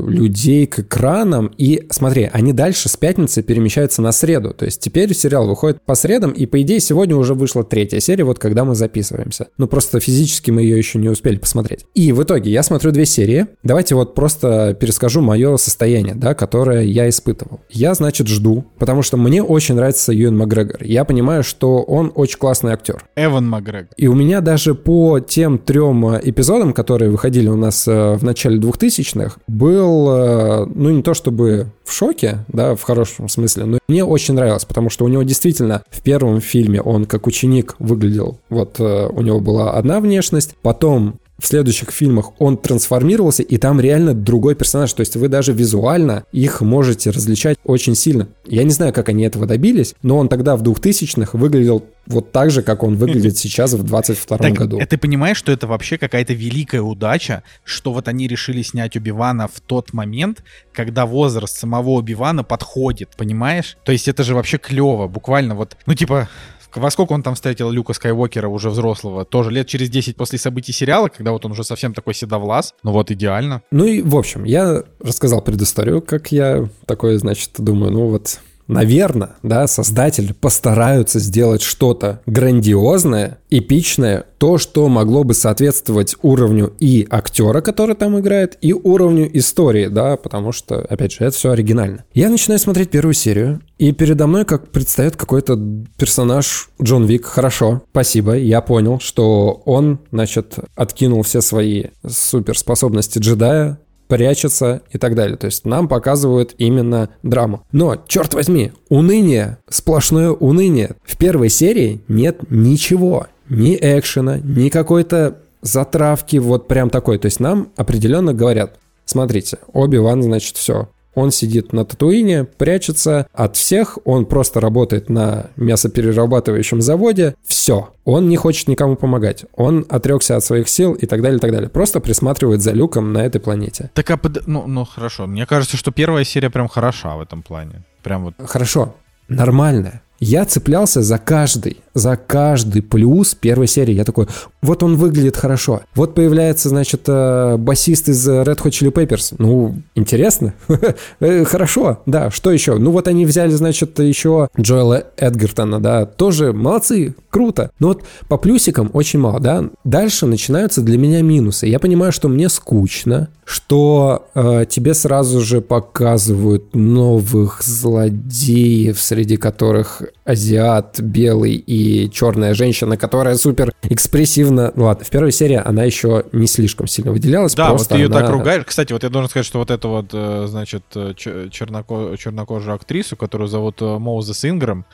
S2: людей к экранам. И смотри, они дальше с пятницы перемещаются на среду. То есть теперь сериал выходит по средам, и по идее сегодня уже вышла третья серия, вот когда мы записываемся. Ну просто физически мы ее еще не успели посмотреть. И в итоге я смотрю две серии. Давайте вот просто перескажу мое состояние, да, которое я испытывал. Я, значит, жду, потому что мне очень нравится Юэн Макгрегор. Я понимаю, что он очень классный актер.
S1: Эван Макгрегор.
S2: И у меня даже по тем трем э, эпизодам, которые выходили у нас э, в начале 2000-х, был, э, ну не то чтобы в шоке, да, в хорошем смысле, но мне очень нравилось, потому что у него действительно в первом фильме он как ученик выглядел, вот э, у него была одна внешность, потом в следующих фильмах он трансформировался, и там реально другой персонаж. То есть вы даже визуально их можете различать очень сильно. Я не знаю, как они этого добились, но он тогда в 2000-х выглядел вот так же, как он выглядит сейчас в 22
S1: Так,
S2: году.
S1: э, ты понимаешь, что это вообще какая-то великая удача, что вот они решили снять Убивана в тот момент, когда возраст самого Убивана подходит, понимаешь? То есть это же вообще клево, буквально вот, ну типа, во сколько он там встретил Люка Скайуокера уже взрослого? Тоже лет через 10 после событий сериала, когда вот он уже совсем такой седовлас. Ну вот идеально.
S2: Ну и, в общем, я рассказал предысторию, как я такое, значит, думаю, ну вот, наверное, да, создатели постараются сделать что-то грандиозное, эпичное, то, что могло бы соответствовать уровню и актера, который там играет, и уровню истории, да, потому что, опять же, это все оригинально. Я начинаю смотреть первую серию, и передо мной как предстает какой-то персонаж Джон Вик. Хорошо, спасибо, я понял, что он, значит, откинул все свои суперспособности джедая, прячется и так далее. То есть нам показывают именно драму. Но, черт возьми, уныние, сплошное уныние. В первой серии нет ничего. Ни экшена, ни какой-то затравки вот прям такой. То есть нам определенно говорят, смотрите, Оби-Ван, значит, все. Он сидит на Татуине, прячется от всех, он просто работает на мясоперерабатывающем заводе. Все. Он не хочет никому помогать. Он отрекся от своих сил и так далее, и так далее. Просто присматривает за люком на этой планете.
S1: Так, а под- ну, ну хорошо. Мне кажется, что первая серия прям хороша в этом плане. Прям вот
S2: Хорошо, нормально. Я цеплялся за каждый, за каждый плюс первой серии. Я такой, вот он выглядит хорошо. Вот появляется, значит, э, басист из Red Hot Chili Peppers. Ну, интересно. Э, Хорошо, да, что еще? Ну, вот они взяли, значит, еще Джоэла Эдгертона, да, тоже молодцы, круто. Но вот по плюсикам очень мало, да. Дальше начинаются для меня минусы. Я понимаю, что мне скучно, что э, тебе сразу же показывают новых злодеев, среди которых азиат, белый и черная женщина, которая супер экспрессивно... Ну ладно, в первой серии она еще не слишком сильно выделялась.
S1: Да, вот
S2: просто
S1: ты ее
S2: она-
S1: так ругаешь. Кстати, вот я должен сказать, что вот эту вот, э, значит, э, черноко- чернокожую актрису, которую зовут э, Моузес Инграм,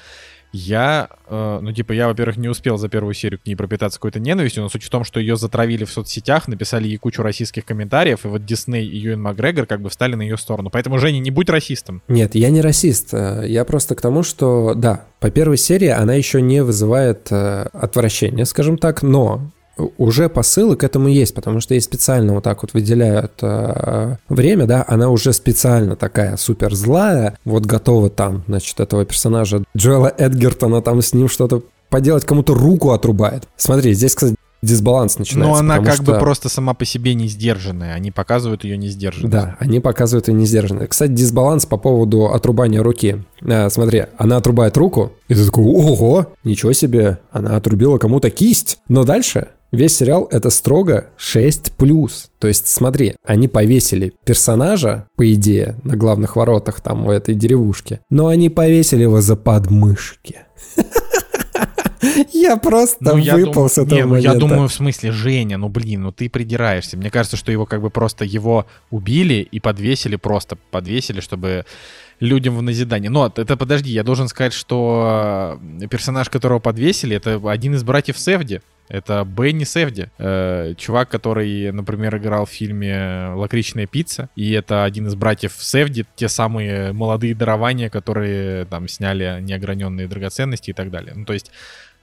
S1: Я, э, ну, типа, я, во-первых, не успел за первую серию к ней пропитаться какой-то ненавистью, но суть в том, что ее затравили в соцсетях, написали ей кучу расистских комментариев, и вот Дисней и Юэн Макгрегор как бы встали на ее сторону. Поэтому, Женя, не будь расистом.
S2: Нет, я не расист. Э, я просто к тому, что, да, по первой серии она еще не вызывает э, отвращения, скажем так, но уже посылы к этому есть, потому что ей специально вот так вот выделяют э, время, да, она уже специально такая супер злая, вот готова там, значит, этого персонажа Джоэла Эдгертона там с ним что-то поделать, кому-то руку отрубает. Смотри, здесь, кстати, дисбаланс начинается.
S1: Но она как
S2: что...
S1: бы просто сама по себе не сдержанная. Они показывают ее не сдержанной.
S2: Да, они показывают ее не сдержанной. Кстати, дисбаланс по поводу отрубания руки. А, смотри, она отрубает руку, и ты такой, ого, ничего себе, она отрубила кому-то кисть. Но дальше Весь сериал это строго 6+. То есть, смотри, они повесили персонажа, по идее, на главных воротах там у этой деревушки, но они повесили его за подмышки. Я просто ну, выпал с этого не,
S1: ну, Я думаю, в смысле, Женя, ну блин, ну ты придираешься. Мне кажется, что его как бы просто его убили и подвесили, просто подвесили, чтобы людям в назидание. Но это подожди, я должен сказать, что персонаж, которого подвесили, это один из братьев Севди. Это Бенни Севди, э, чувак, который, например, играл в фильме «Лакричная пицца», и это один из братьев Севди, те самые молодые дарования, которые там сняли неограненные драгоценности и так далее. Ну, то есть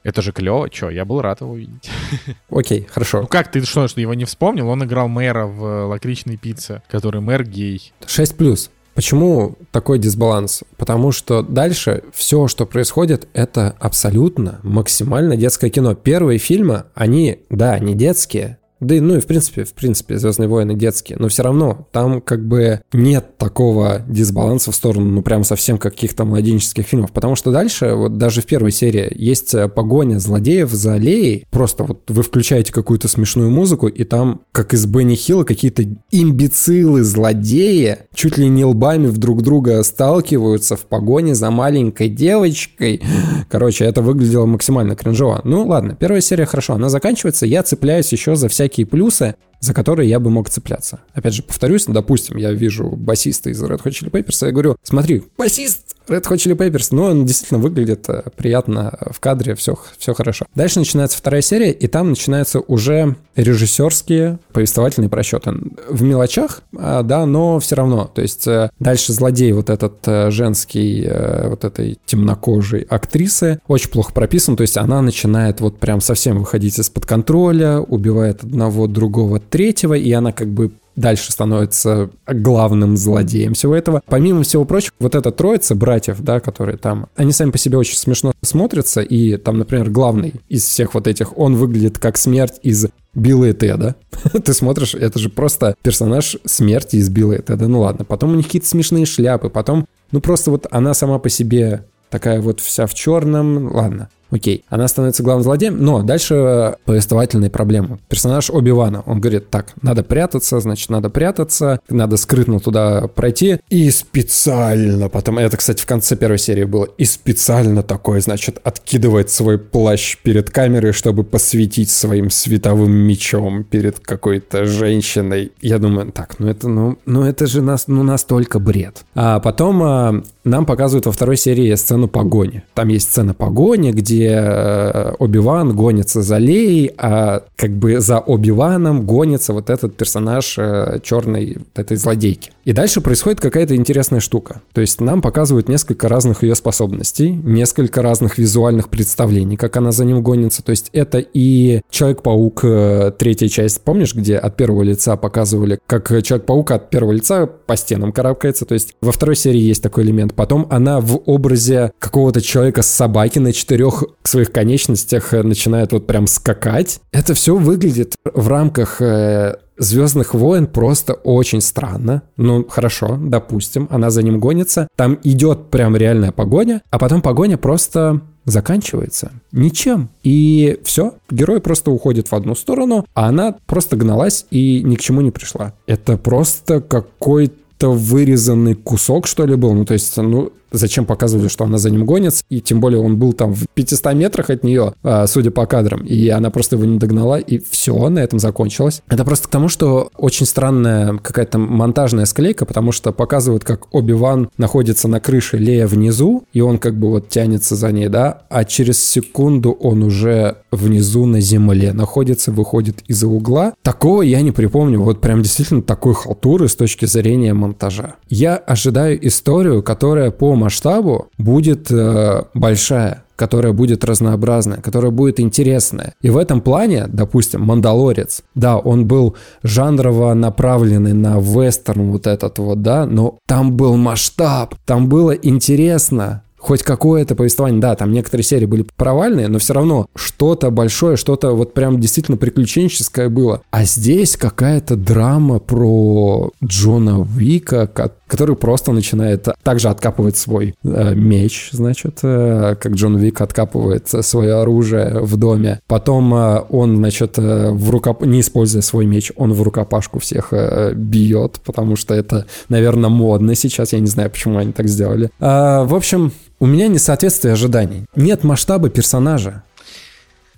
S1: это же клево, чё, я был рад его увидеть.
S2: Окей, хорошо.
S1: Ну как, ты что, что его не вспомнил? Он играл мэра в «Лакричной пицце», который мэр гей.
S2: 6 плюс. Почему такой дисбаланс? Потому что дальше все, что происходит, это абсолютно максимально детское кино. Первые фильмы, они, да, не детские, да и, ну и в принципе, в принципе, Звездные войны детские, но все равно там как бы нет такого дисбаланса в сторону, ну прям совсем каких-то младенческих фильмов, потому что дальше, вот даже в первой серии, есть э, погоня злодеев за аллеей, просто вот вы включаете какую-то смешную музыку, и там, как из Бенни Хилла, какие-то имбецилы, злодеи, чуть ли не лбами друг друга сталкиваются в погоне за маленькой девочкой. Короче, это выглядело максимально кринжово. Ну ладно, первая серия хорошо, она заканчивается, я цепляюсь еще за всякие всякие плюсы, за которые я бы мог цепляться. Опять же, повторюсь, допустим, я вижу басиста из Red Hot Chili Peppers, и я говорю, смотри, басист Red Hot Chili Peppers, но он действительно выглядит э, приятно в кадре, все, все хорошо. Дальше начинается вторая серия, и там начинаются уже режиссерские повествовательные просчеты. В мелочах, а, да, но все равно. То есть э, дальше злодей вот этот э, женский, вот этой темнокожей актрисы очень плохо прописан, то есть она начинает вот прям совсем выходить из-под контроля, убивает одного, другого, третьего, и она как бы дальше становится главным злодеем всего этого. Помимо всего прочего, вот эта троица братьев, да, которые там, они сами по себе очень смешно смотрятся, и там, например, главный из всех вот этих, он выглядит как смерть из Билла и Теда. Ты смотришь, это же просто персонаж смерти из Билла и Теда. Ну ладно, потом у них какие-то смешные шляпы, потом, ну просто вот она сама по себе такая вот вся в черном, ладно. Окей, она становится главным злодеем, но дальше повествовательные проблемы. Персонаж Оби-Вана, он говорит, так, надо прятаться, значит, надо прятаться, надо скрытно туда пройти, и специально потом, это, кстати, в конце первой серии было, и специально такой, значит, откидывает свой плащ перед камерой, чтобы посветить своим световым мечом перед какой-то женщиной. Я думаю, так, ну это, ну, ну это же нас, ну настолько бред. А потом а, нам показывают во второй серии сцену погони. Там есть сцена погони, где э, Оби-Ван гонится за Леей, а как бы за Оби-Ваном гонится вот этот персонаж э, черной вот этой злодейки. И дальше происходит какая-то интересная штука. То есть нам показывают несколько разных ее способностей, несколько разных визуальных представлений, как она за ним гонится. То есть это и Человек-паук, э, третья часть, помнишь, где от первого лица показывали, как Человек-паук от первого лица по стенам карабкается. То есть во второй серии есть такой элемент. Потом она в образе какого-то человека с собаки на четырех своих конечностях э, начинает вот прям скакать. Это все выглядит в рамках э, Звездных войн просто очень странно. Ну, хорошо, допустим, она за ним гонится. Там идет прям реальная погоня, а потом погоня просто заканчивается ничем. И все, герой просто уходит в одну сторону, а она просто гналась и ни к чему не пришла. Это просто какой-то вырезанный кусок, что ли, был. Ну, то есть, ну, зачем показывали, что она за ним гонится, и тем более он был там в 500 метрах от нее, а, судя по кадрам, и она просто его не догнала, и все, на этом закончилось. Это просто к тому, что очень странная какая-то монтажная склейка, потому что показывают, как Оби-Ван находится на крыше, Лея внизу, и он как бы вот тянется за ней, да, а через секунду он уже внизу на земле находится, выходит из-за угла. Такого я не припомню, вот прям действительно такой халтуры с точки зрения монтажа. Я ожидаю историю, которая по масштабу будет э, большая которая будет разнообразная, которая будет интересная. И в этом плане, допустим, «Мандалорец», да, он был жанрово направленный на вестерн вот этот вот, да, но там был масштаб, там было интересно, хоть какое-то повествование. Да, там некоторые серии были провальные, но все равно что-то большое, что-то вот прям действительно приключенческое было. А здесь какая-то драма про Джона Уика, который просто начинает также откапывать свой э, меч, значит, э, как Джон Вик откапывает свое оружие в доме. Потом э, он, значит, э, в рукоп... не используя свой меч, он в рукопашку всех э, бьет, потому что это, наверное, модно сейчас. Я не знаю, почему они так сделали. А, в общем, у меня несоответствие ожиданий. Нет масштаба персонажа.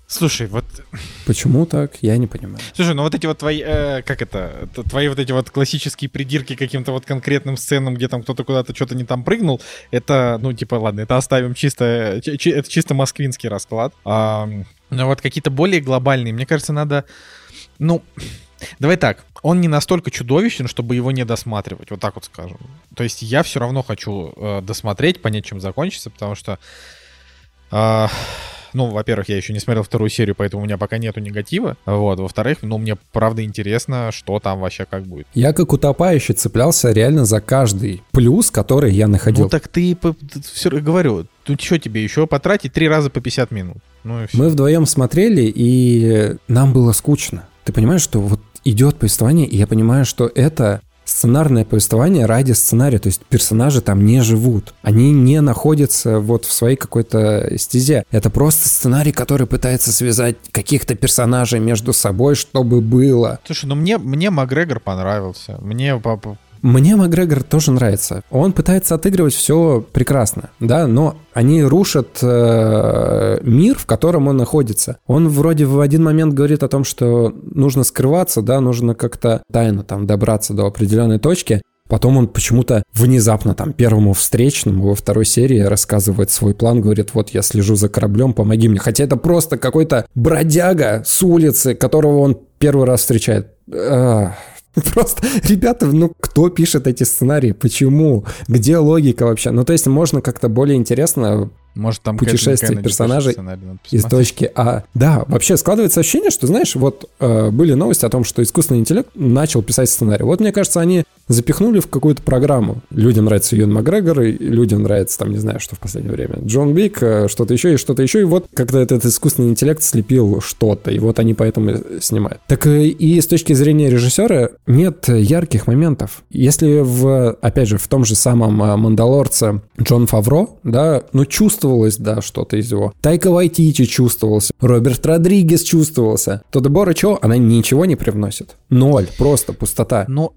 S1: Слушай, вот...
S2: Почему так? Я не понимаю.
S1: Слушай, ну вот эти вот твои, э, как это, твои вот эти вот классические придирки к каким-то вот конкретным сценам, где там кто-то куда-то что-то не там прыгнул, это, ну, типа, ладно, это оставим чисто, чи, это чисто москвинский расклад. А, но вот какие-то более глобальные, мне кажется, надо, ну, Давай так, он не настолько чудовищен, чтобы его не досматривать, вот так вот скажем. То есть я все равно хочу э, досмотреть, понять, чем закончится, потому что э, ну, во-первых, я еще не смотрел вторую серию, поэтому у меня пока нету негатива. Вот. Во-вторых, ну, мне правда интересно, что там вообще как будет.
S2: Я как утопающий цеплялся реально за каждый плюс, который я находил.
S1: Ну, так ты, все говорю, тут что тебе еще потратить три раза по 50 минут? Ну,
S2: Мы вдвоем смотрели, и нам было скучно. Ты понимаешь, что вот идет повествование, и я понимаю, что это сценарное повествование ради сценария, то есть персонажи там не живут, они не находятся вот в своей какой-то стезе. Это просто сценарий, который пытается связать каких-то персонажей между собой, чтобы было.
S1: Слушай, ну мне, мне Макгрегор понравился, мне
S2: мне Макгрегор тоже нравится. Он пытается отыгрывать все прекрасно, да, но они рушат э, мир, в котором он находится. Он вроде в один момент говорит о том, что нужно скрываться, да, нужно как-то тайно там добраться до определенной точки. Потом он почему-то внезапно там первому встречному во второй серии рассказывает свой план, говорит, вот я слежу за кораблем, помоги мне. Хотя это просто какой-то бродяга с улицы, которого он первый раз встречает. Ах. Просто, ребята, ну кто пишет эти сценарии? Почему? Где логика вообще? Ну, то есть можно как-то более интересно
S1: может, там
S2: путешествие персонажей из точки А. Да, вообще складывается ощущение, что, знаешь, вот э, были новости о том, что искусственный интеллект начал писать сценарий. Вот, мне кажется, они запихнули в какую-то программу. Людям нравится Юн Макгрегор, и людям нравится, там, не знаю, что в последнее время, Джон Бик, э, что-то еще и что-то еще, и вот как-то этот искусственный интеллект слепил что-то, и вот они поэтому снимают. Так э, и с точки зрения режиссера нет ярких моментов. Если в, опять же, в том же самом э, «Мандалорце» Джон Фавро, да, ну, чувствовалось, да, что-то из его. Тайка Вайтичи чувствовался, Роберт Родригес чувствовался. То Дебора Чо, она ничего не привносит. Ноль, просто пустота.
S1: Но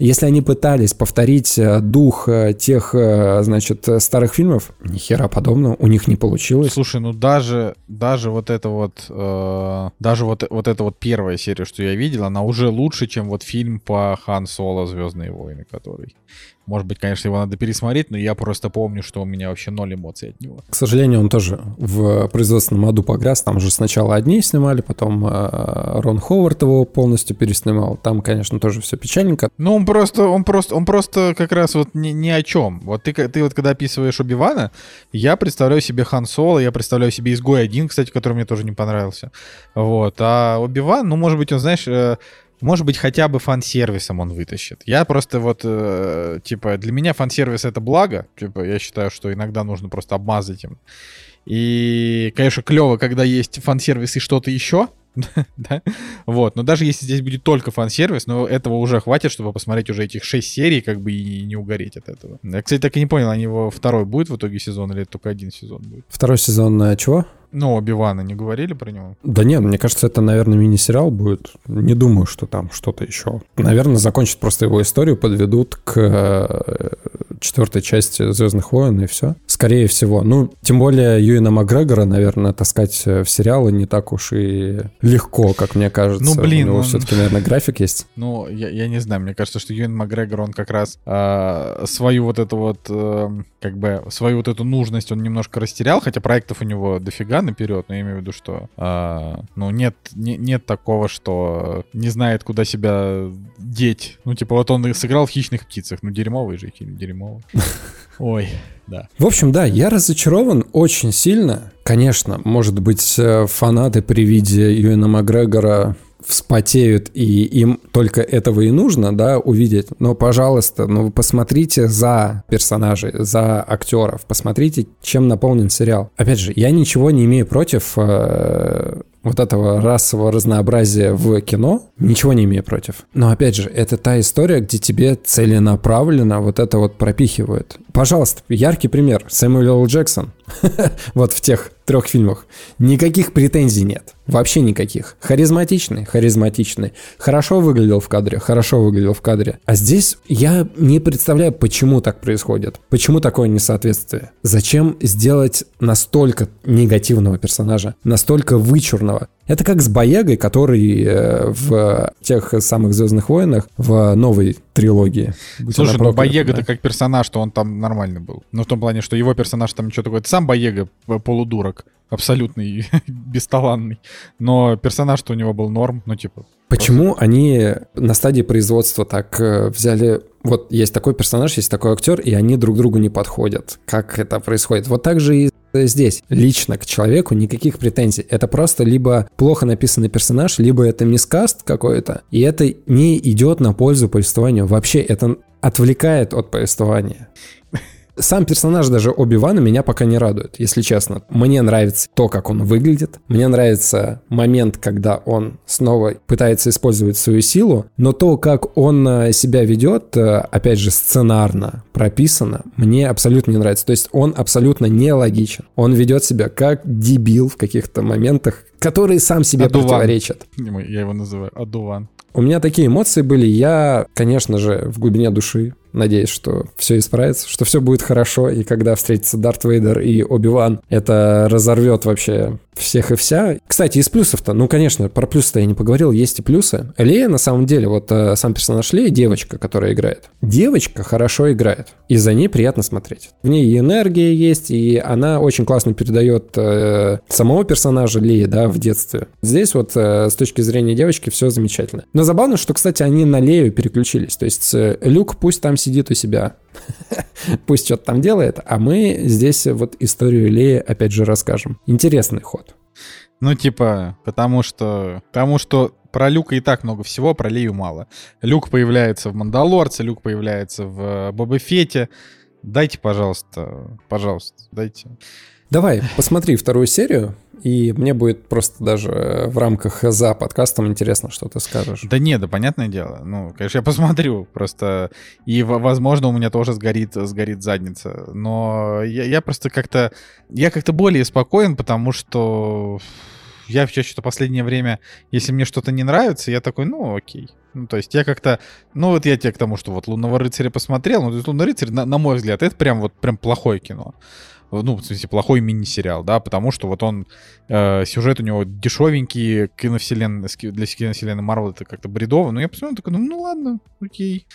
S2: если они пытались повторить э, дух э, тех, э, значит, старых фильмов, ни хера подобного, у них не получилось.
S1: Слушай, ну даже, даже вот это вот, э, даже вот, вот эта вот первая серия, что я видел, она уже лучше, чем вот фильм по Хан Соло «Звездные войны», который может быть, конечно, его надо пересмотреть, но я просто помню, что у меня вообще ноль эмоций от него.
S2: К сожалению, он тоже в производственном аду погряз. Там уже сначала одни снимали, потом э, Рон Ховард его полностью переснимал. Там, конечно, тоже все печальненько.
S1: Ну, он просто, он просто, он просто как раз вот ни, ни о чем. Вот ты, ты вот когда описываешь Убивана, я представляю себе Хан Соло, я представляю себе Изгой один, кстати, который мне тоже не понравился. Вот. А Убиван, ну, может быть, он, знаешь, э, может быть, хотя бы фан-сервисом он вытащит. Я просто вот, э, типа, для меня фан-сервис это благо. Типа, я считаю, что иногда нужно просто обмазать им. И, конечно, клево, когда есть фан-сервис и что-то еще. да? Вот, но даже если здесь будет только фан-сервис, но этого уже хватит, чтобы посмотреть уже этих шесть серий, как бы и не угореть от этого. Я, кстати, так и не понял, они его второй будет в итоге сезон или только один сезон будет?
S2: Второй сезон э, чего?
S1: Ну, Оби-Вана не говорили про него?
S2: Да нет, мне кажется, это, наверное, мини-сериал будет. Не думаю, что там что-то еще. Наверное, закончат просто его историю, подведут к э, четвертой части Звездных войн, и все. Скорее всего. Ну, тем более Юина Макгрегора, наверное, таскать в сериалы не так уж и легко, как мне кажется.
S1: Ну, блин,
S2: У него
S1: он-
S2: все-таки, наверное, график есть.
S1: Ну, я, я не знаю, мне кажется, что Юэн Макгрегор, он как раз а, свою вот эту вот, эм, как бы, свою вот эту нужность он немножко растерял, хотя проектов у него дофига наперед, но я имею в виду, что, а, ну, нет, не- нет такого, что не знает, куда себя деть. Ну, типа, вот он сыграл в «Хищных птицах», ну, дерьмовый же фильм, дерьмовый. Ой, да.
S2: В общем, да, я разочарован очень сильно. Конечно, может быть, э, фанаты при виде Юэна Макгрегора вспотеют, и им только этого и нужно, да, увидеть. Но, пожалуйста, ну посмотрите за персонажей, за актеров, посмотрите, чем наполнен сериал. Опять же, я ничего не имею против э, вот этого расового разнообразия в кино, ничего не имею против. Но опять же, это та история, где тебе целенаправленно вот это вот пропихивают. Пожалуйста, яркий пример. Сэмюэл. Джексон. Вот в тех трех фильмах. Никаких претензий нет. Вообще никаких. Харизматичный, харизматичный. Хорошо выглядел в кадре, хорошо выглядел в кадре. А здесь я не представляю, почему так происходит. Почему такое несоответствие. Зачем сделать настолько негативного персонажа, настолько вычурного? Это как с Боегой, который э, в тех самых Звездных войнах, в новой трилогии.
S1: Слушай, ну Боега-то
S2: да.
S1: как персонаж, что он там нормально был. Ну, в том плане, что его персонаж там что такое. Сам Боега полудурок. Абсолютный, бесталанный. Но персонаж-то у него был норм. Ну, типа,
S2: Почему они на стадии производства так э, взяли... Вот есть такой персонаж, есть такой актер, и они друг другу не подходят. Как это происходит? Вот так же и здесь. Лично к человеку никаких претензий. Это просто либо плохо написанный персонаж, либо это мискаст какой-то, и это не идет на пользу повествованию. Вообще это отвлекает от повествования. Сам персонаж даже Оби-Вана меня пока не радует, если честно. Мне нравится то, как он выглядит. Мне нравится момент, когда он снова пытается использовать свою силу. Но то, как он э, себя ведет, э, опять же, сценарно прописано, мне абсолютно не нравится. То есть он абсолютно нелогичен. Он ведет себя как дебил в каких-то моментах, которые сам себе
S1: Адуван.
S2: противоречат.
S1: я его называю Адуван.
S2: У меня такие эмоции были. Я, конечно же, в глубине души надеюсь, что все исправится, что все будет хорошо, и когда встретится Дарт Вейдер и Оби-Ван, это разорвет вообще всех и вся. Кстати, из плюсов-то, ну, конечно, про плюсы-то я не поговорил, есть и плюсы. Лея, на самом деле, вот э, сам персонаж Лея, девочка, которая играет. Девочка хорошо играет, и за ней приятно смотреть. В ней и энергия есть, и она очень классно передает э, самого персонажа Леи, да, в детстве. Здесь вот э, с точки зрения девочки все замечательно. Но забавно, что, кстати, они на Лею переключились. То есть э, Люк пусть там сидит у себя, пусть что-то там делает, а мы здесь вот историю Леи опять же расскажем. Интересный ход.
S1: Ну, типа, потому что... Потому что про Люка и так много всего, про Лею мало. Люк появляется в Мандалорце, Люк появляется в э, Боба Фете. Дайте, пожалуйста, пожалуйста, дайте.
S2: Давай, посмотри вторую серию, и мне будет просто даже э, в рамках за подкастом интересно, что ты скажешь.
S1: Да не, да понятное дело. Ну, конечно, я посмотрю. Просто и, возможно, у меня тоже сгорит, сгорит задница. Но я, я просто как-то... Я как-то более спокоен, потому что я чаще что последнее время, если мне что-то не нравится, я такой, ну, окей. Ну, то есть я как-то... Ну, вот я тебе к тому, что вот «Лунного рыцаря» посмотрел. Ну, «Лунный рыцарь», на, на мой взгляд, это прям вот прям плохое кино. Ну, в смысле, плохой мини-сериал, да, потому что вот он, э, сюжет у него дешевенький, киновселенная, для киновселенной Марвел это как-то бредово, но я посмотрел, такой, ну, ну ладно, окей.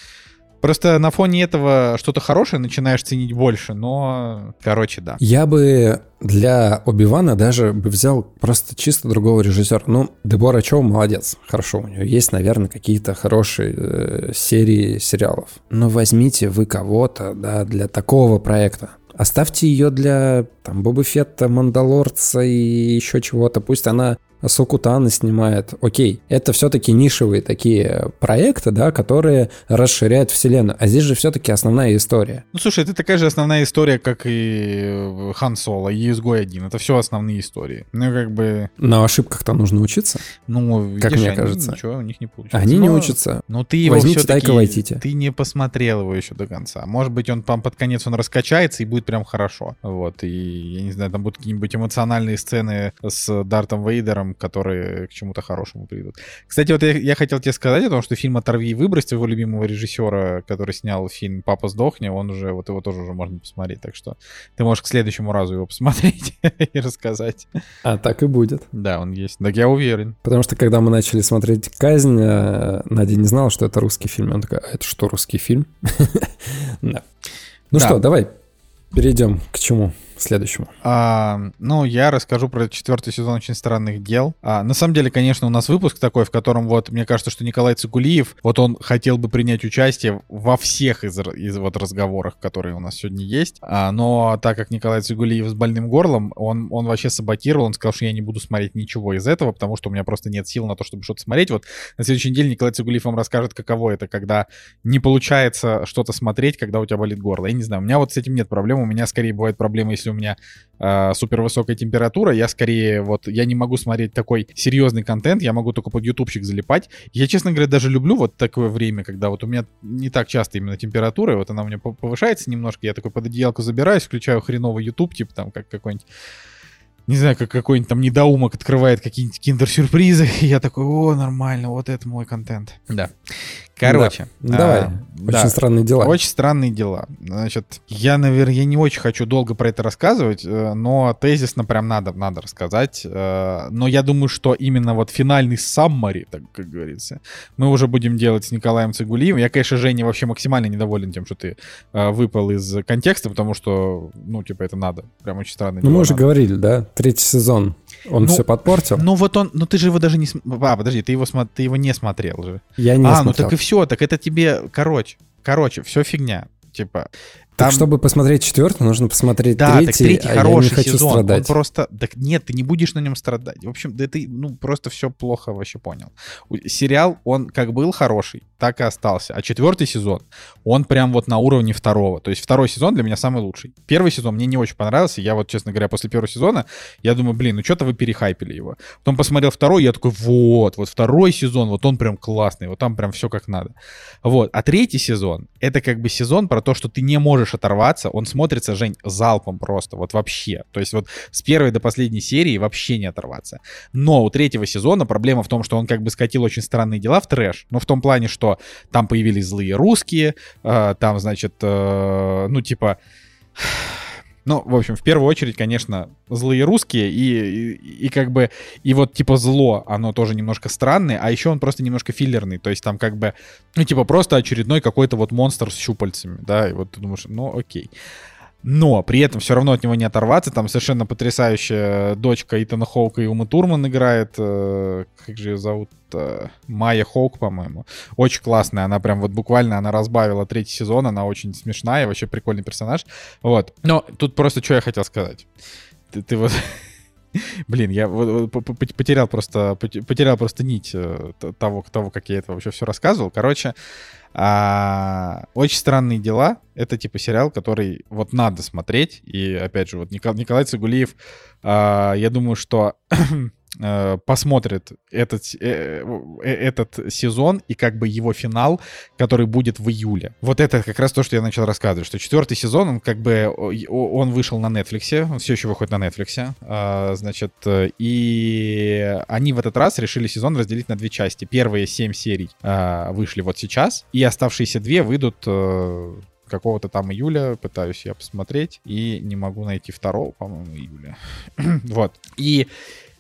S1: Просто на фоне этого что-то хорошее начинаешь ценить больше, но, короче, да.
S2: Я бы для Оби-Вана даже бы взял просто чисто другого режиссера. Ну, Дебора Чоу молодец, хорошо, у нее есть, наверное, какие-то хорошие э, серии сериалов. Но возьмите вы кого-то, да, для такого проекта. Оставьте ее для там Боба Фетта, Мандалорца и еще чего-то. Пусть она Сокутана снимает. Окей, это все-таки нишевые такие проекты, да, которые расширяют вселенную. А здесь же все-таки основная история.
S1: Ну, слушай, это такая же основная история, как и э, Хан Соло, и Изгой один. Это все основные истории. Ну, как бы,
S2: На ошибках-то нужно учиться.
S1: ну,
S2: Как мне
S1: они
S2: кажется.
S1: Ничего у них не получается.
S2: Они не
S1: Но-
S2: учатся.
S1: Ну ты его
S2: Возьмите. Тайка Вайтити.
S1: Ты не посмотрел его еще до конца. Может быть, он там под конец он раскачается и будет прям хорошо. Вот, и, я не знаю, там будут какие-нибудь эмоциональные сцены с Дартом Вейдером, которые к чему-то хорошему приведут. Кстати, вот я, я хотел тебе сказать о том, что фильм «Оторви и выбрось» твоего любимого режиссера, который снял фильм «Папа сдохни», он уже, вот его тоже уже можно посмотреть, так что ты можешь к следующему разу его посмотреть и рассказать.
S2: А так и будет.
S1: Да, он есть. Так я уверен.
S2: Потому что когда мы начали смотреть «Казнь», э, Надя не знала, что это русский фильм. Он такой, а это что, русский фильм? Да. Ну
S1: Да.
S2: что, давай перейдем к чему следующему.
S1: А, ну, я расскажу про четвертый сезон «Очень странных дел». А, на самом деле, конечно, у нас выпуск такой, в котором вот, мне кажется, что Николай Цигулиев, вот он хотел бы принять участие во всех из, из вот разговорах, которые у нас сегодня есть. А, но так как Николай Цигулиев с больным горлом, он, он вообще саботировал, он сказал, что я не буду смотреть ничего из этого, потому что у меня просто нет сил на то, чтобы что-то смотреть. Вот на следующей неделе Николай Цигулиев вам расскажет, каково это, когда не получается что-то смотреть, когда у тебя болит горло. Я не знаю, у меня вот с этим нет проблем. У меня скорее бывает проблема, если у меня э, супервысокая температура. Я скорее вот, я не могу смотреть такой серьезный контент, я могу только под ютубчик залипать. Я, честно говоря, даже люблю вот такое время, когда вот у меня не так часто именно температура, вот она у меня по- повышается немножко, я такой под одеялку забираюсь, включаю хреновый ютуб, типа там как какой-нибудь не знаю, как какой-нибудь там недоумок открывает какие-нибудь киндер-сюрпризы, и я такой, о, нормально, вот это мой контент. Да. Короче.
S2: Ну, давай.
S1: а, да.
S2: Очень странные дела.
S1: Очень странные дела. Значит, я, наверное, я не очень хочу долго про это рассказывать, э, но тезисно прям надо, надо рассказать. Э, Но я думаю, что именно вот финальный саммари, так как говорится, мы уже будем делать с Николаем Цигулиевым. Я, конечно, Женя вообще максимально недоволен тем, что ты э, выпал из контекста, потому что, ну, типа, это надо. Прям очень странно.
S2: Ну, мы уже говорили, да? Третий сезон. Он
S1: Ну,
S2: все подпортил.
S1: Ну вот он, ну ты же его даже не... А, подожди, ты его, смо- ты его не смотрел же.
S2: Я не
S1: а,
S2: смотрел.
S1: ну так и все, так это тебе, короче, короче, все фигня. Типа,
S2: Так,
S1: там-
S2: чтобы посмотреть четвертый, нужно посмотреть
S1: Да,
S2: третий,
S1: так третий
S2: а
S1: хороший
S2: я не хочу
S1: сезон.
S2: страдать.
S1: Он просто... Так нет, ты не будешь на нем страдать. В общем, да ты, ну, просто все плохо вообще понял. Сериал, он как был хороший, так и остался. А четвертый сезон, он прям вот на уровне второго. То есть второй сезон для меня самый лучший. Первый сезон мне не очень понравился. Я вот, честно говоря, после первого сезона, я думаю, блин, ну что-то вы перехайпили его. Потом посмотрел второй, я такой, вот, вот второй сезон, вот он прям классный, вот там прям все как надо. Вот. А третий сезон, это как бы сезон про то, что ты не можешь оторваться. Он смотрится, Жень, залпом просто, вот вообще. То есть вот с первой до последней серии вообще не оторваться. Но у третьего сезона проблема в том, что он как бы скатил очень странные дела в трэш. Ну, в том плане, что там появились злые русские, э, там, значит, э, ну, типа... Ну, в общем, в первую очередь, конечно, злые русские, и, и, и как бы, и вот типа зло, оно тоже немножко странное, а еще он просто немножко филлерный, то есть там как бы, ну, типа просто очередной какой-то вот монстр с щупальцами, да, и вот ты думаешь, ну, окей. Но при этом все равно от него не оторваться. Там совершенно потрясающая дочка Итана Хоука и Умы Турман играет. э, Как же ее зовут? Э, Майя Хоук, по-моему. Очень классная. Она прям вот буквально, она разбавила третий сезон. Она очень смешная, вообще прикольный персонаж. Вот. Но тут просто что я хотел сказать. Ты, ты вот... Блин, я потерял просто, поте- потерял просто нить э, того, того, как я это вообще все рассказывал. Короче, а, очень странные дела. Это типа сериал, который вот надо смотреть. И опять же, вот Никол- Николай Цигулиев, а, я думаю, что посмотрит этот, э, э, этот сезон и как бы его финал, который будет в июле. Вот это как раз то, что я начал рассказывать, что четвертый сезон, он как бы, он вышел на Netflix, он все еще выходит на Netflix, а, значит, э, и они в этот раз решили сезон разделить на две части. Первые семь серий а, вышли вот сейчас, и оставшиеся две выйдут э, какого-то там июля, пытаюсь я посмотреть, и не могу найти второго, по-моему, июля. вот. И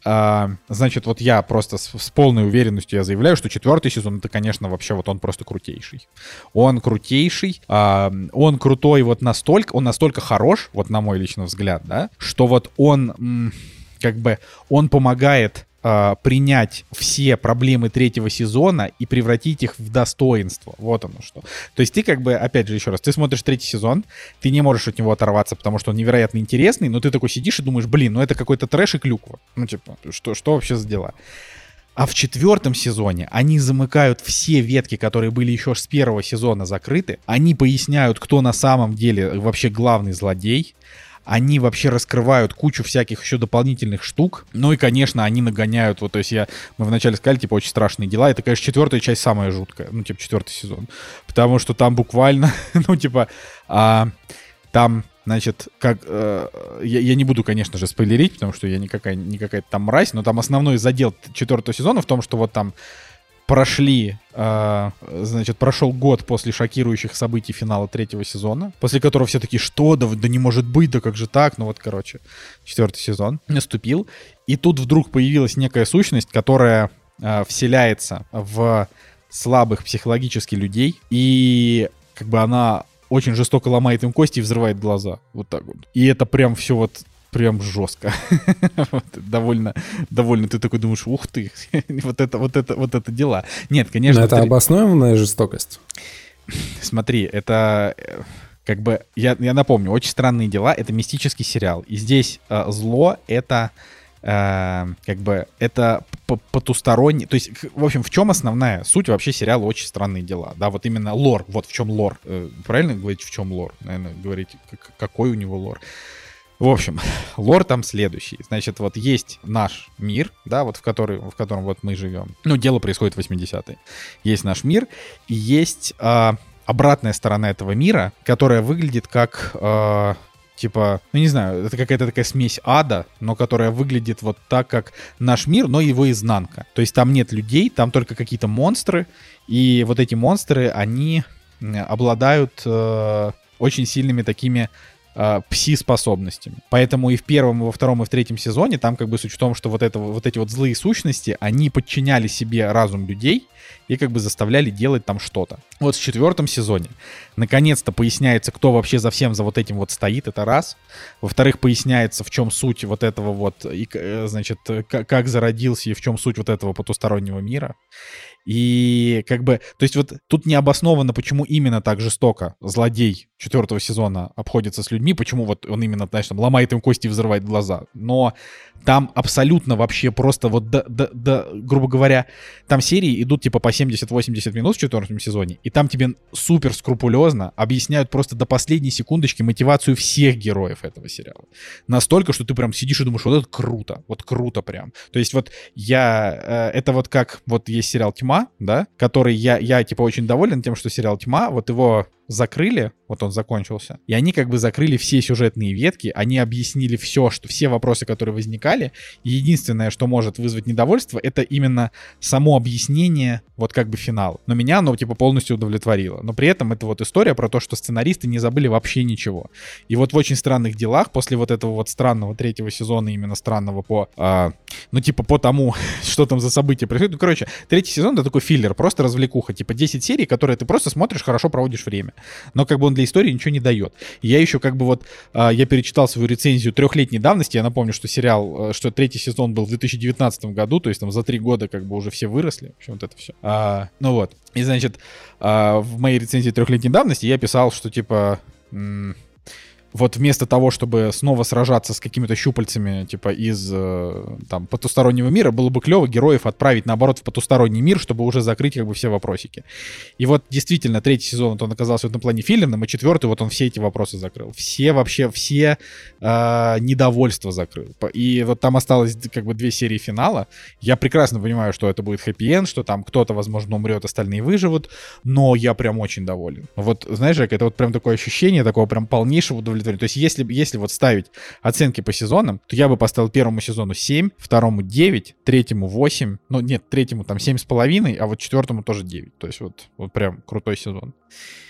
S1: а, значит, вот я просто с, с полной уверенностью я заявляю, что четвертый сезон это, конечно, вообще вот он просто крутейший. Он крутейший, а, он крутой вот настолько, он настолько хорош, вот на мой личный взгляд, да, что вот он как бы он помогает а, принять все проблемы третьего сезона и превратить их в достоинство. Вот оно что. То есть ты как бы, опять же, еще раз, ты смотришь третий сезон, ты не можешь от него оторваться, потому что он невероятно интересный, но ты такой сидишь и думаешь, блин, ну это какой-то трэш и клюква. Ну типа, что, что вообще за дела? А в четвертом сезоне они замыкают все ветки, которые были еще с первого сезона закрыты. Они поясняют, кто на самом деле вообще главный злодей. Они вообще раскрывают кучу всяких еще дополнительных штук. Ну и, конечно, они нагоняют, вот, то есть я, мы вначале сказали, типа, очень страшные дела. Это, конечно, четвертая часть самая жуткая, ну, типа, четвертый сезон. Потому что там буквально, ну, типа, а, там Значит, как э, я, я не буду, конечно же, спойлерить, потому что я никакая, не какая-то там мразь, но там основной задел четвертого сезона в том, что вот там прошли, э, значит, прошел год после шокирующих событий финала третьего сезона, после которого все такие, что, да, да не может быть, да как же так, ну вот, короче, четвертый сезон наступил, и тут вдруг появилась некая сущность, которая э, вселяется в слабых психологически людей, и как бы она очень жестоко ломает им кости и взрывает глаза. Вот так вот. И это прям все вот прям жестко. вот, довольно, довольно ты такой думаешь, ух ты, вот это, вот это, вот это дела. Нет, конечно.
S2: Но это ты... обоснованная жестокость.
S1: Смотри, это э, как бы, я, я напомню, «Очень странные дела» — это мистический сериал. И здесь э, зло — это э, как бы, это потусторонний... То есть, в общем, в чем основная суть вообще сериала «Очень странные дела»? Да, вот именно лор, вот в чем лор. Э, правильно говорить, в чем лор? Наверное, говорить, какой у него лор. В общем, лор там следующий. Значит, вот есть наш мир, да, вот в, который, в котором вот мы живем. Ну, дело происходит в 80-е. Есть наш мир, и есть э, обратная сторона этого мира, которая выглядит как... Э, типа, ну не знаю, это какая-то такая смесь ада, но которая выглядит вот так, как наш мир, но его изнанка. То есть там нет людей, там только какие-то монстры, и вот эти монстры, они обладают э, очень сильными такими э, пси-способностями. Поэтому и в первом, и во втором, и в третьем сезоне там как бы суть в том, что вот, это, вот эти вот злые сущности, они подчиняли себе разум людей и как бы заставляли делать там что-то. Вот в четвертом сезоне наконец-то поясняется, кто вообще за всем за вот этим вот стоит, это раз. Во-вторых, поясняется, в чем суть вот этого вот, и, э, значит, как, как зародился и в чем суть вот этого потустороннего мира. И как бы, то есть вот тут не обосновано, почему именно так жестоко злодей четвертого сезона обходится с людьми, почему вот он именно, знаешь, там ломает им кости и взрывает глаза. Но там абсолютно вообще просто вот, да, да, да, грубо говоря, там серии идут типа по 70-80 минут в четвертом сезоне, и там тебе супер скрупулезно объясняют просто до последней секундочки мотивацию всех героев этого сериала. Настолько, что ты прям сидишь и думаешь, вот это круто, вот круто прям. То есть вот я, э, это вот как, вот есть сериал «Тьма», да, который я, я типа очень доволен тем, что сериал «Тьма», вот его закрыли, вот он закончился, и они как бы закрыли все сюжетные ветки, они объяснили все, что все вопросы, которые возникали, и единственное, что может вызвать недовольство, это именно само объяснение вот как бы финала. Но меня оно типа полностью удовлетворило. Но при этом это вот история про то, что сценаристы не забыли вообще ничего. И вот в очень странных делах, после вот этого вот странного третьего сезона, именно странного по, а, ну типа по тому, что там за события происходит. Ну, короче, третий сезон это такой филлер, просто развлекуха, типа 10 серий, которые ты просто смотришь, хорошо проводишь время. Но как бы он для истории ничего не дает. Я еще как бы вот, а, я перечитал свою рецензию трехлетней давности, я напомню, что сериал, э, что третий сезон был в 2019 году, то есть там за три года как бы уже все выросли, в общем, вот это все. А, ну вот. И значит, а, в моей рецензии трехлетней давности я писал, что типа вот вместо того, чтобы снова сражаться с какими-то щупальцами, типа, из, э, там, потустороннего мира, было бы клево героев отправить, наоборот, в потусторонний мир, чтобы уже закрыть, как бы, все вопросики. И вот, действительно, третий сезон, вот он оказался в этом плане филлерным, и четвертый, вот он все эти вопросы закрыл. Все вообще, все э, недовольства закрыл. И вот там осталось, как бы, две серии финала. Я прекрасно понимаю, что это будет хэппи-энд, что там кто-то, возможно, умрет, остальные выживут, но я прям очень доволен. Вот, знаешь, Жек, это вот прям такое ощущение такого прям полнейшего удовлетворения удовлетворен. То есть если, если вот ставить оценки по сезонам, то я бы поставил первому сезону 7, второму 9, третьему 8, ну нет, третьему там 7,5, а вот четвертому тоже 9. То есть вот, вот прям крутой сезон.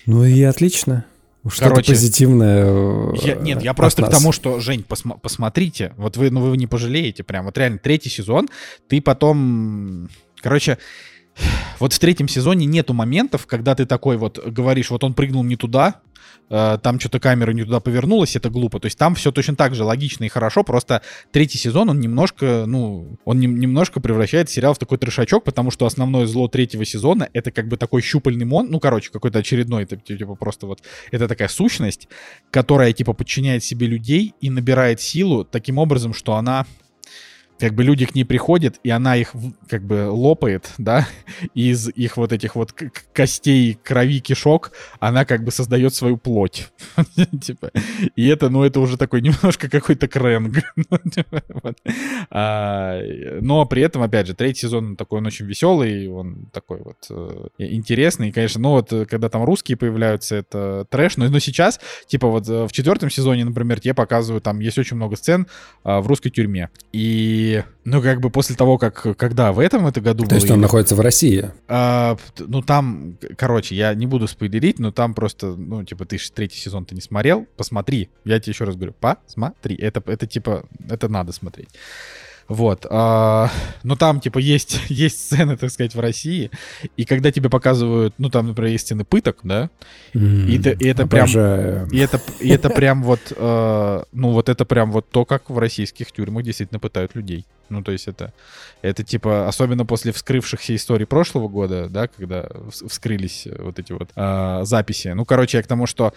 S2: Ну и отлично. Что-то Короче, позитивное.
S1: Э, я, нет, я просто к тому, что, Жень, посма- посмотрите, вот вы, ну вы не пожалеете прям, вот реально третий сезон, ты потом, короче, вот в третьем сезоне нету моментов, когда ты такой вот говоришь, вот он прыгнул не туда, Э, там что-то камера не туда повернулась, это глупо. То есть там все точно так же логично и хорошо, просто третий сезон, он немножко, ну, он не, немножко превращает сериал в такой трешачок, потому что основное зло третьего сезона это как бы такой щупальный мон, ну, короче, какой-то очередной, это типа просто вот, это такая сущность, которая типа подчиняет себе людей и набирает силу таким образом, что она как бы люди к ней приходят, и она их как бы лопает, да, из их вот этих вот костей, крови, кишок, она как бы создает свою плоть. Типа, и это, ну, это уже такой немножко какой-то крэнг. Ну, типа. А, Но при этом, опять же, третий сезон он такой, он очень веселый, он такой вот э, интересный. И, конечно, ну вот, э, когда там русские появляются, это трэш. Но, но сейчас, типа вот э, в четвертом сезоне, например, тебе показывают, там есть очень много сцен а, в русской тюрьме. И, ну, как бы после того, как, когда в этом это году
S2: То есть он
S1: или-
S2: находится в России.
S1: а, ну там, короче, я не буду спойлерить, но там просто, ну, типа, ты третий сезон ты не смотрел, посмотри. Я тебе еще раз говорю, посмотри. Это, это типа, это надо смотреть. Вот. а, ну, там, типа, есть, есть сцены, так сказать, в России. И когда тебе показывают, ну, там, например, есть сцены пыток, да, И это- и это прям- и это, и это прям вот, э, ну вот это прям вот то, как в российских тюрьмах действительно пытают людей. Ну то есть это, это типа, особенно после вскрывшихся историй прошлого года, да, когда вс- вскрылись вот эти вот э, записи. Ну, короче, я к тому, что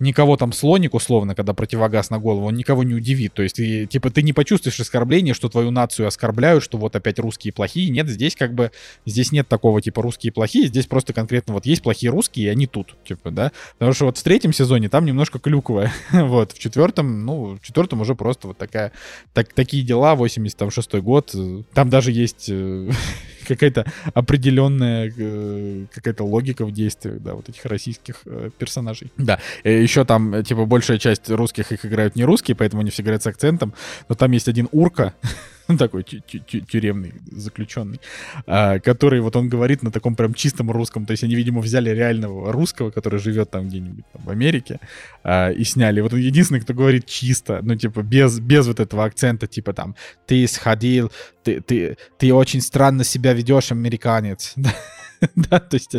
S1: никого там слоник, условно, когда противогаз на голову, он никого не удивит. То есть, ты, типа, ты не почувствуешь оскорбления, что твою нацию оскорбляют, что вот опять русские плохие. Нет, здесь как бы, здесь нет такого, типа, русские плохие, здесь просто конкретно вот есть плохие русские, и они тут, типа, да. Потому что вот в третьем сезоне там немножко клюковое. вот, в четвертом, ну, в четвертом уже просто вот такая, так, такие дела, 86 год. Там даже есть э, какая-то определенная э, какая-то логика в действиях, да, вот этих российских э, персонажей. Да, еще там, э, типа, большая часть русских их играют не русские, поэтому они все играют с акцентом, но там есть один урка, такой тю- тю- тю- тюремный заключенный, а, который вот он говорит на таком прям чистом русском, то есть они, видимо, взяли реального русского, который живет там где-нибудь в Америке, а, и сняли. Вот он единственный, кто говорит чисто, ну, типа, без, без вот этого акцента, типа там, ты сходил, ты, ты, ты очень странно себя ведешь, американец. Да, то есть,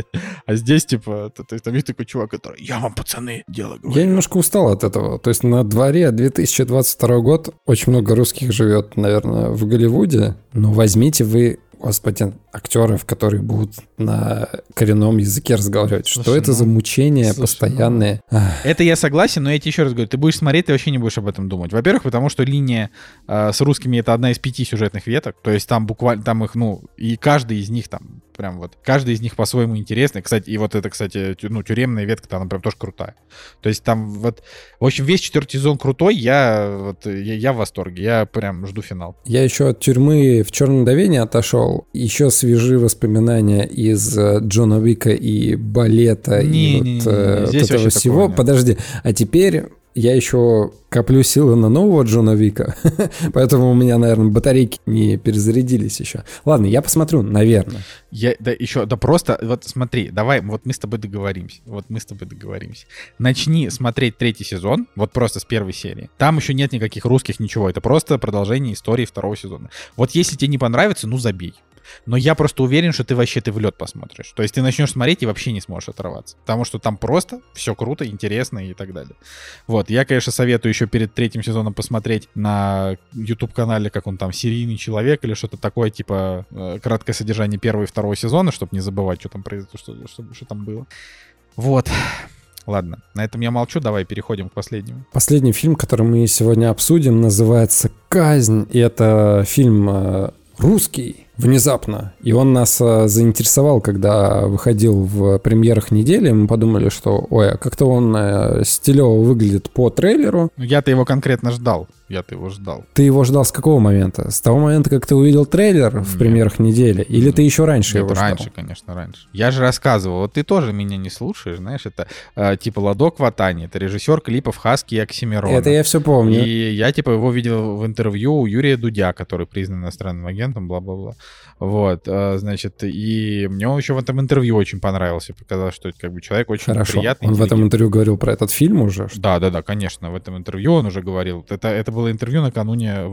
S1: а здесь, типа, то, то есть там есть такой чувак, который, я вам, пацаны, дело говорю.
S2: Я немножко устал от этого. То есть на дворе 2022 год очень много русских живет, наверное, в Голливуде. Но возьмите вы, господи, актеров, которые будут на коренном языке разговаривать. Что
S1: Слушай,
S2: это
S1: ну,
S2: за мучения
S1: слушай,
S2: постоянные? Ах,
S1: Это я согласен, но я тебе еще раз говорю, ты будешь смотреть, ты вообще не будешь об этом думать. Во-первых, потому что линия э, с русскими это одна из пяти сюжетных веток, то есть там буквально, там их, ну, и каждый из них там прям вот, каждый из них по-своему интересный. Кстати, и вот это, кстати, ну, тюремная ветка, она прям тоже крутая. То есть там вот, в общем, весь четвертый сезон крутой, я вот, я, я в восторге, я прям жду финал.
S2: Я еще от тюрьмы в черном давении отошел. Еще свежи воспоминания из э, Джона Уика и балета и
S1: Не-не-не,
S2: вот, э, вот
S1: здесь
S2: этого всего. Подожди, а теперь я еще коплю силы на нового Джона Вика, поэтому у меня, наверное, батарейки не перезарядились еще. Ладно, я посмотрю, наверное.
S1: Я, да, еще, да просто, вот смотри, давай, вот мы с тобой договоримся, вот мы с тобой договоримся. Начни смотреть третий сезон, вот просто с первой серии. Там еще нет никаких русских, ничего, это просто продолжение истории второго сезона. Вот если тебе не понравится, ну забей. Но я просто уверен, что ты вообще ты в лед посмотришь. То есть ты начнешь смотреть и вообще не сможешь оторваться. Потому что там просто все круто, интересно и так далее. Вот, я, конечно, советую еще перед третьим сезоном посмотреть на YouTube-канале, как он там, «Серийный человек» или что-то такое, типа э, краткое содержание первого и второго сезона, чтобы не забывать, что там произошло, что, что, что там было. Вот. Ладно, на этом я молчу, давай переходим к последнему.
S2: Последний фильм, который мы сегодня обсудим, называется «Казнь». И это фильм э, русский внезапно. И он нас э, заинтересовал, когда выходил в премьерах недели. Мы подумали, что, ой, а как-то он э, стилево выглядит по трейлеру.
S1: Ну, я-то его конкретно ждал. Я-то его ждал.
S2: Ты его ждал с какого момента? С того момента, как ты увидел трейлер в
S1: Нет.
S2: премьерах недели? Или ты еще раньше
S1: Нет,
S2: его ждал?
S1: раньше, конечно, раньше. Я же рассказывал, вот ты тоже меня не слушаешь, знаешь, это э, типа Ладок Ватани, это режиссер клипов Хаски и Оксимирона.
S2: Это я все помню.
S1: И я, типа, его видел в интервью у Юрия Дудя, который признан иностранным агентом, бла-бла-бла. Вот, а, значит, и мне он еще в этом интервью очень понравился. Показалось, что это как бы человек очень
S2: Хорошо.
S1: приятный.
S2: Он в этом интервью говорил про этот фильм уже? что-
S1: Да, да, да, конечно, в этом интервью он уже говорил. Это, это было интервью накануне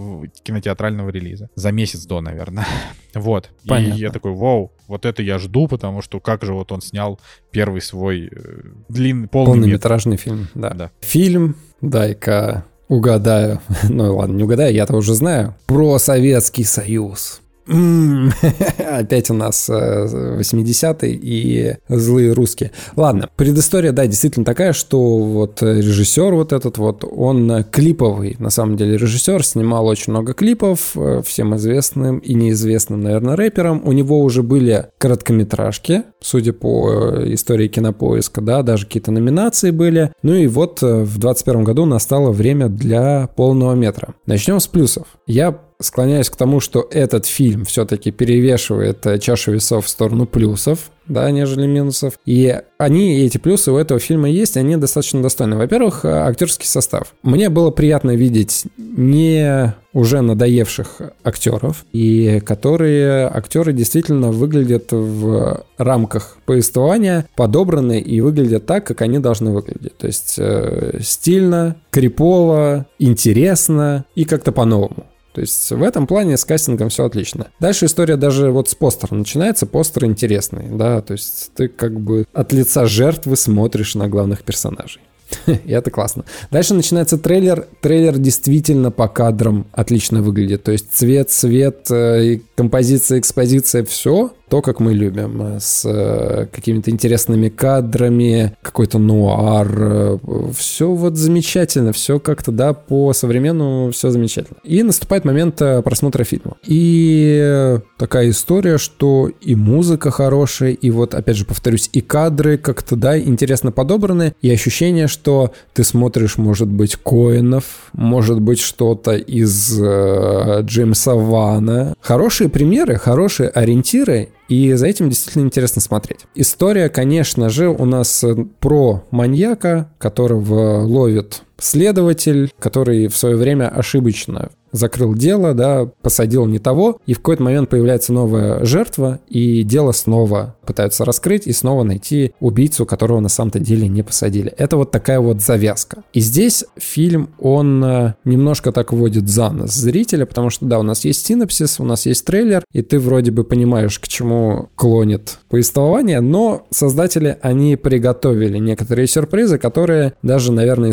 S1: кинотеатрального релиза. За месяц до, наверное. Вот.
S2: Понятно.
S1: И я такой, вау, вот это я жду, потому что как же вот он снял первый свой э, длинный, полный метр.
S2: Полнометражный фильм, да.
S1: Да.
S2: Фильм, дай-ка угадаю. ну ладно, не угадаю, я-то уже знаю. Про Советский Союз. Опять у нас э, 80-е и злые русские. Ладно, предыстория, да, действительно такая, что вот э, режиссер вот этот вот, он э, клиповый, на самом деле, режиссер, снимал очень много клипов э, всем известным и неизвестным, наверное, рэперам. У него уже были короткометражки, судя по э, истории кинопоиска, да, даже какие-то номинации были. Ну и вот э, в 21 году настало время для полного метра. Начнем с плюсов. Я склоняюсь к тому, что этот фильм все-таки перевешивает э, чашу весов в сторону плюсов, да, нежели минусов. И они, эти плюсы у этого фильма есть, они достаточно достойны. Во-первых, э, актерский состав. Мне было приятно видеть не уже надоевших актеров, и которые актеры действительно выглядят в рамках повествования, подобраны и выглядят так, как они должны выглядеть. То есть э, стильно, крипово, интересно и как-то по-новому. То есть в этом плане с кастингом все отлично. Дальше история даже вот с постера начинается. Постер интересный, да, то есть ты как бы от лица жертвы смотришь на главных персонажей. И это классно. Дальше начинается трейлер. Трейлер действительно по кадрам отлично выглядит. То есть цвет, свет, э, композиция, экспозиция, все то, как мы любим, э, с э, какими-то интересными кадрами, какой-то нуар, все вот замечательно, все как-то, да, по современному все замечательно. И наступает момент э, просмотра фильма. И такая история, что и музыка хорошая, и вот, опять же, повторюсь, и кадры как-то, да, интересно подобраны, и ощущение, что ты смотришь, может быть, Коинов, может быть, что-то из э, Джеймса Вана. Хорошие примеры, хорошие ориентиры, и за этим действительно интересно смотреть. История, конечно же, у нас э, про маньяка, которого ловит следователь, который в свое время ошибочно закрыл дело, да, посадил не того, и в какой-то момент появляется новая жертва, и дело снова пытаются раскрыть и снова найти убийцу, которого на самом-то деле не посадили. Это вот такая вот завязка. И здесь фильм, он э, немножко так вводит за нос зрителя, потому что, да, у нас есть синапсис, у нас есть трейлер, и ты вроде бы понимаешь, к чему клонит повествование, но создатели, они приготовили некоторые сюрпризы, которые даже, наверное,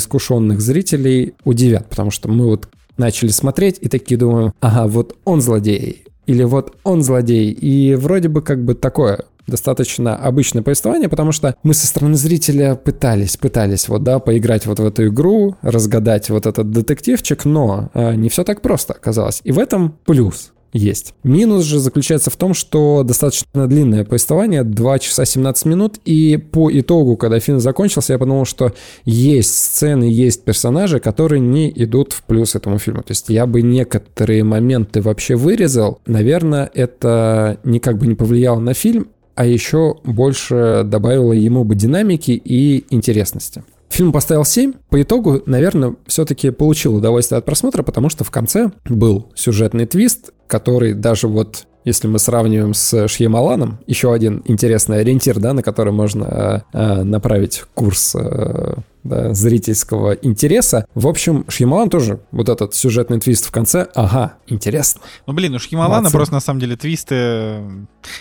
S2: искушенных зрителей удивят, потому что мы вот начали смотреть и такие думаем, ага, вот он злодей, или вот он злодей, и вроде бы как бы такое достаточно обычное повествование, потому что мы со стороны зрителя пытались, пытались вот, да, поиграть вот в эту игру, разгадать вот этот детективчик, но э, не все так просто оказалось. И в этом плюс есть. Минус же заключается в том, что достаточно длинное повествование, 2 часа 17 минут, и по итогу, когда фильм закончился, я подумал, что есть сцены, есть персонажи, которые не идут в плюс этому фильму. То есть я бы некоторые моменты вообще вырезал. Наверное, это никак бы не повлияло на фильм, а еще больше добавило ему бы динамики и интересности. Фильм поставил 7. По итогу, наверное, все-таки получил удовольствие от просмотра, потому что в конце был сюжетный твист, который даже вот если мы сравниваем с Шьямаланом, еще один интересный ориентир, да, на который можно э, э, направить курс э, да, зрительского интереса. В общем, Шьямалан тоже вот этот сюжетный твист в конце, ага, интересно.
S1: Ну, блин, у Шьямалана
S2: Молодцы.
S1: просто на самом деле твисты...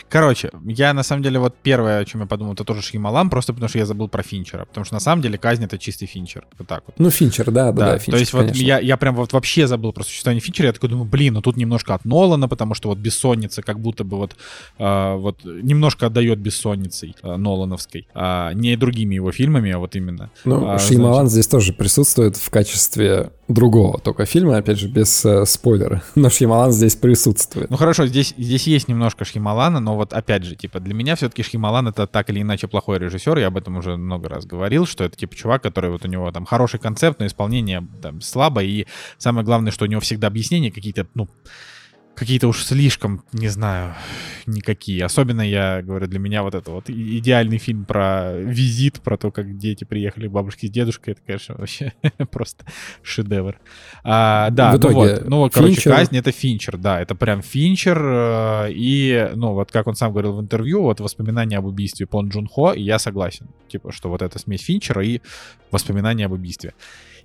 S1: Короче, я на самом деле вот первое, о чем я подумал, это тоже Шьямалан, просто потому что я забыл про Финчера. Потому что на самом деле казнь это чистый Финчер. Вот так вот.
S2: Ну, Финчер, да, да, да, Финчер,
S1: то есть вот
S2: конечно.
S1: я, я прям вот вообще забыл про существование Финчера, я такой думаю, блин, ну тут немножко от Нолана, потому что вот бессонница как будто бы вот, э, вот немножко отдает бессонницей э, Нолановской, а не другими его фильмами, а вот именно.
S2: Ну,
S1: А,
S2: Шьямалан здесь тоже присутствует в качестве другого только фильма, опять же, без э, спойлера. Но Шьямалан здесь присутствует.
S1: Ну хорошо, здесь, здесь есть немножко Шьямалана, но вот опять же, типа, для меня все-таки Шьямалан это так или иначе плохой режиссер, я об этом уже много раз говорил, что это типа чувак, который вот у него там хороший концепт, но исполнение там слабо, и самое главное, что у него всегда объяснения какие-то, ну, какие-то уж слишком, не знаю, никакие. Особенно, я говорю, для меня вот это вот идеальный фильм про визит, про то, как дети приехали к бабушке с дедушкой, это, конечно, вообще просто шедевр. А, да,
S2: В
S1: ну
S2: итоге
S1: вот, ну вот, короче,
S2: Финчер-
S1: казнь это Финчер, да, это прям Финчер, э, и, ну, вот как он сам говорил в интервью, вот воспоминания об убийстве Пон Джун Хо, и я согласен. типа, что вот это смесь Финчера и воспоминания об убийстве.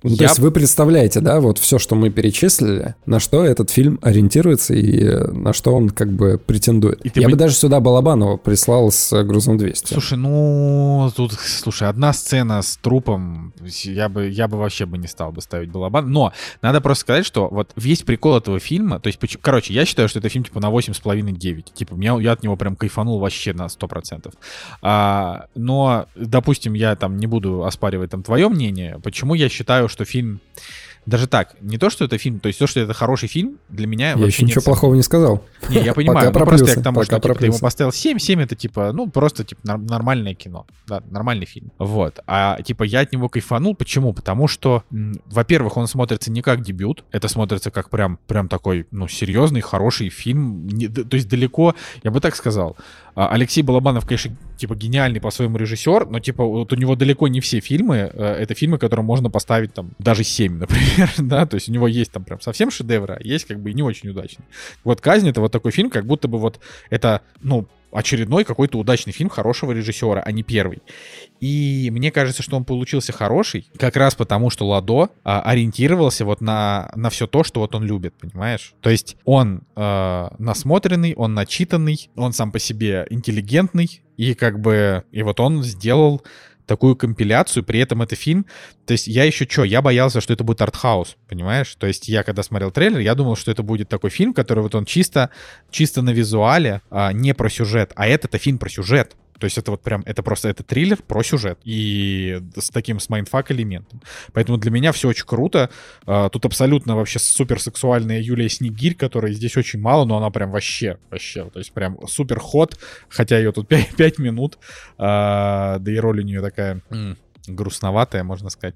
S2: Ну, то
S1: Я-
S2: есть вы представляете, да, вот все, что мы перечислили, на что этот фильм ориентируется и э, на что он как бы претендует.
S1: И
S2: Я
S1: бы-
S2: бы даже сюда Балабанова прислал с э, грузом 200.
S1: Слушай, ну, тут, слушай, одна сцена с трупом, я бы, я бы вообще бы не стал бы ставить балабан. Но надо просто сказать, что вот весь прикол этого фильма, то есть, короче, я считаю, что это фильм типа на 8,5-9. Типа, меня, я от него прям кайфанул вообще на 100%. А, но, допустим, я там не буду оспаривать там твое мнение, почему я считаю, что фильм... Даже так, не то, что это фильм, то есть то, что это хороший фильм, для меня
S2: Я
S1: вообще
S2: еще ничего
S1: сомнений.
S2: плохого не сказал.
S1: Не, я понимаю,
S2: Пока
S1: ну, просто я к тому,
S2: пока
S1: что типа, ты ему поставил 7, 7 это типа, ну, просто типа нормальное кино, да, нормальный фильм. Вот. А типа я от него кайфанул, почему? Потому что, во-первых, он смотрится не как дебют, это смотрится как прям, прям такой, ну, серьезный, хороший фильм. Не- то есть далеко, я бы так сказал, Алексей Балабанов, конечно, типа гениальный по-своему режиссер, но типа вот у него далеко не все фильмы, э, это фильмы, которым можно поставить там даже 7, например, да, то есть у него есть там прям совсем шедевры, а есть как бы и не очень удачный. Вот «Казнь» — это вот такой фильм, как будто бы вот это, ну, очередной какой-то удачный фильм хорошего режиссера, а не первый. И мне кажется, что он получился хороший, как раз потому, что Ладо а, ориентировался вот на, на все то, что вот он любит, понимаешь? То есть он э, насмотренный, он начитанный, он сам по себе интеллигентный, и как бы, и вот он сделал такую компиляцию, при этом это фильм, то есть я еще что, я боялся, что это будет артхаус, понимаешь? То есть я когда смотрел трейлер, я думал, что это будет такой фильм, который вот он чисто, чисто на визуале, а, не про сюжет, а это-то фильм про сюжет. То есть это вот прям, это просто, это триллер про сюжет. И с таким, с mindfuck элементом. Поэтому для меня все очень круто. А, Тут абсолютно вообще суперсексуальная Юлия Снегирь, которой здесь очень мало, но она прям вообще, вообще, то есть прям super hot, хотя ее тут 5, минут, А, да и роль у нее такая грустноватая, можно сказать.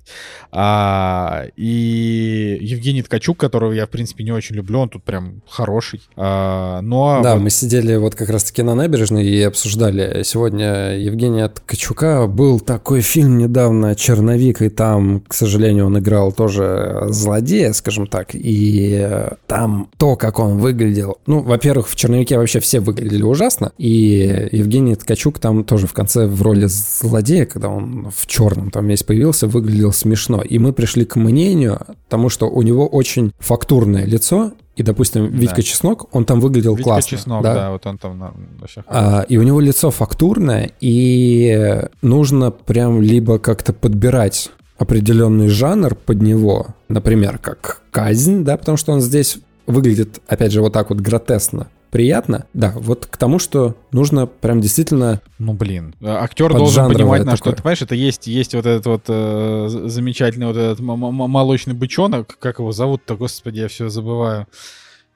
S1: А, и Евгений Ткачук, которого я, в принципе, не очень люблю, он тут прям хороший. А, но
S2: Да,
S1: вот-
S2: мы сидели вот как раз-таки на набережной и обсуждали сегодня Евгения Ткачука. Был такой фильм недавно «Черновик», и там, к сожалению, он играл тоже злодея, скажем так. И там то, как он выглядел... Ну, во-первых, в «Черновике» вообще все выглядели ужасно. И Евгений Ткачук там тоже в конце в роли злодея, когда он в черном там весь появился, выглядел смешно. И мы пришли к мнению, тому, что у него очень фактурное лицо, и, допустим, Витька Чеснок, он там выглядел
S1: Витька
S2: классно.
S1: Чеснок, да. вот он там на- вообще
S2: А, и у него лицо фактурное, и нужно прям либо как-то подбирать определенный жанр под него, например, как казнь, да, потому что он здесь выглядит, опять же, вот так вот гротескно. Приятно, да, вот к тому, что нужно прям действительно
S1: Ну, блин. Э, Актер должен понимать, на что
S2: такое.
S1: ты понимаешь, это есть, есть вот этот вот э, замечательный вот этот молочный бычонок, как его зовут-то, господи, я все забываю.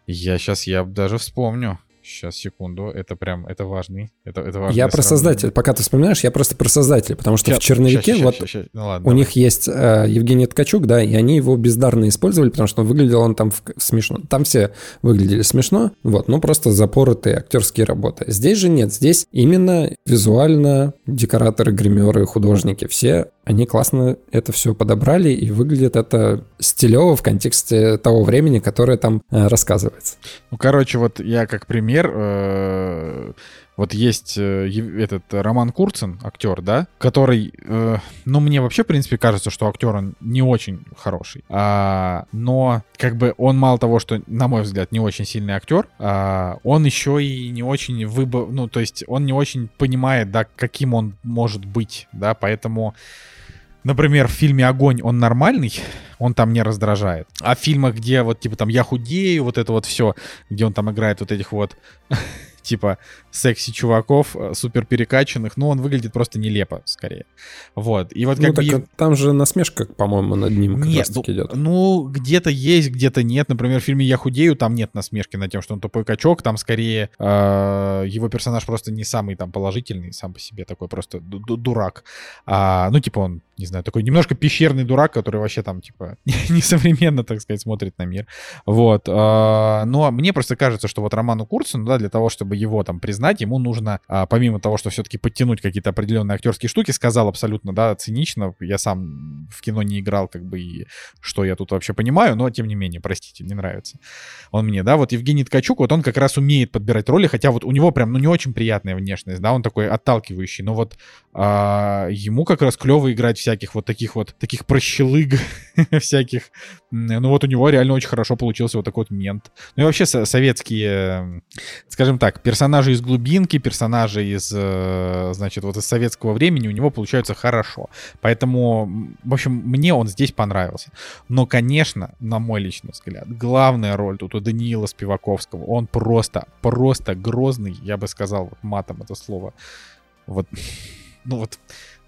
S1: Я сейчас, я даже вспомню. Сейчас, секунду, это прям, это важный, это, это важное
S2: Я про создателя, пока ты вспоминаешь, я просто про создателя, потому что
S1: Ща-
S2: в черновике
S1: ща-
S2: вот
S1: ща- ща- ну ладно,
S2: у
S1: давай.
S2: них есть э, Евгений Ткачук, да, и они его бездарно использовали, потому что выглядел он там в- смешно. Там все выглядели смешно, вот, ну просто запоротые актерские работы. Здесь же нет, здесь именно визуально декораторы, гримеры, художники, все они классно это все подобрали, и выглядит это стилево в контексте того времени, которое там э, рассказывается.
S1: Ну, короче, вот я как пример, э, вот есть э, этот Роман Курцин, актер, да, который, э, ну, мне вообще, в принципе, кажется, что актер он не очень хороший, А, но как бы он мало того, что, на мой взгляд, не очень сильный актер, а, он еще и не очень выбор, ну, то есть он не очень понимает, да, каким он может быть, да, поэтому... Например, в фильме «Огонь» он нормальный, он там не раздражает. А в фильмах, где вот, типа, там «Я худею», вот это вот все, где он там играет вот этих вот, типа, секси-чуваков, э, супер перекачанных, ну, он выглядит просто нелепо, скорее. Вот. И вот
S2: Ну,
S1: как бы...
S2: так, а там же насмешка, по-моему, над ним как
S1: нет,
S2: раз таки идет.
S1: ну, где-то есть, где-то нет. Например, в фильме «Я худею» там нет насмешки над тем, что он тупой качок. Там скорее э, его персонаж просто не самый там положительный сам по себе, такой просто ду- ду- дурак. А, ну, типа он, не знаю, такой немножко пещерный дурак, который вообще там, типа, несовременно, так сказать, смотрит на мир. Вот. а, но мне просто кажется, что вот Роману Курцину, да, для того, чтобы его там признать, ему нужно, а, помимо того, что все-таки подтянуть какие-то определенные актерские штуки, сказал абсолютно, да, цинично. Я сам в кино не играл, как бы, и что я тут вообще понимаю, но тем не менее, простите, не нравится он мне, да, вот Евгений Ткачук, вот он как раз умеет подбирать роли, хотя вот у него прям, ну, не очень приятная внешность, да, он такой отталкивающий, но вот А ему как раз клево играть всяких вот таких вот, таких прощелыг всяких. Ну вот у него реально очень хорошо получился вот такой вот мент. Ну и вообще советские, скажем так, персонажи из глубинки, персонажи из, э, значит, вот из советского времени у него получаются хорошо. Поэтому, в общем, мне он здесь понравился. Но, конечно, на мой личный взгляд, главная роль тут у Даниила Спиваковского. Он просто, просто грозный, я бы сказал, матом это слово. Вот ну вот,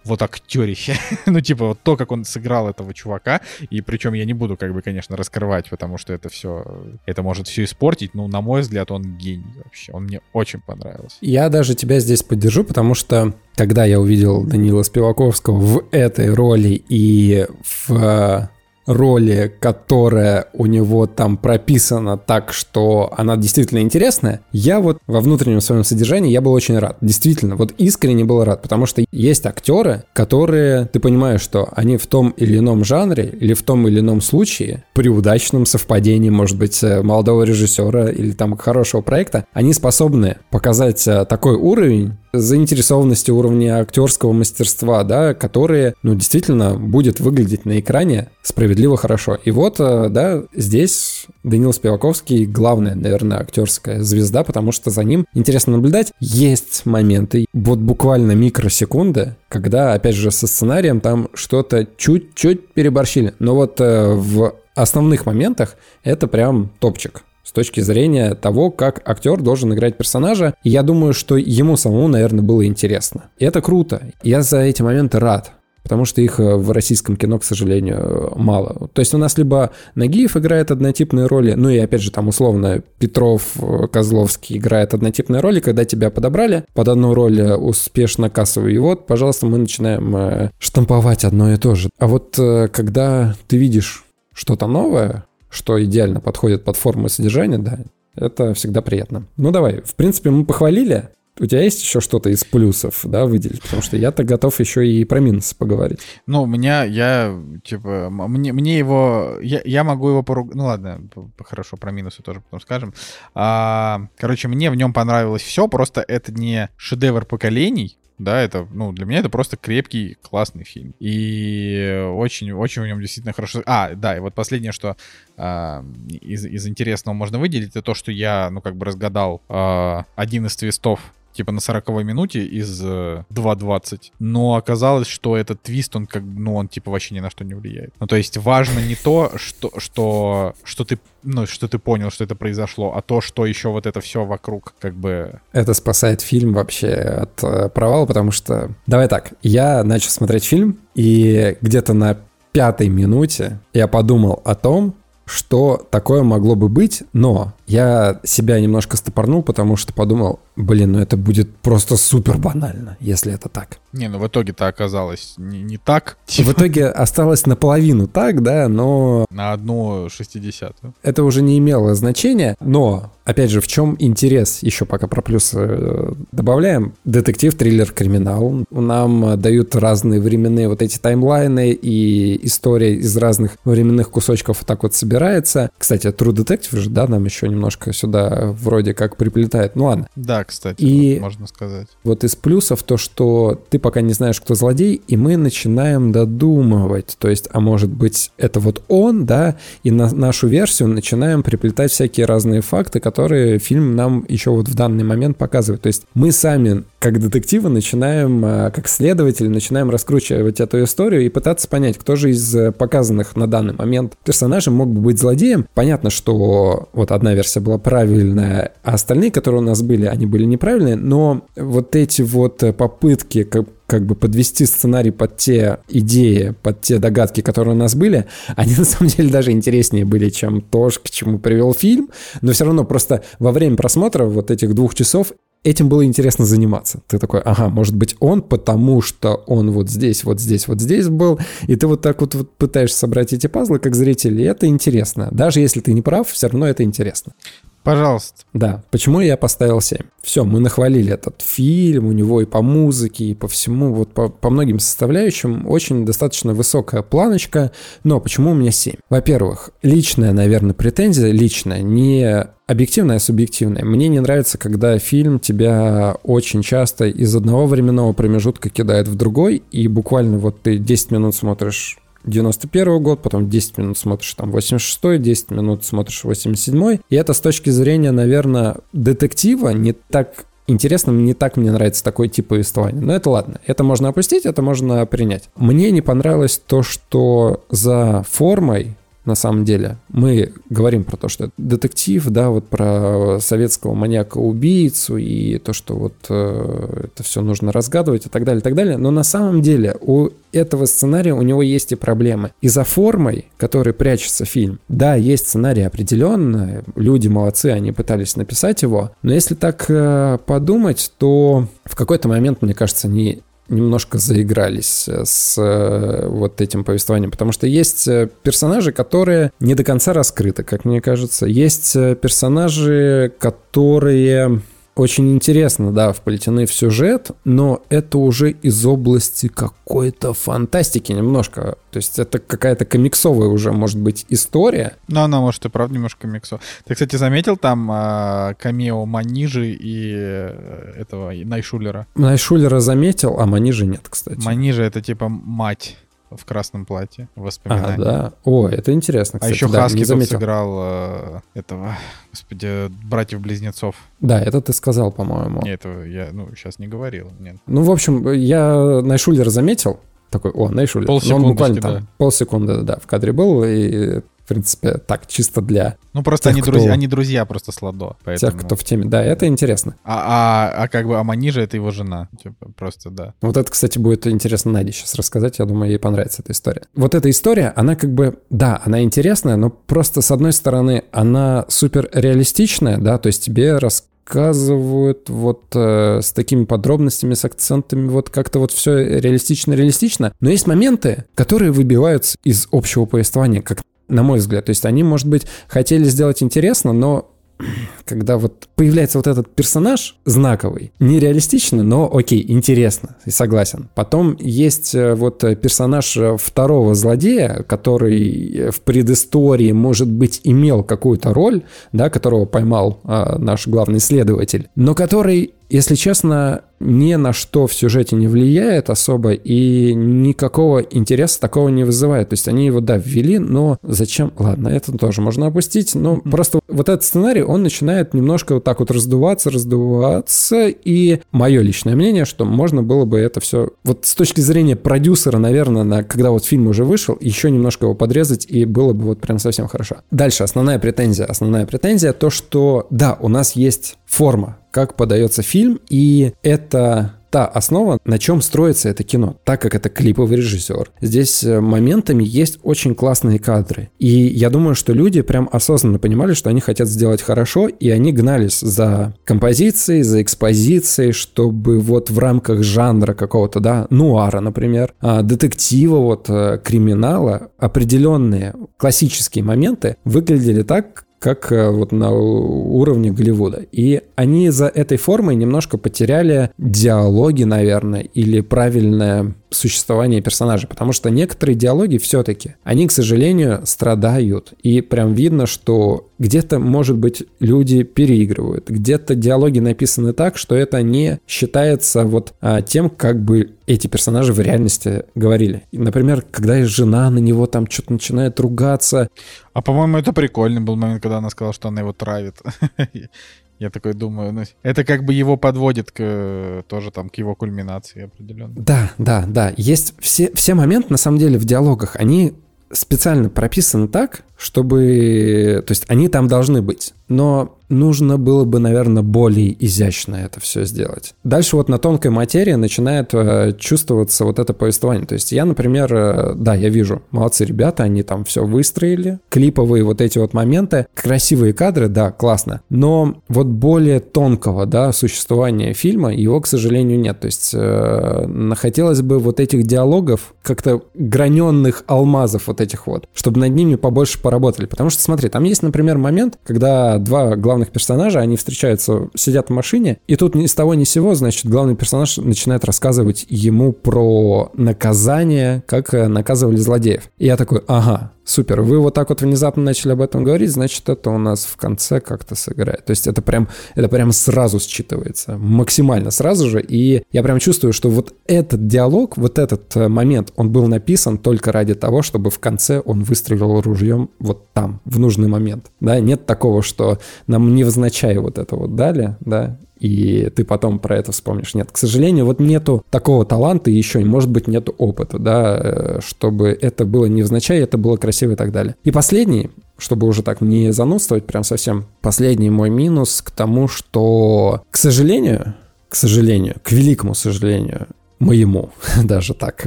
S1: вот актерище. ну, типа, вот то, как он сыграл этого чувака, и причем я не буду, как бы, конечно, раскрывать, потому что это все, это может все испортить, но, на мой взгляд, он гений вообще. Он мне очень понравился.
S2: Я даже тебя здесь поддержу, потому что, когда я увидел Данила Спиваковского в этой роли и в роли, которая у него там прописана так, что она действительно интересная, я вот во внутреннем своем содержании я был очень рад. Действительно, вот искренне был рад, потому что есть актеры, которые, ты понимаешь, что они в том или ином жанре или в том или ином случае, при удачном совпадении, может быть, э, молодого режиссера или там хорошего проекта, они способны показать э, такой уровень, заинтересованности уровня актерского мастерства, да, которые, ну, действительно будет выглядеть на экране справедливо хорошо. И вот, э, да, здесь Данил Спиваковский главная, наверное, актерская звезда, потому что за ним интересно наблюдать. Есть моменты, вот буквально микросекунды, когда, опять же, со сценарием там что-то чуть-чуть переборщили. Но вот э, в основных моментах это прям топчик с точки зрения того, как актер должен играть персонажа. И я думаю, что ему самому, наверное, было интересно. И это круто. Я за эти моменты рад. Потому что их э, в российском кино, к сожалению, мало. То есть у нас либо Нагиев играет однотипные роли, ну и опять же там условно Петров, э, Козловский играет однотипные роли, когда тебя подобрали под одну роль э, успешно кассовую, и вот, пожалуйста, мы начинаем штамповать одно и то же. А вот когда ты видишь что-то новое, что идеально подходит под форму и содержание, да, это всегда приятно. Ну давай, в принципе, мы похвалили. У тебя есть еще что-то из плюсов, да, выделить? Потому что я-то готов еще и про минусы поговорить.
S1: Ну, у меня, я, типа, мне, мне его, я, я могу его поругать, ну ладно, хорошо, про минусы тоже потом скажем. А, короче, мне в нем понравилось все, просто это не шедевр поколений, да, это, ну, для меня это просто крепкий, классный фильм. И очень-очень в нем действительно хорошо... А, да, и вот последнее, что э, из, из интересного можно выделить, это то, что я, ну, как бы разгадал э, один из твистов типа на 40 минуте из 2.20. Э, Но оказалось, что этот твист, он как ну, он типа вообще ни на что не влияет. Ну, то есть важно не то, что, что, что ты, ну, что ты понял, что это произошло, а то, что еще вот это все вокруг, как бы...
S2: Это спасает фильм вообще от э, провала, потому что... Давай так, я начал смотреть фильм, и где-то на пятой минуте я подумал о том, что такое могло бы быть, но я себя немножко стопорнул, потому что подумал, блин, ну это будет просто супер банально, если это так.
S1: Не, ну в итоге-то оказалось не, не так.
S2: В итоге осталось наполовину так, да, но...
S1: На одну шестидесятую.
S2: Это уже не имело значения, но, опять же, в чем интерес, еще пока про плюсы э, добавляем, детектив, триллер, криминал. Нам дают разные временные вот эти таймлайны и история из разных временных кусочков вот так вот собирается. Кстати, True Detective же, да, нам еще немножко сюда вроде как приплетает. Ну ладно.
S1: Да, кстати,
S2: и
S1: вот можно сказать.
S2: Вот из плюсов то, что ты пока не знаешь, кто злодей, и мы начинаем додумывать. То есть, а может быть, это вот он, да, и на нашу версию начинаем приплетать всякие разные факты, которые фильм нам еще вот в данный момент показывает. То есть мы сами, как детективы, начинаем, а, как следователи, начинаем раскручивать эту историю и пытаться понять, кто же из э, показанных на данный момент персонажей мог бы быть злодеем. Понятно, что вот одна версия была правильная, а остальные, которые у нас были, они были неправильные, но вот эти вот э, попытки как как бы подвести сценарий под те идеи, под те догадки, которые у нас были, они на самом деле даже интереснее были, чем то, к чему привел фильм. Но все равно просто во время просмотра вот этих двух часов этим было интересно заниматься. Ты такой, ага, может быть он, потому что он вот здесь, вот здесь, вот здесь был, и ты вот так вот, вот пытаешься собрать эти пазлы как зритель, и это интересно. Даже если ты не прав, все равно это интересно.
S4: Пожалуйста.
S2: Да, почему я поставил 7? Все, мы нахвалили этот фильм, у него и по музыке, и по всему, вот по, по многим составляющим очень достаточно высокая планочка, но почему у меня 7? Во-первых, личная, наверное, претензия, личная, не объективная, а субъективная. Мне не нравится, когда фильм тебя очень часто из одного временного промежутка кидает в другой, и буквально вот ты 10 минут смотришь 91 год, потом 10 минут смотришь там 86 10 минут смотришь 87 И это с точки зрения, наверное, детектива не так интересно, не так мне нравится такой тип повествования. Но это ладно. Это можно опустить, это можно принять. Мне не понравилось то, что за формой на самом деле. Мы говорим про то, что детектив, да, вот про советского маньяка-убийцу и то, что вот э, это все нужно разгадывать и так далее, и так далее. Но на самом деле у этого сценария у него есть и проблемы. И за формой, которой прячется фильм, да, есть сценарий определенно, люди молодцы, они пытались написать его, но если так э, подумать, то в какой-то момент, мне кажется, не немножко заигрались э, с э, вот этим повествованием, потому что есть э, персонажи, которые не до конца раскрыты, как мне кажется. Есть персонажи, которые очень интересно, да, вплетены в сюжет, но это уже из области какой-то фантастики немножко. То есть это какая-то комиксовая уже, может быть, история.
S4: Ну, она, может, и правда немножко комиксовая. Ты, кстати, заметил там а, камео Манижи и э, этого и Найшулера?
S2: Найшулера заметил, а Манижи нет, кстати.
S4: Манижа — это типа мать в красном платье. Воспоминания.
S2: А, да. О, это интересно,
S4: кстати. А еще да, Хаски заметил. сыграл э, этого, господи, братьев-близнецов.
S2: Да, это ты сказал, по-моему.
S4: Нет, это я, ну, сейчас не говорил. Нет.
S2: Ну, в общем, я Найшулера заметил, такой, о, Найшулер.
S4: Полсекунды,
S2: он буквально да. там полсекунды, да, в кадре был, и в принципе, так, чисто для...
S4: Ну, просто тех, они, кто... друзья, они друзья просто сладо.
S2: Поэтому... Тех, кто в теме. Да, это интересно.
S4: А, а, а как бы Амани же это его жена. Типа, просто, да.
S2: Вот это, кстати, будет интересно Наде сейчас рассказать. Я думаю, ей понравится эта история. Вот эта история, она как бы, да, она интересная, но просто с одной стороны, она супер реалистичная, да, то есть тебе рас рассказывают вот э, с такими подробностями, с акцентами, вот как-то вот все реалистично-реалистично. Но есть моменты, которые выбиваются из общего повествования, как на мой взгляд. То есть они, может быть, хотели сделать интересно, но когда вот появляется вот этот персонаж знаковый, нереалистично, но окей, интересно, и согласен. Потом есть э, вот персонаж э, второго злодея, который в предыстории, может быть, имел какую-то роль, да, которого поймал а, наш главный следователь, но который если честно, ни на что в сюжете не влияет особо и никакого интереса такого не вызывает. То есть они его, да, ввели, но зачем? Ладно, это тоже можно опустить. Но mm-hmm. просто вот этот сценарий, он начинает немножко вот так вот раздуваться, раздуваться. И мое личное мнение, что можно было бы это все... Вот с точки зрения продюсера, наверное, на, когда вот фильм уже вышел, еще немножко его подрезать, и было бы вот прям совсем хорошо. Дальше, основная претензия. Основная претензия то, что, да, у нас есть форма, как подается фильм, и это та основа, на чем строится это кино, так как это клиповый режиссер. Здесь э, моментами есть очень классные кадры. И я думаю, что люди прям осознанно понимали, что они хотят сделать хорошо, и они гнались за композицией, за экспозицией, чтобы вот в рамках жанра какого-то, да, нуара, например, а, детектива, вот э, криминала, определенные классические моменты выглядели так, как э, вот на уровне Голливуда. И они за этой формой немножко потеряли диалоги, наверное, или правильное существование персонажей, потому что некоторые диалоги все-таки, они, к сожалению, страдают. И прям видно, что где-то, может быть, люди переигрывают, где-то диалоги написаны так, что это не считается вот а, тем, как бы эти персонажи в реальности говорили. Например, когда жена, на него там что-то начинает ругаться.
S4: А по-моему, это прикольный был момент, когда она сказала, что она его травит. Я такой думаю, ну, это как бы его подводит к тоже там к его кульминации определенно.
S2: Да, да, да. Есть все, все моменты, на самом деле, в диалогах, они специально прописаны так, чтобы... То есть они там должны быть. Но нужно было бы, наверное, более изящно это все сделать. Дальше вот на тонкой материи начинает э, чувствоваться вот это повествование. То есть я, например, э, да, я вижу, молодцы ребята, они там все выстроили, клиповые вот эти вот моменты, красивые кадры, да, классно. Но вот более тонкого, да, существования фильма, его, к сожалению, нет. То есть э, хотелось бы вот этих диалогов, как-то граненных алмазов вот этих вот, чтобы над ними побольше поработали. Потому что, смотри, там есть, например, момент, когда два главных персонажа, они встречаются, сидят в машине, и тут ни с того ни с сего, значит, главный персонаж начинает рассказывать ему про наказание, как э, наказывали злодеев. И я такой, ага, Супер, вы вот так вот внезапно начали об этом говорить, значит, это у нас в конце как-то сыграет. То есть это прям, это прям сразу считывается, максимально сразу же. И я прям чувствую, что вот этот диалог, вот этот э, момент, он был написан только ради того, чтобы в конце он выстрелил ружьем вот там, в нужный момент. Да, нет такого, что нам невзначай вот это вот дали, да, и ты потом про это вспомнишь. Нет, к сожалению, вот нету такого таланта еще, и, может быть, нету опыта, да, э, чтобы это было невзначай, это было красиво и так далее. И последний, чтобы уже так не занудствовать прям совсем, последний мой минус к тому, что, к сожалению, к сожалению, к великому сожалению, моему даже так,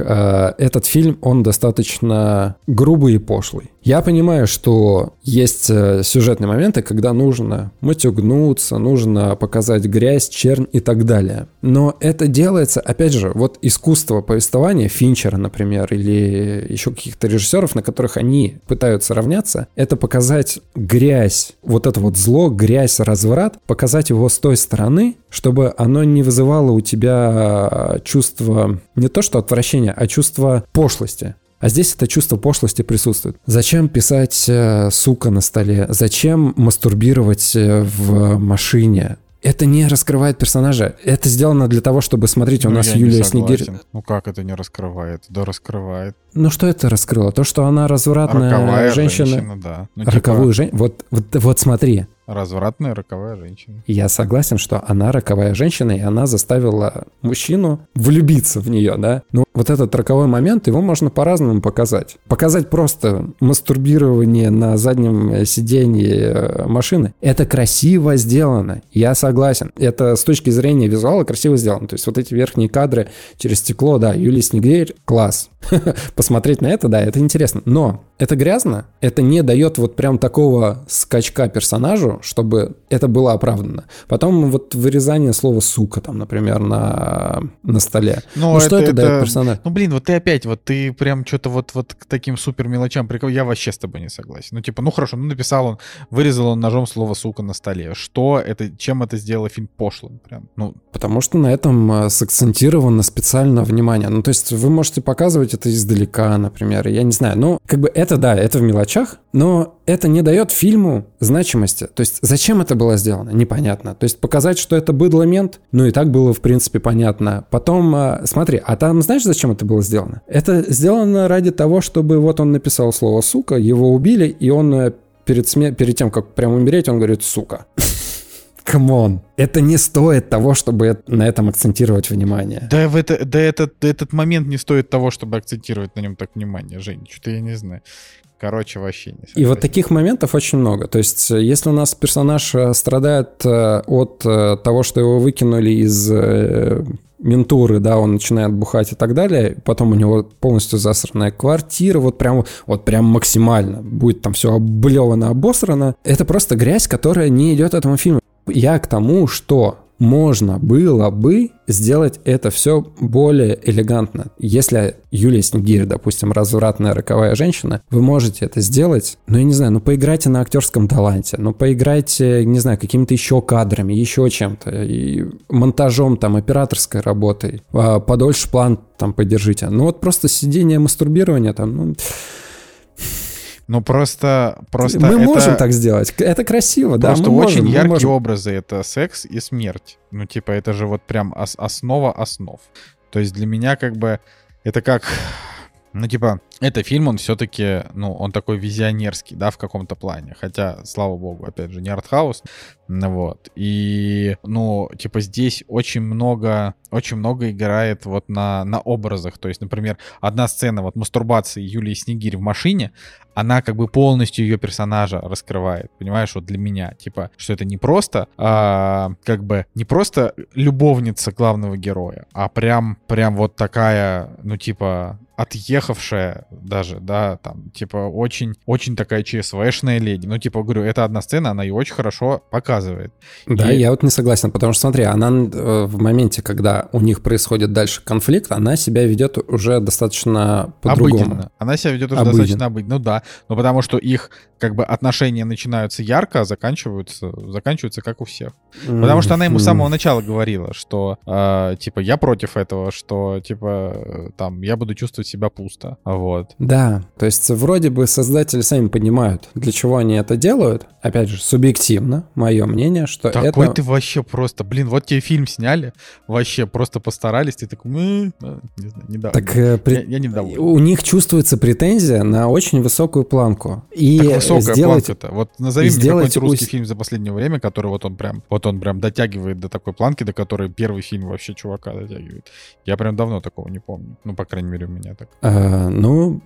S2: э, этот фильм, он достаточно грубый и пошлый. Я понимаю, что есть э, сюжетные моменты, когда нужно матюгнуться, нужно показать грязь, чернь и так далее. Но это делается, опять же, вот искусство повествования Финчера, например, или еще каких-то режиссеров, на которых они пытаются равняться, это показать грязь, вот это вот зло, грязь, разврат, показать его с той стороны, чтобы оно не вызывало у тебя чувство не то что отвращения, а чувство пошлости. А здесь это чувство пошлости присутствует. Зачем писать э, «сука» на столе? Зачем мастурбировать э, в машине? Это не раскрывает персонажа. Это сделано для того, чтобы, смотрите, у
S1: Ну,
S2: нас Юлия. Снегирь...
S1: Ну как это не раскрывает? Да раскрывает.
S2: Ну что это раскрыло? То, что она развратная
S1: Роковая
S2: женщина...
S1: женщина, да. Ну, типа,
S2: Роковую женщину... Вот, вот, вот смотри,
S1: развратная роковая женщина.
S2: Я согласен, что она роковая женщина, и она заставила мужчину влюбиться в нее, да? Но вот этот роковой момент, его можно по-разному показать. Показать просто мастурбирование на заднем сиденье э, машины. Это красиво сделано, я согласен. Это с точки зрения визуала красиво сделано. То есть вот эти верхние кадры через стекло, да, Юлия Снегирь, класс. Посмотреть на это, да, это интересно. Но это грязно, это не дает вот прям такого скачка персонажу, чтобы это было оправдано. Потом вот вырезание слова «сука» там, например, на, на столе.
S1: Но
S2: ну что это дает персонажу?
S1: Ну, блин, вот ты опять, вот ты прям что-то вот, вот к таким супер мелочам прикол. Я вообще с тобой не согласен. Ну, типа, ну хорошо, ну написал он, вырезал он ножом слово «сука» на столе. Что это, чем это сделало фильм пошлым? Прям, ну,
S2: Потому что на этом э, сакцентировано специально внимание. Ну, то есть вы можете показывать это издалека, например, я не знаю. Ну, как бы это, да, это в мелочах, но это не дает фильму значимости. То есть зачем это было сделано, непонятно. То есть показать, что это быдло-мент, ну и так было, в принципе, понятно. Потом, э, смотри, а там знаешь, зачем это было сделано? Это сделано ради того, чтобы вот он написал слово «сука», его убили, и он э, перед, сме... перед тем, как прям умереть, он говорит «сука». Come on. Это не стоит того, чтобы на этом акцентировать внимание.
S1: да, в это, да этот, да этот момент не стоит того, чтобы акцентировать на нем так внимание, Жень. Что-то я не знаю. Короче, вообще не
S2: И вот таких моментов очень много. То есть, э, если у нас персонаж э, страдает э, от того, что его выкинули из ментуры, да, он начинает бухать и так далее, потом у него полностью засранная квартира, вот прям, вот прям максимально, будет там все облевано, обосрано. Это просто грязь, которая не идет этому фильму. Я к тому, что можно было бы сделать это все более элегантно. Если Юлия Снегирь, допустим, развратная роковая женщина, вы можете это сделать, ну, я не знаю, ну, поиграйте на актерском таланте, ну, поиграйте, не знаю, какими-то еще кадрами, еще чем-то, и монтажом, там, операторской работой, а, подольше план там подержите. Ну, вот просто сидение, мастурбирование там, ну,
S1: Ну просто, просто
S2: мы
S1: это
S2: можем так сделать. Это красиво, да,
S1: просто очень
S2: можем,
S1: яркие
S2: можем.
S1: образы. Это секс и смерть. Ну типа это же вот прям ос- основа основ. То есть для меня как бы это как... Ну, типа, это фильм, он все-таки, ну, он такой визионерский, да, в каком-то плане. Хотя, слава богу, опять же, не артхаус. Вот. И, ну, типа, здесь очень много, очень много играет вот на, на образах. То есть, например, одна сцена вот мастурбации Юлии Снегирь в машине, она как бы полностью ее персонажа раскрывает, понимаешь, вот для меня, типа, что это не просто, а, как бы, не просто любовница главного героя, а прям, прям вот такая, ну, типа, отъехавшая даже, да, там, типа, очень, очень такая ЧСВшная леди. Ну, типа, говорю, это одна сцена, она ее очень хорошо показывает.
S2: Да,
S1: И-
S2: я вот не согласен, потому что, смотри, она э, в моменте, когда у них происходит дальше конфликт, она себя ведет уже достаточно по-другому.
S1: Обыденно. Она себя ведет уже
S2: Обыденно.
S1: достаточно обыденно. Ну да. Ну потому что их как бы отношения начинаются ярко, а заканчиваются, заканчиваются как у всех. Потому что она ему с самого начала говорила, что, э, типа, я против этого, что, типа, там, я буду чувствовать себя пусто, вот.
S2: Да, то есть вроде бы создатели сами понимают, для чего они это делают. Опять же, субъективно, мое мнение, что
S1: Такой
S2: это...
S1: ты вообще просто, блин, вот тебе фильм сняли, вообще просто постарались, ты такой, «М, э, не знаю, не
S2: Так э,
S1: я, я недоволен.
S2: у них чувствуется претензия на очень высокую планку. И
S1: Так высокая
S2: сделать...
S1: планка-то. Вот назови мне какой-нибудь русский
S2: ус-
S1: фильм за последнее время, который вот он прям, вот он прям дотягивает до такой планки, до которой первый фильм вообще чувака дотягивает. Я прям давно такого не помню. Ну, по крайней мере, у меня так.
S2: э, ну,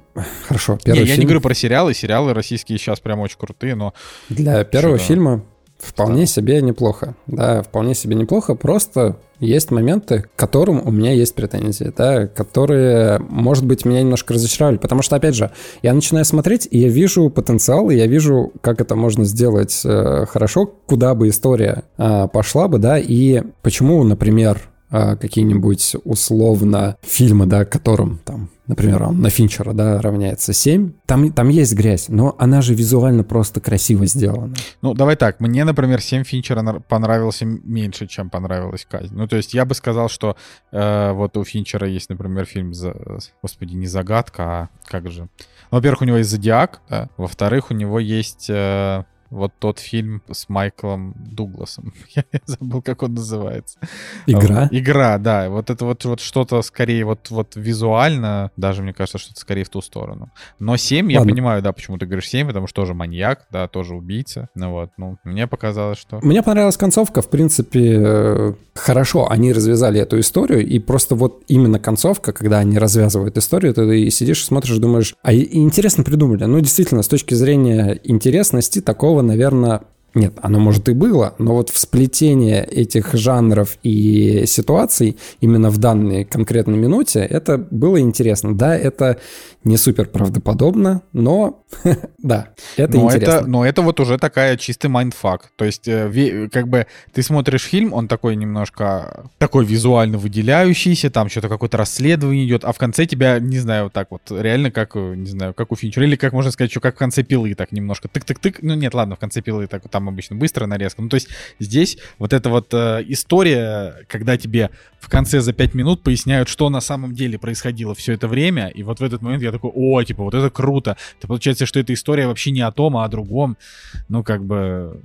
S2: хорошо,
S1: Не,
S2: первый
S1: я не
S2: фильм...
S1: говорю про сериалы. Сериалы российские сейчас прям очень крутые, но
S2: Для первого фильма вполне
S1: Да.
S2: себе неплохо. Да, вполне себе неплохо. Просто есть моменты, к которым у меня есть претензии, да, которые, может быть, меня немножко разочаровали. Потому что, опять же, я начинаю смотреть, и я вижу потенциал, и я вижу, как это можно сделать э, хорошо, куда бы история э, пошла бы, да, и почему, например, какие-нибудь условно фильмы, да, которым там, например, он на Финчера, да, равняется 7, там, там есть грязь, но она же визуально просто красиво сделана.
S1: Ну, давай так. Мне, например, 7 Финчера понравился меньше, чем понравилась Казнь. Ну, то есть я бы сказал, что э, вот у Финчера есть, например, фильм, за... господи, не «Загадка», а как же... Ну, во-первых, у него есть «Зодиак», да? Во-вторых, у него есть э, вот тот фильм с Майклом Дугласом. Я забыл, как он называется.
S2: Игра.
S1: Вот, Игра, да. Вот это вот, вот что-то скорее вот, вот визуально, даже мне кажется, что-то скорее в ту сторону. Но 7, я
S2: Ладно.
S1: понимаю, да, почему ты говоришь 7, потому что тоже маньяк, да, тоже убийца. Ну вот, ну, мне показалось, что...
S2: Мне понравилась концовка, в принципе, э, хорошо, они развязали эту историю, и просто вот именно концовка, когда они развязывают историю, ты и сидишь и смотришь, думаешь, а интересно придумали. Ну, действительно, с точки зрения интересности, такого, наверное, нет, оно может и было, но вот в сплетение этих жанров и ситуаций именно в данной конкретной минуте это было интересно. Да, это не супер правдоподобно, но да, это
S1: но
S2: интересно.
S1: это, но это вот уже такая чистый mindfuck. То есть, э, как бы ты смотришь фильм, он такой немножко такой визуально выделяющийся, там что-то какое-то расследование идет, а в конце тебя, не знаю, вот так вот, реально как, э, не знаю, как у Финчера, или как можно сказать, что как в конце пилы, так немножко тык-тык-тык. Ну нет, ладно, в конце пилы так там обычно быстрая нарезка. Ну то есть здесь вот эта вот э, история, когда тебе в конце за пять минут поясняют, что на самом деле происходило все это время, и вот в этот момент я такой, о, типа, вот это круто. Это получается, что эта история вообще не о том, а о другом. Ну, как бы...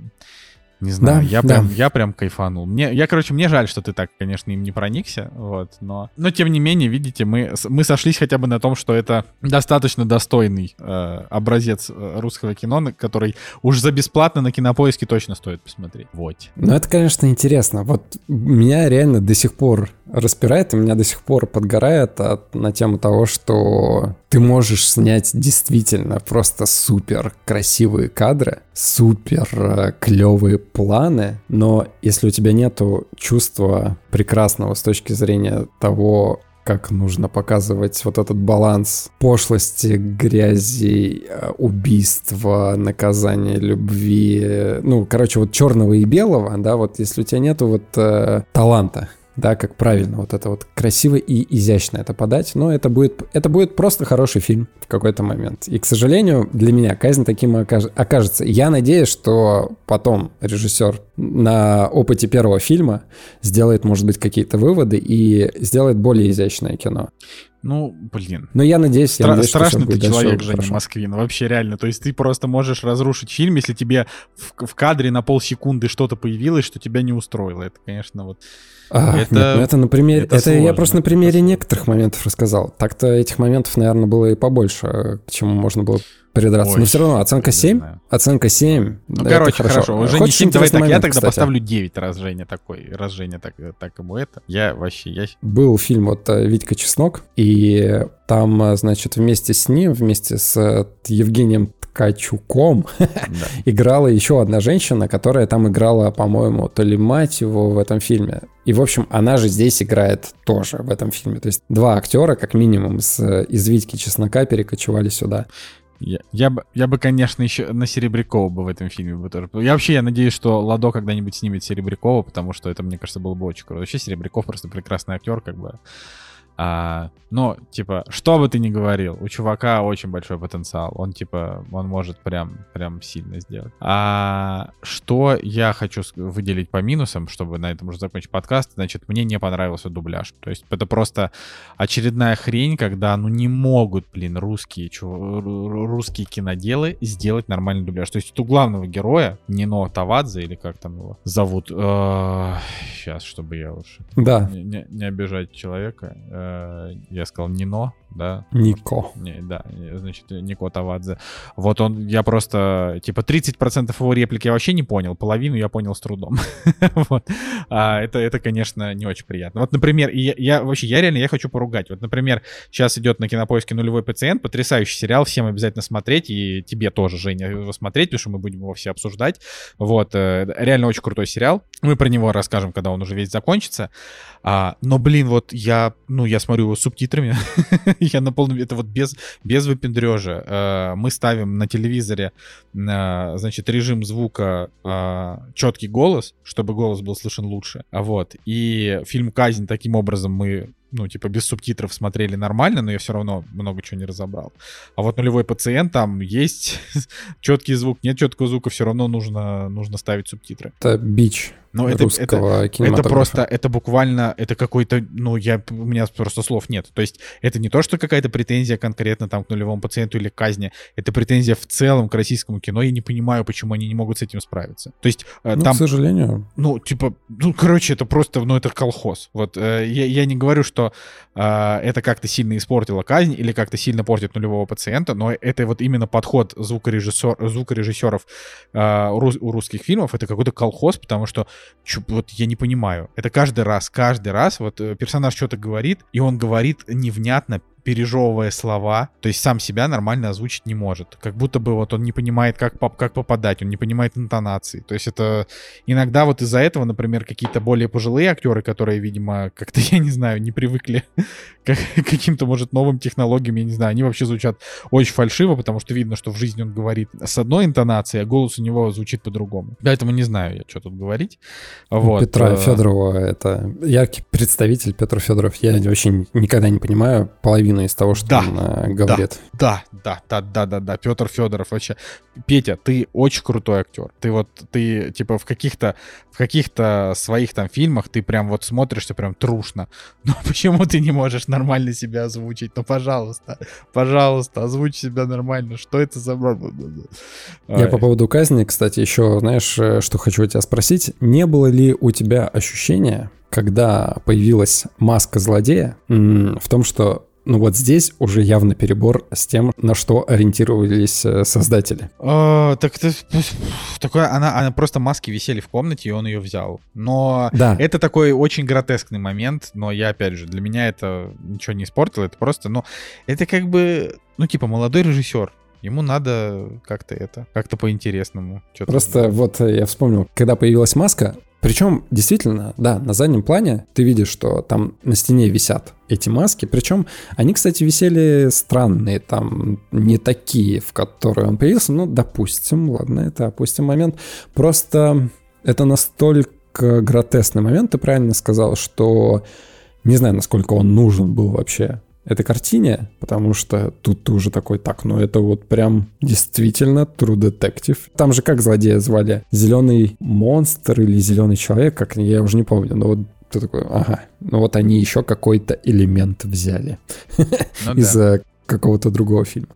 S1: Не знаю,
S2: Да,
S1: я,
S2: да.
S1: прям, я прям кайфанул. Мне, я, короче, мне жаль, что ты так, конечно, им не проникся, вот, но... Но, тем не менее, видите, мы, мы сошлись хотя бы на том, что это достаточно достойный э, образец э, русского кино, который уж за бесплатно на Кинопоиске точно стоит посмотреть. Вот.
S2: Ну, это, конечно, интересно. Вот меня реально до сих пор распирает, и меня до сих пор подгорает от- на тему того, что ты можешь снять действительно просто супер красивые кадры, супер клевые планы, но если у тебя нету чувства прекрасного с точки зрения того, как нужно показывать вот этот баланс пошлости, грязи, э, убийства, наказания, любви. э, Ну, короче, вот черного и белого, да, вот если у тебя нету вот э, таланта, да, как правильно вот это вот красиво и изящно это подать, но это будет, это будет просто хороший фильм в какой-то момент. И, к сожалению, для меня казнь таким окажется. Я надеюсь, что потом режиссер на опыте первого фильма сделает, может быть, какие-то выводы и сделает более изящное кино.
S1: Ну, блин.
S2: Но я надеюсь, я
S1: Стра-
S2: надеюсь, что всё
S1: страшный ты
S2: будет дальше
S1: человек, Женя
S2: хорошо.
S1: Москвин, вообще реально. То есть ты просто можешь разрушить фильм, если тебе в, в кадре на полсекунды что-то появилось, что тебя не устроило. Это, конечно, вот...
S2: А,
S1: Это-
S2: нет, ну это на примере,
S1: это
S2: это, я
S1: сложно,
S2: просто на примере некоторых моментов рассказал. Так-то этих моментов, наверное, было и побольше, к чему можно было придраться.
S1: Ой,
S2: Но все равно оценка
S1: не
S2: 7,
S1: знаю.
S2: оценка 7.
S1: Ну,
S2: да,
S1: короче,
S2: это
S1: хорошо. Уже не
S2: Хочешь
S1: 7, давай так. Я
S2: момент,
S1: тогда
S2: кстати?
S1: поставлю 9, раз Женя такой. Раз Женя так, так ему это. Я вообще, я...
S2: Был фильм вот э, «Витька Чеснок», и там, э, значит, вместе с ним, вместе с э, Евгением Ткачуком
S1: да.
S2: играла еще одна женщина, которая там играла, по-моему, то ли мать его в этом фильме. И, в общем, она же здесь играет тоже в этом фильме. То есть два актера, как минимум, с, из Витьки Чеснока перекочевали сюда.
S1: Я, я, бы, я бы, конечно, еще на Серебрякова бы в этом фильме бы тоже... Я вообще, я надеюсь, что Ладо когда-нибудь снимет Серебрякова, потому что это, мне кажется, было бы очень круто. Вообще, Серебряков просто прекрасный актер, как бы. А, но, типа, что бы ты ни говорил, у чувака очень большой потенциал. Он, типа, он может прям, прям сильно сделать. А что я хочу выделить по минусам, чтобы на этом уже закончить подкаст, значит, мне не понравился дубляж. То есть это просто очередная хрень, когда, ну, не могут, блин, русские, чу- ру- ру- русские киноделы сделать нормальный дубляж. То есть у главного героя, Нино Тавадзе, или как там его зовут, сейчас, чтобы я уж
S2: Да,
S1: не, не- не обижать человека, э, я сказал Нино, да,
S2: Нико.
S1: не, да, значит, Нико Тавадзе. Вот он, я просто, типа, 30% его реплики я вообще не понял, половину я понял с трудом. Вот. А это, это, конечно, не очень приятно. Вот, например, я, я вообще, я реально, я хочу поругать. Вот, например, сейчас идет на кинопоиске «Нулевой пациент», потрясающий сериал, всем обязательно смотреть, и тебе тоже, Женя, его смотреть, потому что мы будем его все обсуждать. Вот, э, реально очень крутой сериал. Мы про него расскажем, когда он уже весь закончится. А, но, блин, вот я, ну, я смотрю его с субтитрами, я на полном, это вот без, без выпендрежа. Э, мы ставим на телевизоре, э, значит, режим звука четкий голос, чтобы голос был слышен лучше. А Вот. И фильм «Казнь» таким образом мы ну, типа, без субтитров смотрели нормально, но я все равно много чего не разобрал. А вот нулевой пациент, там есть четкий звук, нет четкого звука, все равно нужно, нужно ставить субтитры.
S2: Это бич
S1: Но это, это, это просто, это буквально, это какой-то, ну, я, у меня просто слов нет. То есть это не то, что какая-то претензия конкретно там к нулевому пациенту или к казни, это претензия в целом к российскому кино. Я не понимаю, почему они не могут с этим справиться. То есть э,
S2: Ну,
S1: там,
S2: к сожалению.
S1: ну, типа, ну, короче, это просто, ну, это колхоз. Вот э, я, я не говорю, что э, это как-то сильно испортило казнь или как-то сильно портит нулевого пациента, но это вот именно подход звукорежиссер, звукорежиссеров э, рус- у русских фильмов, это какой-то колхоз, потому что чё- вот я не понимаю. Это каждый раз, каждый раз вот э, персонаж что-то говорит, и он говорит невнятно, пережевывая слова, то есть сам себя нормально озвучить не может. Как будто бы вот он не понимает, как, поп- как попадать, он не понимает интонации. То есть это иногда вот из-за этого, например, какие-то более пожилые актеры, которые, видимо, как-то, я не знаю, не привыкли к каким-то, может, новым технологиям, я не знаю, они вообще звучат очень фальшиво, потому что видно, что в жизни он говорит с одной интонацией, а голос у него звучит по-другому. Поэтому не знаю я, что тут говорить. Вот.
S2: Петра
S1: э,
S2: Федорова это яркий представитель Петр Федоров. Я вообще никогда не понимаю половину из того, что
S1: Да,
S2: он э, говорит.
S1: Да, да, да, да, да, да. Петр Федоров вообще. Петя, ты очень крутой актер. Ты вот, ты типа в каких-то, в каких-то своих там фильмах ты прям вот смотришься прям трушно. Но почему ты не можешь нормально себя озвучить? Ну, пожалуйста, пожалуйста, озвучь себя нормально. Что это за...
S2: Я
S1: Ой.
S2: по поводу казни, кстати, еще, знаешь, э, что хочу у тебя спросить. Не было ли у тебя ощущения, когда появилась маска злодея, в том, что ну вот здесь уже явно перебор с тем, на что ориентировались э, создатели.
S1: А, так это такое, она, она просто маски висели в комнате, и он ее взял. Но
S2: Да,
S1: Это такой очень гротескный момент, но я, опять же, для меня это ничего не испортило, это просто, ну, это как бы, ну, типа, молодой режиссер, ему надо как-то это, как-то по-интересному.
S2: Просто вот э, я вспомнил, когда появилась маска, причем действительно, да, на заднем плане ты видишь, что там на стене висят эти маски, причем они, кстати, висели странные, там не такие, в которые он появился, ну, допустим, ладно, это опустим момент. Просто это настолько гротесный момент, ты правильно сказал, что не знаю, насколько он нужен был вообще этой картине, потому что тут ты уже такой, так, ну это вот прям действительно True Detective. Там же как злодея звали? Зеленый монстр или зеленый человек, как я уже не помню, но вот ты такой, ага, ну вот они еще какой-то элемент взяли
S1: Ну
S2: из какого-то другого фильма.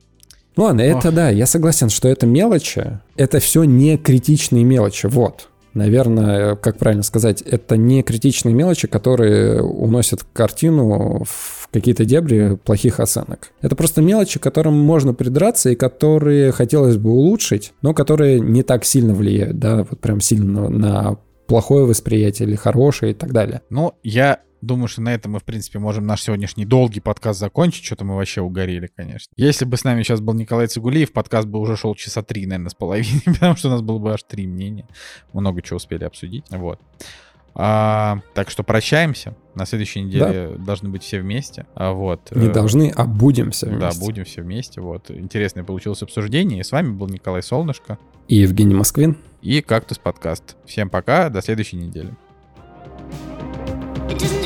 S2: Ну ладно, это
S1: Ох.
S2: да, я согласен, что это мелочи, это все не критичные мелочи, вот. Наверное, как правильно сказать, это не критичные мелочи, которые уносят картину в какие-то дебри плохих оценок. Это просто мелочи, которым можно придраться и которые хотелось бы улучшить, но которые не так сильно влияют, да, вот прям сильно на плохое восприятие или хорошее и так далее.
S1: Ну, я думаю, что на этом мы, в принципе, можем наш сегодняшний долгий подкаст закончить. Что-то мы вообще угорели, конечно. Если бы с нами сейчас был Николай Цигулиев, подкаст бы уже шел часа три, наверное, с половиной, потому что у нас было бы аж три мнения. Много чего успели обсудить. Вот. А, так что прощаемся. На следующей неделе должны быть все вместе. А, вот.
S2: Не
S1: Э,
S2: должны, а будем все
S1: Да,
S2: вместе.
S1: будем все вместе. Вот. Интересное получилось обсуждение. И с вами был Николай Солнышко
S2: И Евгений Москвин.
S1: и Кактус подкаст. Всем пока, до следующей недели.
S5: It doesn't